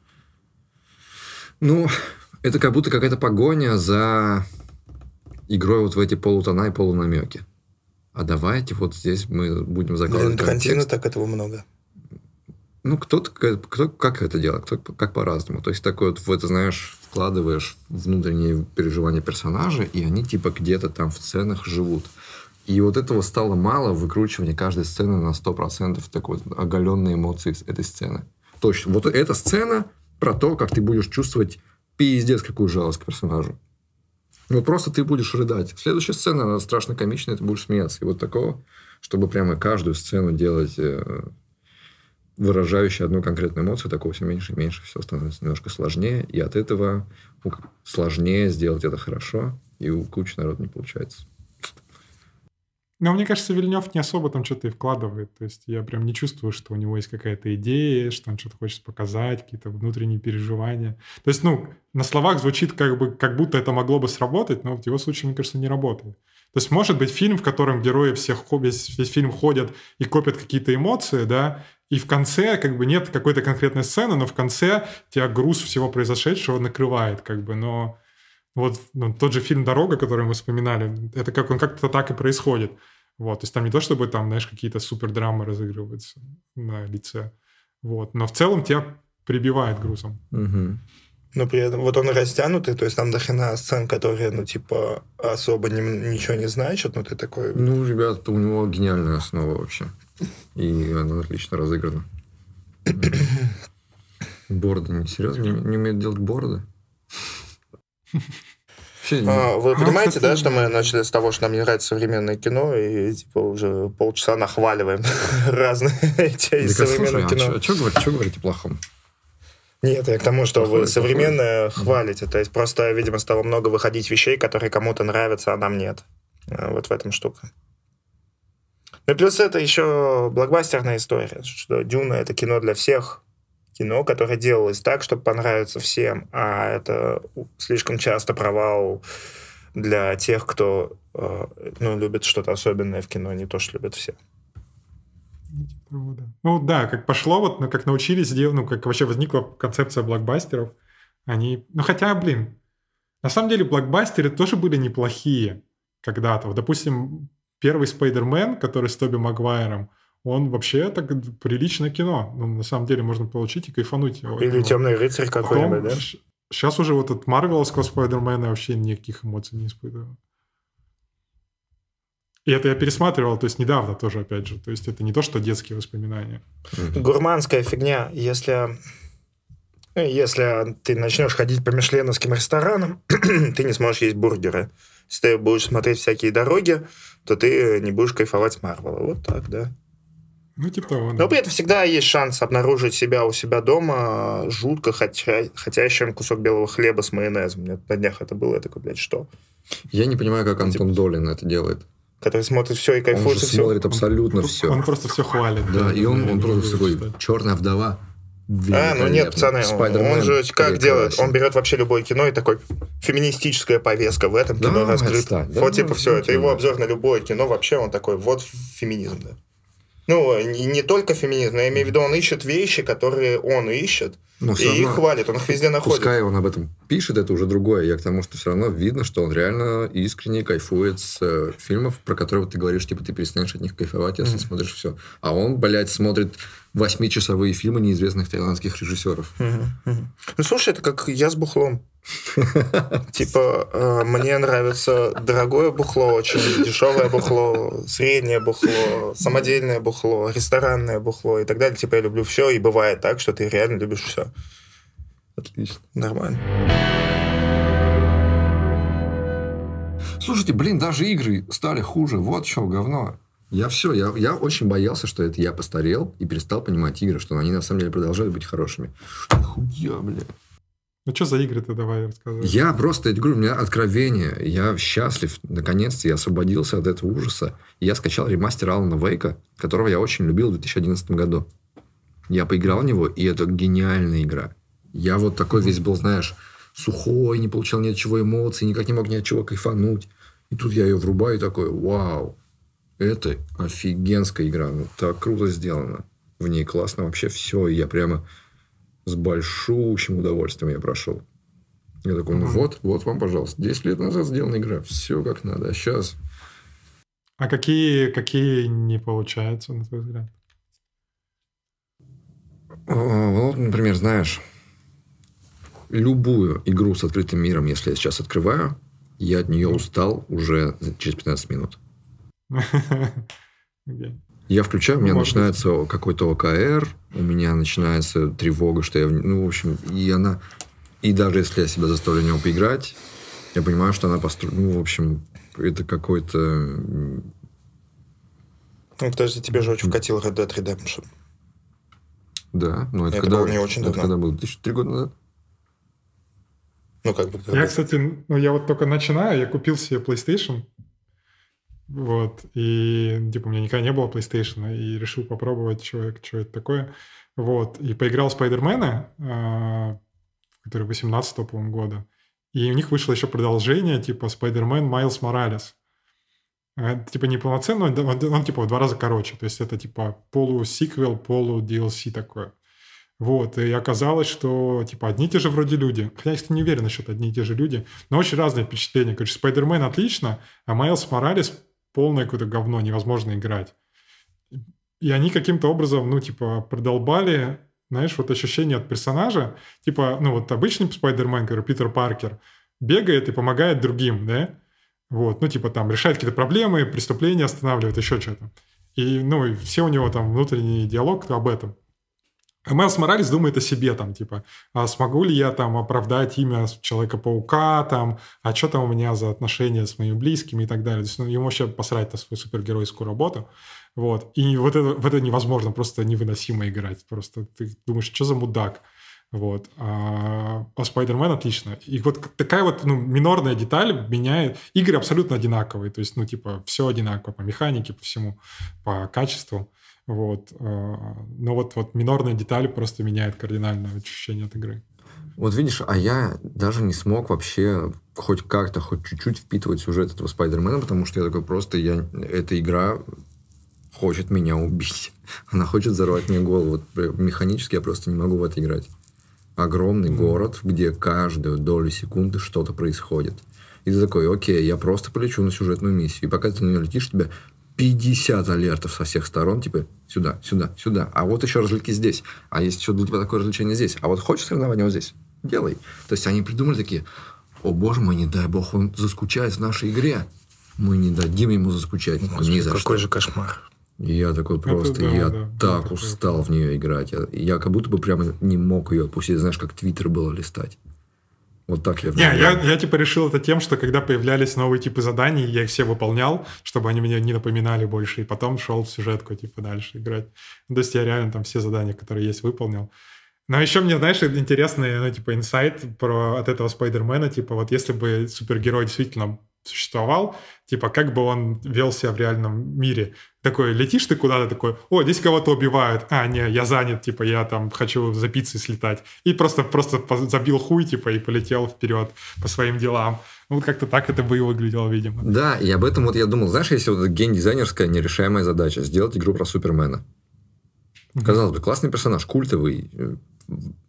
ну, это как будто какая-то погоня за игрой вот в эти полутона и полунамеки. А давайте вот здесь мы будем закладывать Для Тарантино так этого много. Ну, кто-то, кто как это делает, кто как по-разному. То есть, такой вот, это, знаешь, вкладываешь внутренние переживания персонажа, и они типа где-то там в сценах живут. И вот этого стало мало в выкручивании каждой сцены на 100% такой вот оголенной эмоции этой сцены. Точно. Вот эта сцена про то, как ты будешь чувствовать пиздец какую жалость к персонажу. Вот просто ты будешь рыдать. Следующая сцена, она страшно комичная, ты будешь смеяться. И вот такого, чтобы прямо каждую сцену делать э, выражающую одну конкретную эмоцию, такого все меньше и меньше, все становится немножко сложнее. И от этого сложнее сделать это хорошо, и у кучи народ не получается. Но мне кажется, Вильнев не особо там что-то и вкладывает. То есть я прям не чувствую, что у него есть какая-то идея, что он что-то хочет показать, какие-то внутренние переживания. То есть, ну, на словах звучит как бы, как будто это могло бы сработать, но в его случае, мне кажется, не работает. То есть, может быть, фильм, в котором герои всех, весь, весь фильм ходят и копят какие-то эмоции, да, и в конце как бы нет какой-то конкретной сцены, но в конце тебя груз всего произошедшего накрывает, как бы, но вот ну, тот же фильм «Дорога», который мы вспоминали, это как он как-то так и происходит. Вот, то есть там не то, чтобы там, знаешь, какие-то супер драмы разыгрываются на лице. Вот, но в целом тебя прибивает грузом. Угу. Но при этом вот он растянутый, то есть там дохрена сцен, которые, ну, типа, особо не, ничего не значат, но ты такой... Ну, ребят, у него гениальная основа вообще. И она отлично разыграна. Бороды, серьезно, не, не умеют делать бороды? А, вы понимаете, да, что мы начали с того, что нам не нравится современное кино, и типа уже полчаса нахваливаем разные части современного а кино. А что говорить о плохом? Нет, я к тому, что вы современное хвалите. То есть просто, видимо, стало много выходить вещей, которые кому-то нравятся, а нам нет. А, вот в этом штука. Ну и плюс это еще блокбастерная история, что Дюна — это кино для всех, кино, которое делалось так, чтобы понравиться всем, а это слишком часто провал для тех, кто э, ну, любит что-то особенное в кино, не то, что любят все. Ну да, как пошло, вот, ну, как научились делать, ну, как вообще возникла концепция блокбастеров, они, ну хотя, блин, на самом деле блокбастеры тоже были неплохие когда-то. Вот, допустим, первый Спайдермен, который с Тоби Магуайром, он вообще так приличное кино. Ну, на самом деле можно получить и кайфануть. Или «Темный рыцарь» какой-нибудь, да? Сейчас уже вот от Марвеловского Спайдермена вообще никаких эмоций не испытываю. И это я пересматривал, то есть недавно тоже, опять же. То есть это не то, что детские воспоминания. Гурманская фигня. Если, если ты начнешь ходить по мишленовским ресторанам, ты не сможешь есть бургеры. Если ты будешь смотреть всякие дороги, то ты не будешь кайфовать с Марвела. Вот так, да. Ну, типа того, да. Но при этом всегда есть шанс обнаружить себя у себя дома жутко хотя, хотящим кусок белого хлеба с майонезом. Мне на днях это было, я такой, блядь, что? Я не понимаю, как Антон типа... Долин это делает. Который смотрит все и кайфует. Он же смотрит все. абсолютно он, все. Он просто все хвалит. Да, да и он, он просто такой, черная вдова. А, ну нет, пацаны, он же как делает? Он берет вообще любое кино и такой, феминистическая повестка в этом кино да, раскрыта. Да, вот типа все, это его обзор на любое кино, вообще он такой, вот феминизм, да. Ну, не, не только феминизм, но я имею в виду, он ищет вещи, которые он ищет, но и равно, их хвалит, он их везде находит. Пускай он об этом пишет, это уже другое. Я к тому, что все равно видно, что он реально искренне кайфует с э, фильмов, про которые ты говоришь, типа, ты перестанешь от них кайфовать, если mm-hmm. смотришь все. А он, блядь, смотрит восьмичасовые фильмы неизвестных таиландских режиссеров. Ну, слушай, это как я с бухлом. Типа, э, мне нравится дорогое бухло, очень дешевое бухло, среднее бухло, самодельное бухло, ресторанное бухло и так далее. Типа, я люблю все, и бывает так, что ты реально любишь все. Отлично. Нормально. Слушайте, блин, даже игры стали хуже. Вот что говно. Я все, я, я очень боялся, что это я постарел и перестал понимать игры, что они на самом деле продолжают быть хорошими. Хуя, бля. Ну, что за игры ты давай рассказывай? Я просто, я говорю, у меня откровение. Я счастлив. Наконец-то я освободился от этого ужаса. я скачал ремастер Алана Вейка, которого я очень любил в 2011 году. Я поиграл в него, и это гениальная игра. Я вот такой весь был, знаешь, сухой, не получал ни от чего эмоций, никак не мог ни от чего кайфануть. И тут я ее врубаю и такой, вау, это офигенская игра. Ну, так круто сделано. В ней классно вообще все. И я прямо с большущим удовольствием я прошел. Я такой, ну вот, вот вам, пожалуйста. 10 лет назад сделана игра. Все как надо. А сейчас... А какие, какие не получаются, на твой взгляд? А, вот, например, знаешь, любую игру с открытым миром, если я сейчас открываю, я от нее устал уже через 15 минут. Я включаю, у меня Может начинается какой-то ОКР, у меня начинается тревога, что я... Ну, в общем, и она... И даже если я себя заставлю в него поиграть, я понимаю, что она построена... Ну, в общем, это какой-то... Ну, подожди, тебе же очень вкатил Red Dead Redemption. Да, но это, это когда... было не очень это давно. когда было? Три года назад? Ну, как бы... Я, кстати, ну, я вот только начинаю, я купил себе PlayStation, вот, и, типа, у меня никогда не было PlayStation, и решил попробовать, что, что это такое. Вот, и поиграл в Спайдермена, э, который 18 по-моему, года, и у них вышло еще продолжение, типа, Спайдермен Майлз Моралес. Это, типа, не полноценно, он, он, он, типа, в два раза короче, то есть это, типа, полу-сиквел, полу-DLC такое. Вот, и оказалось, что, типа, одни и те же вроде люди. Хотя я, не уверен насчет одни и те же люди, но очень разные впечатления. Короче, Спайдермен отлично, а Майлз Моралес полное какое-то говно, невозможно играть. И они каким-то образом, ну, типа, продолбали, знаешь, вот ощущение от персонажа, типа, ну, вот обычный Спайдермен, который Питер Паркер, бегает и помогает другим, да, вот, ну, типа, там, решает какие-то проблемы, преступления останавливает, еще что-то. И, ну, и все у него там внутренний диалог об этом. А Майлз Моралес думает о себе, там, типа, а смогу ли я там оправдать имя Человека-паука, там, а что там у меня за отношения с моими близкими и так далее. То есть ну, ему вообще посрать на свою супергеройскую работу. Вот. И вот это, в это невозможно просто невыносимо играть. Просто ты думаешь, что за мудак. Вот. А, а отлично. И вот такая вот ну, минорная деталь меняет... Игры абсолютно одинаковые. То есть, ну, типа, все одинаково по механике, по всему, по качеству. Вот. Э, но вот, вот минорные детали просто меняют кардинально ощущение от игры. Вот видишь, а я даже не смог вообще хоть как-то, хоть чуть-чуть впитывать сюжет этого Спайдермена, потому что я такой просто, я, эта игра хочет меня убить. Она хочет взорвать мне голову. Вот механически я просто не могу в это играть. Огромный mm. город, где каждую долю секунды что-то происходит. И ты такой, окей, я просто полечу на сюжетную миссию. И пока ты на нее летишь, тебя 50 алертов со всех сторон, типа, сюда, сюда, сюда. А вот еще развлеки здесь. А есть еще для тебя такое развлечение здесь. А вот хочешь соревнования вот здесь? Делай. То есть они придумали такие, о боже мой, не дай бог, он заскучает в нашей игре. Мы не дадим ему заскучать. Господи, Ни за какой что. же кошмар. Я такой просто, да, я да, так да, устал в нее играть. Я, я как будто бы прямо не мог ее отпустить. Знаешь, как Твиттер было листать. Вот так я... Не, я, я типа решил это тем, что когда появлялись новые типы заданий, я их все выполнял, чтобы они меня не напоминали больше, и потом шел в сюжетку типа дальше играть. Ну, то есть я реально там все задания, которые есть, выполнил. Но еще мне, знаешь, интересный, ну, типа, инсайт про от этого Спайдермена, типа, вот если бы супергерой действительно существовал, типа, как бы он вел себя в реальном мире. Такой, летишь ты куда-то, такой, о, здесь кого-то убивают, а, не, я занят, типа, я там хочу за пиццей слетать. И просто, просто забил хуй, типа, и полетел вперед по своим делам. Ну, вот как-то так это бы и выглядело, видимо. Да, и об этом вот я думал, знаешь, если вот гейм-дизайнерская нерешаемая задача, сделать игру про Супермена. Казалось бы, классный персонаж, культовый, э,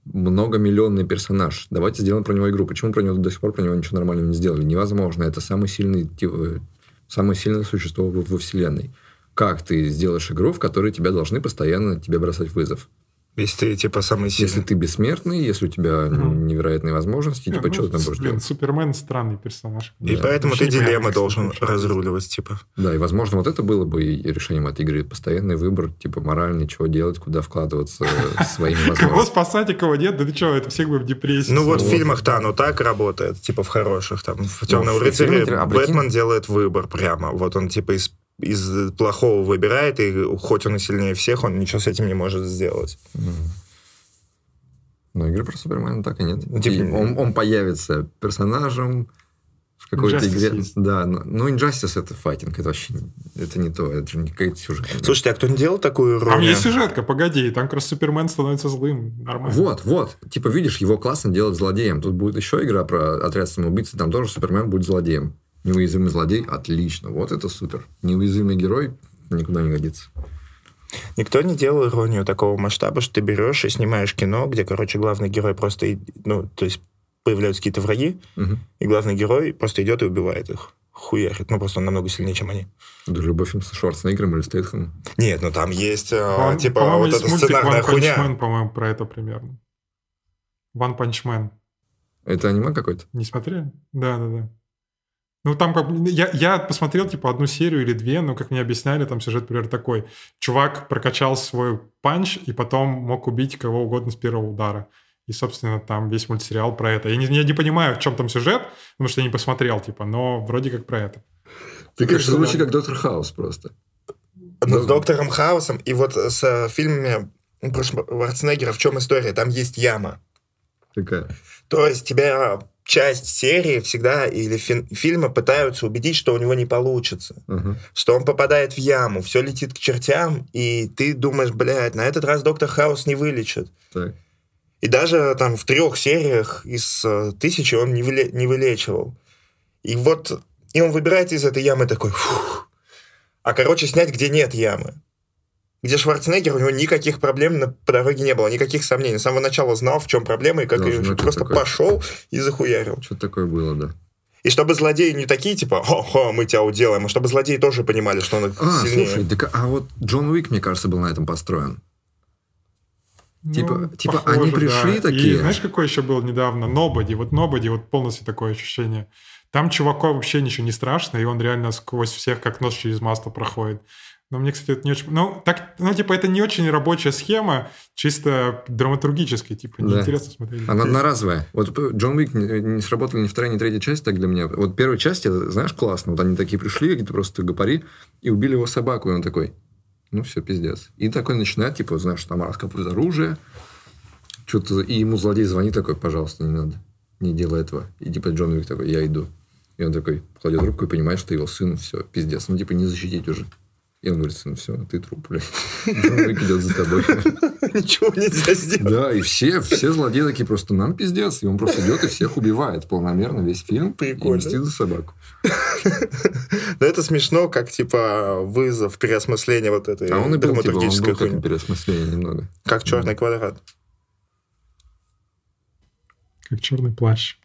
многомиллионный персонаж. Давайте сделаем про него игру. Почему про него до сих пор про него ничего нормального не сделали? Невозможно. Это самый сильный, типа, самое сильное существо во вселенной. Как ты сделаешь игру, в которой тебя должны постоянно тебе бросать вызов? Если ты, типа, самый сильный. Если ты бессмертный, если у тебя угу. невероятные возможности, типа, ну, что ты там будешь делать? Супермен странный персонаж. И да. поэтому ты дилеммы должен разруливать, типа. Да, и, возможно, вот это было бы решением этой игры. Постоянный выбор, типа, моральный, чего делать, куда вкладываться своими возможностями. Кого спасать, а кого нет? Да ты что, это всех бы в депрессии. Ну, вот в фильмах-то оно так работает, типа, в хороших. Там, в «Темном ну, рыцаре» Бэтмен делает выбор прямо. Вот он, типа, из из плохого выбирает, и хоть он и сильнее всех, он ничего с этим не может сделать. Но игры про Супермена так и нет. Ну, типа, он, он появится персонажем в какой-то Injustice игре. Есть. Да, но, но Injustice это файтинг, это вообще это не то, это же не какая-то сюжетка. Слушайте, а кто не делал такую роль? Там есть сюжетка, погоди, там как раз Супермен становится злым, нормально. Вот, вот, типа видишь, его классно делать злодеем. Тут будет еще игра про отряд самоубийц, там тоже Супермен будет злодеем. Неуязвимый злодей, отлично, вот это супер. Неуязвимый герой никуда не годится. Никто не делал иронию такого масштаба, что ты берешь и снимаешь кино, где, короче, главный герой просто, ну, то есть появляются какие-то враги, угу. и главный герой просто идет и убивает их. Хуярит. Ну, просто он намного сильнее, чем они. Да, любой фильм со Шварценеггером или Стейтхэмом. Нет, ну там есть, по типа, вот эта сценарная One хуйня. Punch Man, по-моему, про это примерно. One Punch Man. Это аниме какой-то? Не смотрели? Да, да, да. Ну, там как я, я посмотрел, типа, одну серию или две, но, как мне объясняли, там сюжет, например, такой. Чувак прокачал свой панч и потом мог убить кого угодно с первого удара. И, собственно, там весь мультсериал про это. Я не, я не понимаю, в чем там сюжет, потому что я не посмотрел, типа, но вроде как про это. Ты, конечно, звучит как Доктор Хаус просто. Ну, с Доктором Хаусом и вот с э, фильмами про Шварценеггера в чем история? Там есть яма. Какая? То есть тебя часть серии всегда или фи- фильма пытаются убедить, что у него не получится, uh-huh. что он попадает в яму, все летит к чертям, и ты думаешь, блядь, на этот раз Доктор Хаус не вылечит. Так. И даже там в трех сериях из э, тысячи он не, выле- не вылечивал. И вот, и он выбирает из этой ямы такой, фух. А короче, снять, где нет ямы где Шварценеггер, у него никаких проблем на, по дороге не было, никаких сомнений. С самого начала знал, в чем проблема, и как ее ну, просто такое... пошел и захуярил. Что такое было, да. И чтобы злодеи не такие, типа, хо-хо, мы тебя уделаем, а чтобы злодеи тоже понимали, что он а, сильнее. слушай, так, а вот Джон Уик, мне кажется, был на этом построен. Ну, типа, типа похоже, они пришли да. такие. И знаешь, какой еще был недавно? Нободи. Вот Нободи, вот полностью такое ощущение. Там чуваку вообще ничего не страшно, и он реально сквозь всех как нос через масло проходит. Но мне, кстати, это не очень... Ну, так, ну, типа, это не очень рабочая схема, чисто драматургическая, типа, неинтересно да. смотреть. Она одноразовая. Вот Джон Уик не, не сработал ни вторая, ни третья часть так для меня. Вот первая часть, это, знаешь, классно. Вот они такие пришли, какие-то просто гопари, и убили его собаку, и он такой, ну, все, пиздец. И такой начинает, типа, знаешь, там раскапывает оружие, что-то, и ему злодей звонит такой, пожалуйста, не надо, не делай этого. И типа Джон Уик такой, я иду. И он такой кладет руку и понимает, что его сын, все, пиздец. Ну, типа, не защитить уже. И он говорит, ну все, ты труп, блядь. Идет за тобой. Ничего нельзя сделать. Да, и все, все злодеи такие просто, нам пиздец. И он просто идет и всех убивает полномерно весь фильм. Прикольно. И мстит за собаку. Но это смешно, как, типа, вызов, переосмысление вот этой А он и был, типа, он был как переосмысление немного. Как черный квадрат. Как черный плащ.